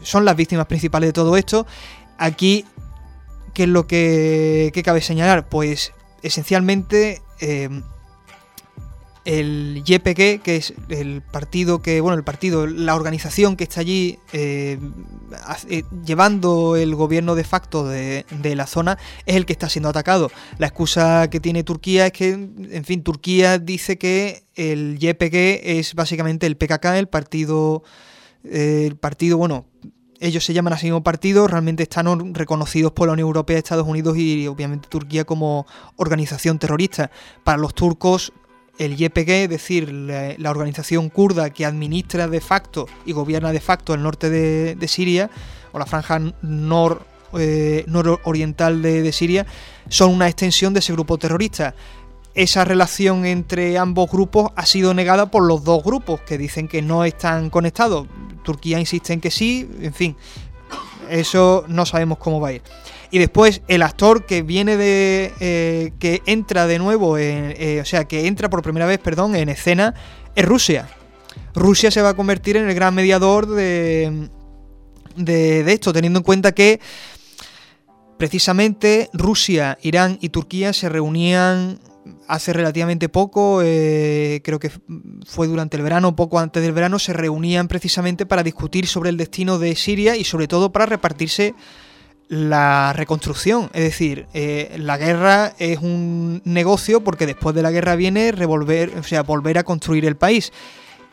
son las víctimas principales de todo esto. Aquí, ¿qué es lo que, cabe señalar? Pues esencialmente eh, el YPG, que es el partido que, bueno, el partido, la organización que está allí eh, eh, llevando el gobierno de facto de, la zona, es el que está siendo atacado. La excusa que tiene Turquía es que, en fin, Turquía dice que el YPG es básicamente el PKK, el partido, eh, el partido, bueno, ellos se llaman así mismo partido, realmente están reconocidos por la Unión Europea, Estados Unidos y obviamente Turquía como organización terrorista. Para los turcos el YPG, es decir, la, organización kurda que administra de facto y gobierna de facto el norte de, Siria, o la franja eh, nororiental de, Siria, son una extensión de ese grupo terrorista. Esa relación entre ambos grupos ha sido negada por los dos grupos, que dicen que no están conectados. Turquía insiste en que sí, en fin, eso no sabemos cómo va a ir. Y después el actor que viene de. Eh, que entra de nuevo, en, eh, o sea, que entra por primera vez, perdón, en escena, es Rusia. Rusia se va a convertir en el gran mediador de, de, esto, teniendo en cuenta que precisamente Rusia, Irán y Turquía se reunían hace relativamente poco, eh, creo que fue durante el verano, poco antes del verano, se reunían precisamente para discutir sobre el destino de Siria y sobre todo para repartirse la reconstrucción. Es decir, eh, la guerra es un negocio porque después de la guerra viene revolver, o sea, volver a construir el país.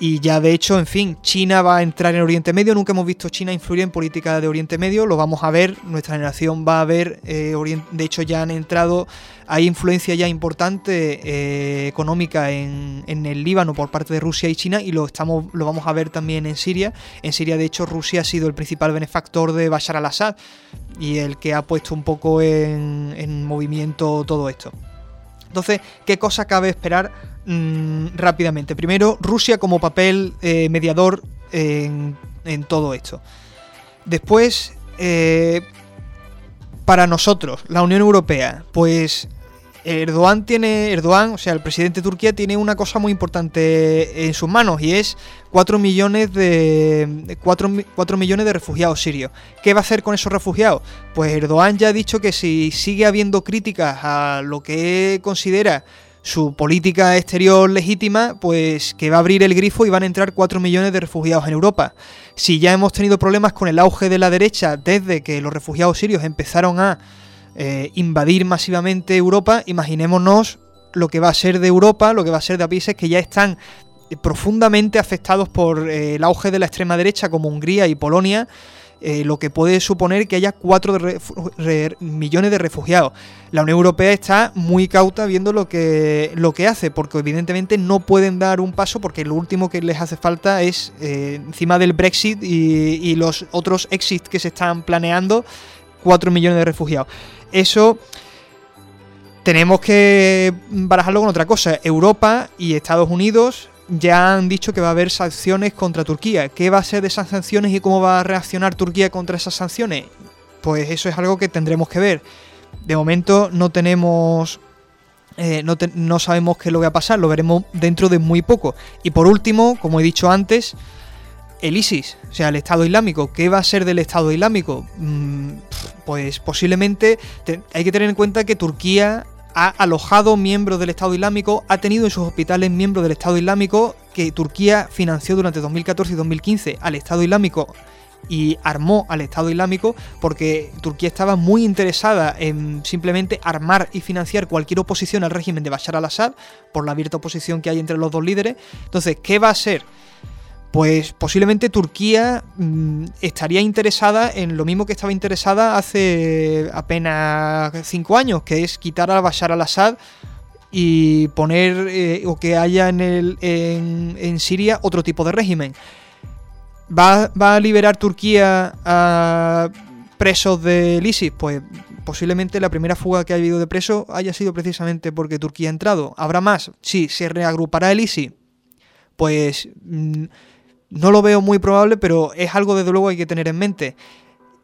Y ya de hecho, en fin, China va a entrar en Oriente Medio. Nunca hemos visto China influir en política de Oriente Medio. Lo vamos a ver. Nuestra generación va a ver. Eh, de hecho, ya han entrado. Hay influencia ya importante eh, económica en, en, el Líbano por parte de Rusia y China. Y lo, estamos, lo vamos a ver también en Siria. En Siria, de hecho, Rusia ha sido el principal benefactor de Bashar al-Assad. Y el que ha puesto un poco en, en movimiento todo esto. Entonces, ¿qué cosa cabe esperar mmm, rápidamente? Primero, Rusia como papel eh, mediador en, en, todo esto. Después, eh, para nosotros, la Unión Europea, pues Erdogan tiene, Erdogan, o sea, el presidente de Turquía tiene una cosa muy importante en sus manos y es 4 millones de 4, 4, millones de refugiados sirios. ¿Qué va a hacer con esos refugiados? Pues Erdogan ya ha dicho que si sigue habiendo críticas a lo que considera su política exterior legítima, pues que va a abrir el grifo y van a entrar 4 millones de refugiados en Europa. Si ya hemos tenido problemas con el auge de la derecha desde que los refugiados sirios empezaron a eh, invadir masivamente Europa, imaginémonos lo que va a ser de Europa, lo que va a ser de países que ya están profundamente afectados por eh, el auge de la extrema derecha como Hungría y Polonia, eh, lo que puede suponer que haya 4 millones de refugiados. La Unión Europea está muy cauta viendo lo que, lo que hace, porque evidentemente no pueden dar un paso porque lo último que les hace falta es, eh, encima del Brexit y, y los otros exits que se están planeando, 4 millones de refugiados. Eso tenemos que barajarlo con otra cosa. Europa y Estados Unidos ya han dicho que va a haber sanciones contra Turquía. ¿Qué va a ser de esas sanciones y cómo va a reaccionar Turquía contra esas sanciones? Pues eso es algo que tendremos que ver. De momento no tenemos... Eh, no, no sabemos qué es lo que va a pasar, lo veremos dentro de muy poco. Y por último, como he dicho antes, el ISIS, o sea, el Estado Islámico. ¿Qué va a ser del Estado Islámico? Mm, pues posiblemente te, hay que tener en cuenta que Turquía ha alojado miembros del Estado Islámico, ha tenido en sus hospitales miembros del Estado Islámico que Turquía financió durante 2014 y 2015 al Estado Islámico y armó al Estado Islámico porque Turquía estaba muy interesada en simplemente armar y financiar cualquier oposición al régimen de Bashar al-Assad por la abierta oposición que hay entre los dos líderes. Entonces, ¿qué va a ser? Pues posiblemente Turquía mmm, estaría interesada en lo mismo que estaba interesada hace apenas cinco años, que es quitar a Bashar al-Assad y poner eh, o que haya en, el, en, en, Siria otro tipo de régimen. ¿Va, ¿Va, a liberar Turquía a presos del ISIS? Pues posiblemente la primera fuga que ha habido de presos haya sido precisamente porque Turquía ha entrado. ¿Habrá más? Sí, se reagrupará el ISIS. Pues... Mmm, no lo veo muy probable, pero es algo desde luego hay que tener en mente.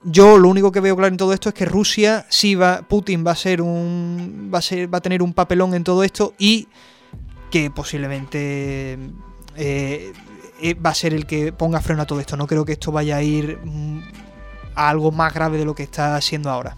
Yo lo único que veo claro en todo esto es que Rusia sí va, Putin va a ser un, va a ser, va a tener un papelón en todo esto y que posiblemente eh, va a ser el que ponga freno a todo esto. No creo que esto vaya a ir mm, a algo más grave de lo que está siendo ahora.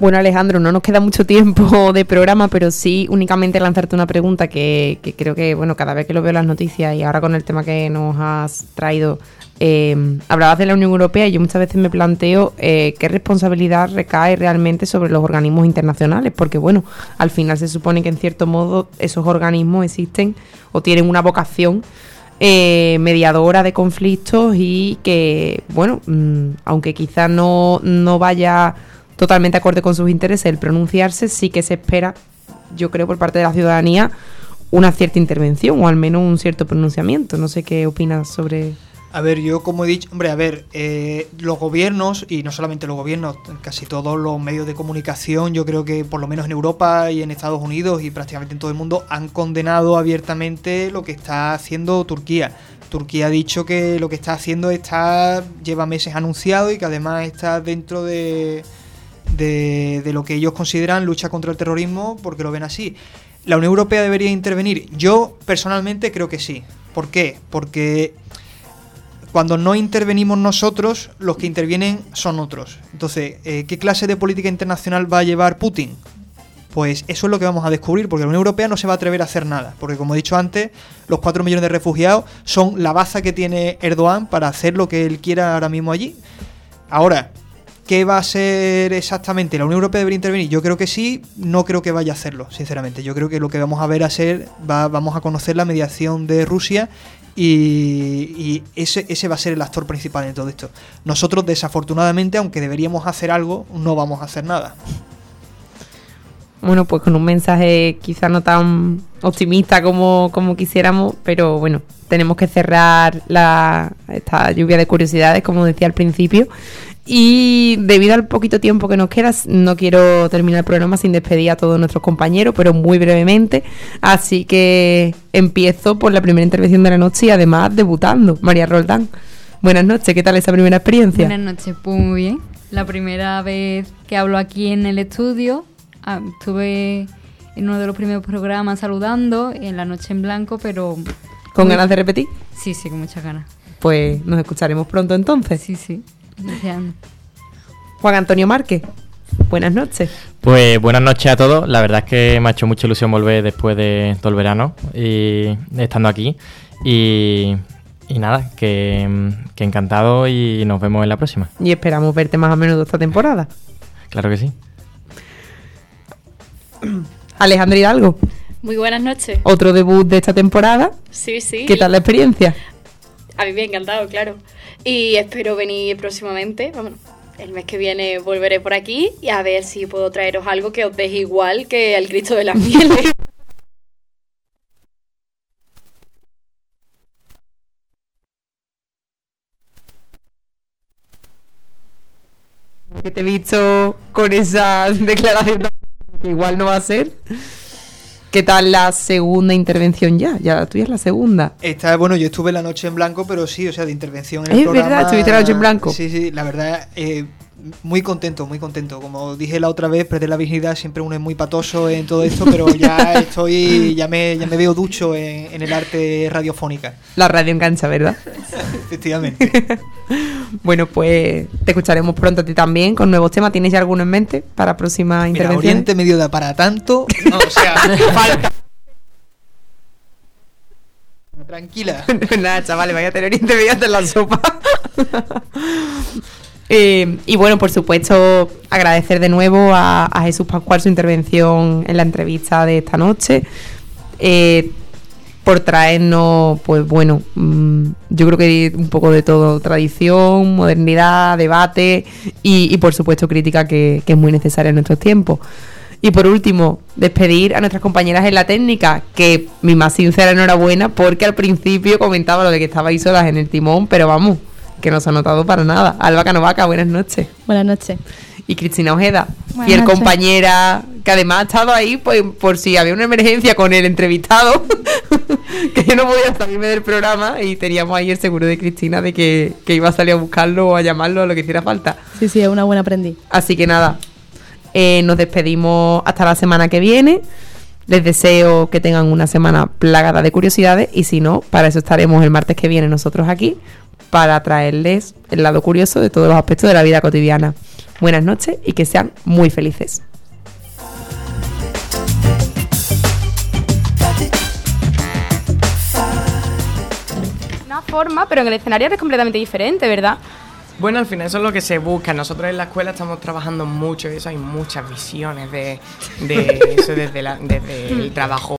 Bueno, Alejandro, no nos queda mucho tiempo de programa, pero sí únicamente lanzarte una pregunta que, que, creo que, bueno, cada vez que lo veo en las noticias y ahora con el tema que nos has traído, eh, hablabas de la Unión Europea y yo muchas veces me planteo eh, qué responsabilidad recae realmente sobre los organismos internacionales, porque, bueno, al final se supone que en cierto modo esos organismos existen o tienen una vocación eh, mediadora de conflictos y que, bueno, mmm, aunque quizás no, no vaya totalmente acorde con sus intereses el pronunciarse, sí que se espera, yo creo, por parte de la ciudadanía una cierta intervención o al menos un cierto pronunciamiento. No sé qué opinas sobre... A ver, yo como he dicho, hombre, a ver, eh, los gobiernos, y no solamente los gobiernos, casi todos los medios de comunicación, yo creo que por lo menos en Europa y en Estados Unidos y prácticamente en todo el mundo, han condenado abiertamente lo que está haciendo Turquía. Turquía ha dicho que lo que está haciendo está lleva meses anunciado y que además está dentro de, de, lo que ellos consideran lucha contra el terrorismo porque lo ven así. ¿La Unión Europea debería intervenir? Yo personalmente creo que sí. ¿Por qué? Porque cuando no intervenimos nosotros, los que intervienen son otros. Entonces, eh, ¿qué clase de política internacional va a llevar Putin? Pues eso es lo que vamos a descubrir, porque la Unión Europea no se va a atrever a hacer nada, porque como he dicho antes, los 4 millones de refugiados son la baza que tiene Erdogan para hacer lo que él quiera ahora mismo allí. Ahora, ¿qué va a ser exactamente? ¿La Unión Europea debería intervenir? Yo creo que sí, no creo que vaya a hacerlo, sinceramente. Yo creo que lo que vamos a ver a ser, va- vamos a conocer la mediación de Rusia y, y ese, ese va a ser el actor principal en todo esto. Nosotros, desafortunadamente, aunque deberíamos hacer algo, no vamos a hacer nada. Bueno, pues con un mensaje quizá no tan optimista como, como quisiéramos, pero bueno, tenemos que cerrar la, esta lluvia de curiosidades, como decía al principio. Y debido al poquito tiempo que nos queda, no quiero terminar el programa sin despedir a todos nuestros compañeros, pero muy brevemente. Así que empiezo por la primera intervención de la noche y además debutando, María Roldán. Buenas noches, ¿qué tal esa primera experiencia? Buenas noches, pues muy bien. La primera vez que hablo aquí en el estudio, ah, estuve en uno de los primeros programas saludando, en la noche en blanco, pero... ¿Con muy- ganas de repetir? Sí, sí, con muchas ganas. Pues nos escucharemos pronto entonces. Sí, sí. Deseando. Juan Antonio Márquez, buenas noches. Pues buenas noches a todos. La verdad es que me ha hecho mucha ilusión volver después de todo el verano y estando aquí. Y, y nada, que, que encantado y nos vemos en la próxima. Y esperamos verte más a menudo esta temporada. Claro que sí. Alejandro Hidalgo, Muy buenas noches. otro debut de esta temporada. Sí, sí. ¿Qué tal la experiencia? A mí me ha encantado, claro. Y espero venir próximamente. Vamos, el mes que viene volveré por aquí y a ver si puedo traeros algo que os deje igual que al Cristo de las Mieles. Que te he visto con esa declaración que igual no va a ser. ¿Qué tal la segunda intervención ya? Ya la tuya es la segunda. Esta, bueno, yo estuve la noche en blanco, pero sí, o sea, de intervención en Es el programa. verdad, estuviste la noche en blanco. Sí, sí, la verdad, eh, muy contento, muy contento. Como dije la otra vez, perder la virginidad siempre uno es muy patoso en todo esto, pero ya estoy, ya me, ya me veo ducho en, en el arte radiofónica. La radio engancha, ¿verdad? Efectivamente. bueno, pues te escucharemos pronto a ti también con nuevos temas. ¿Tienes ya alguno en mente para próxima Mira, intervención? Oriente Medio da para tanto. No, o sea, falta. Tranquila. Nada, chavales, vaya a tener intervención en la sopa. Eh, y bueno, por supuesto, agradecer de nuevo a, Jesús Pascual su intervención en la entrevista de esta noche. eh, por traernos, pues bueno, mm, yo creo que un poco de todo, tradición, modernidad, debate y, y, por supuesto crítica que, que es muy necesaria en nuestros tiempos. Y por último, despedir a nuestras compañeras en la técnica, que mi más sincera enhorabuena, porque al principio comentaba lo de que estabais solas en el timón, pero vamos, que no se ha notado para nada. Alba Canovaca, buenas noches. Buenas noches. Y Cristina Ojeda, Buenas fiel noches. compañera, que además ha estado ahí pues, por si había una emergencia con el entrevistado, que yo no podía salirme del programa y teníamos ahí el seguro de Cristina de que, que iba a salir a buscarlo o a llamarlo o lo que hiciera falta. Sí, sí, es una buena aprendiz. Así que nada, eh, nos despedimos hasta la semana que viene. Les deseo que tengan una semana plagada de curiosidades y si no, para eso estaremos el martes que viene nosotros aquí para traerles el lado curioso de todos los aspectos de la vida cotidiana. Buenas noches y que sean muy felices. Una forma, pero en el escenario es completamente diferente, ¿verdad? Bueno, al final eso es lo que se busca. Nosotros en la escuela estamos trabajando mucho y eso hay muchas visiones de, de eso desde, la- desde el trabajo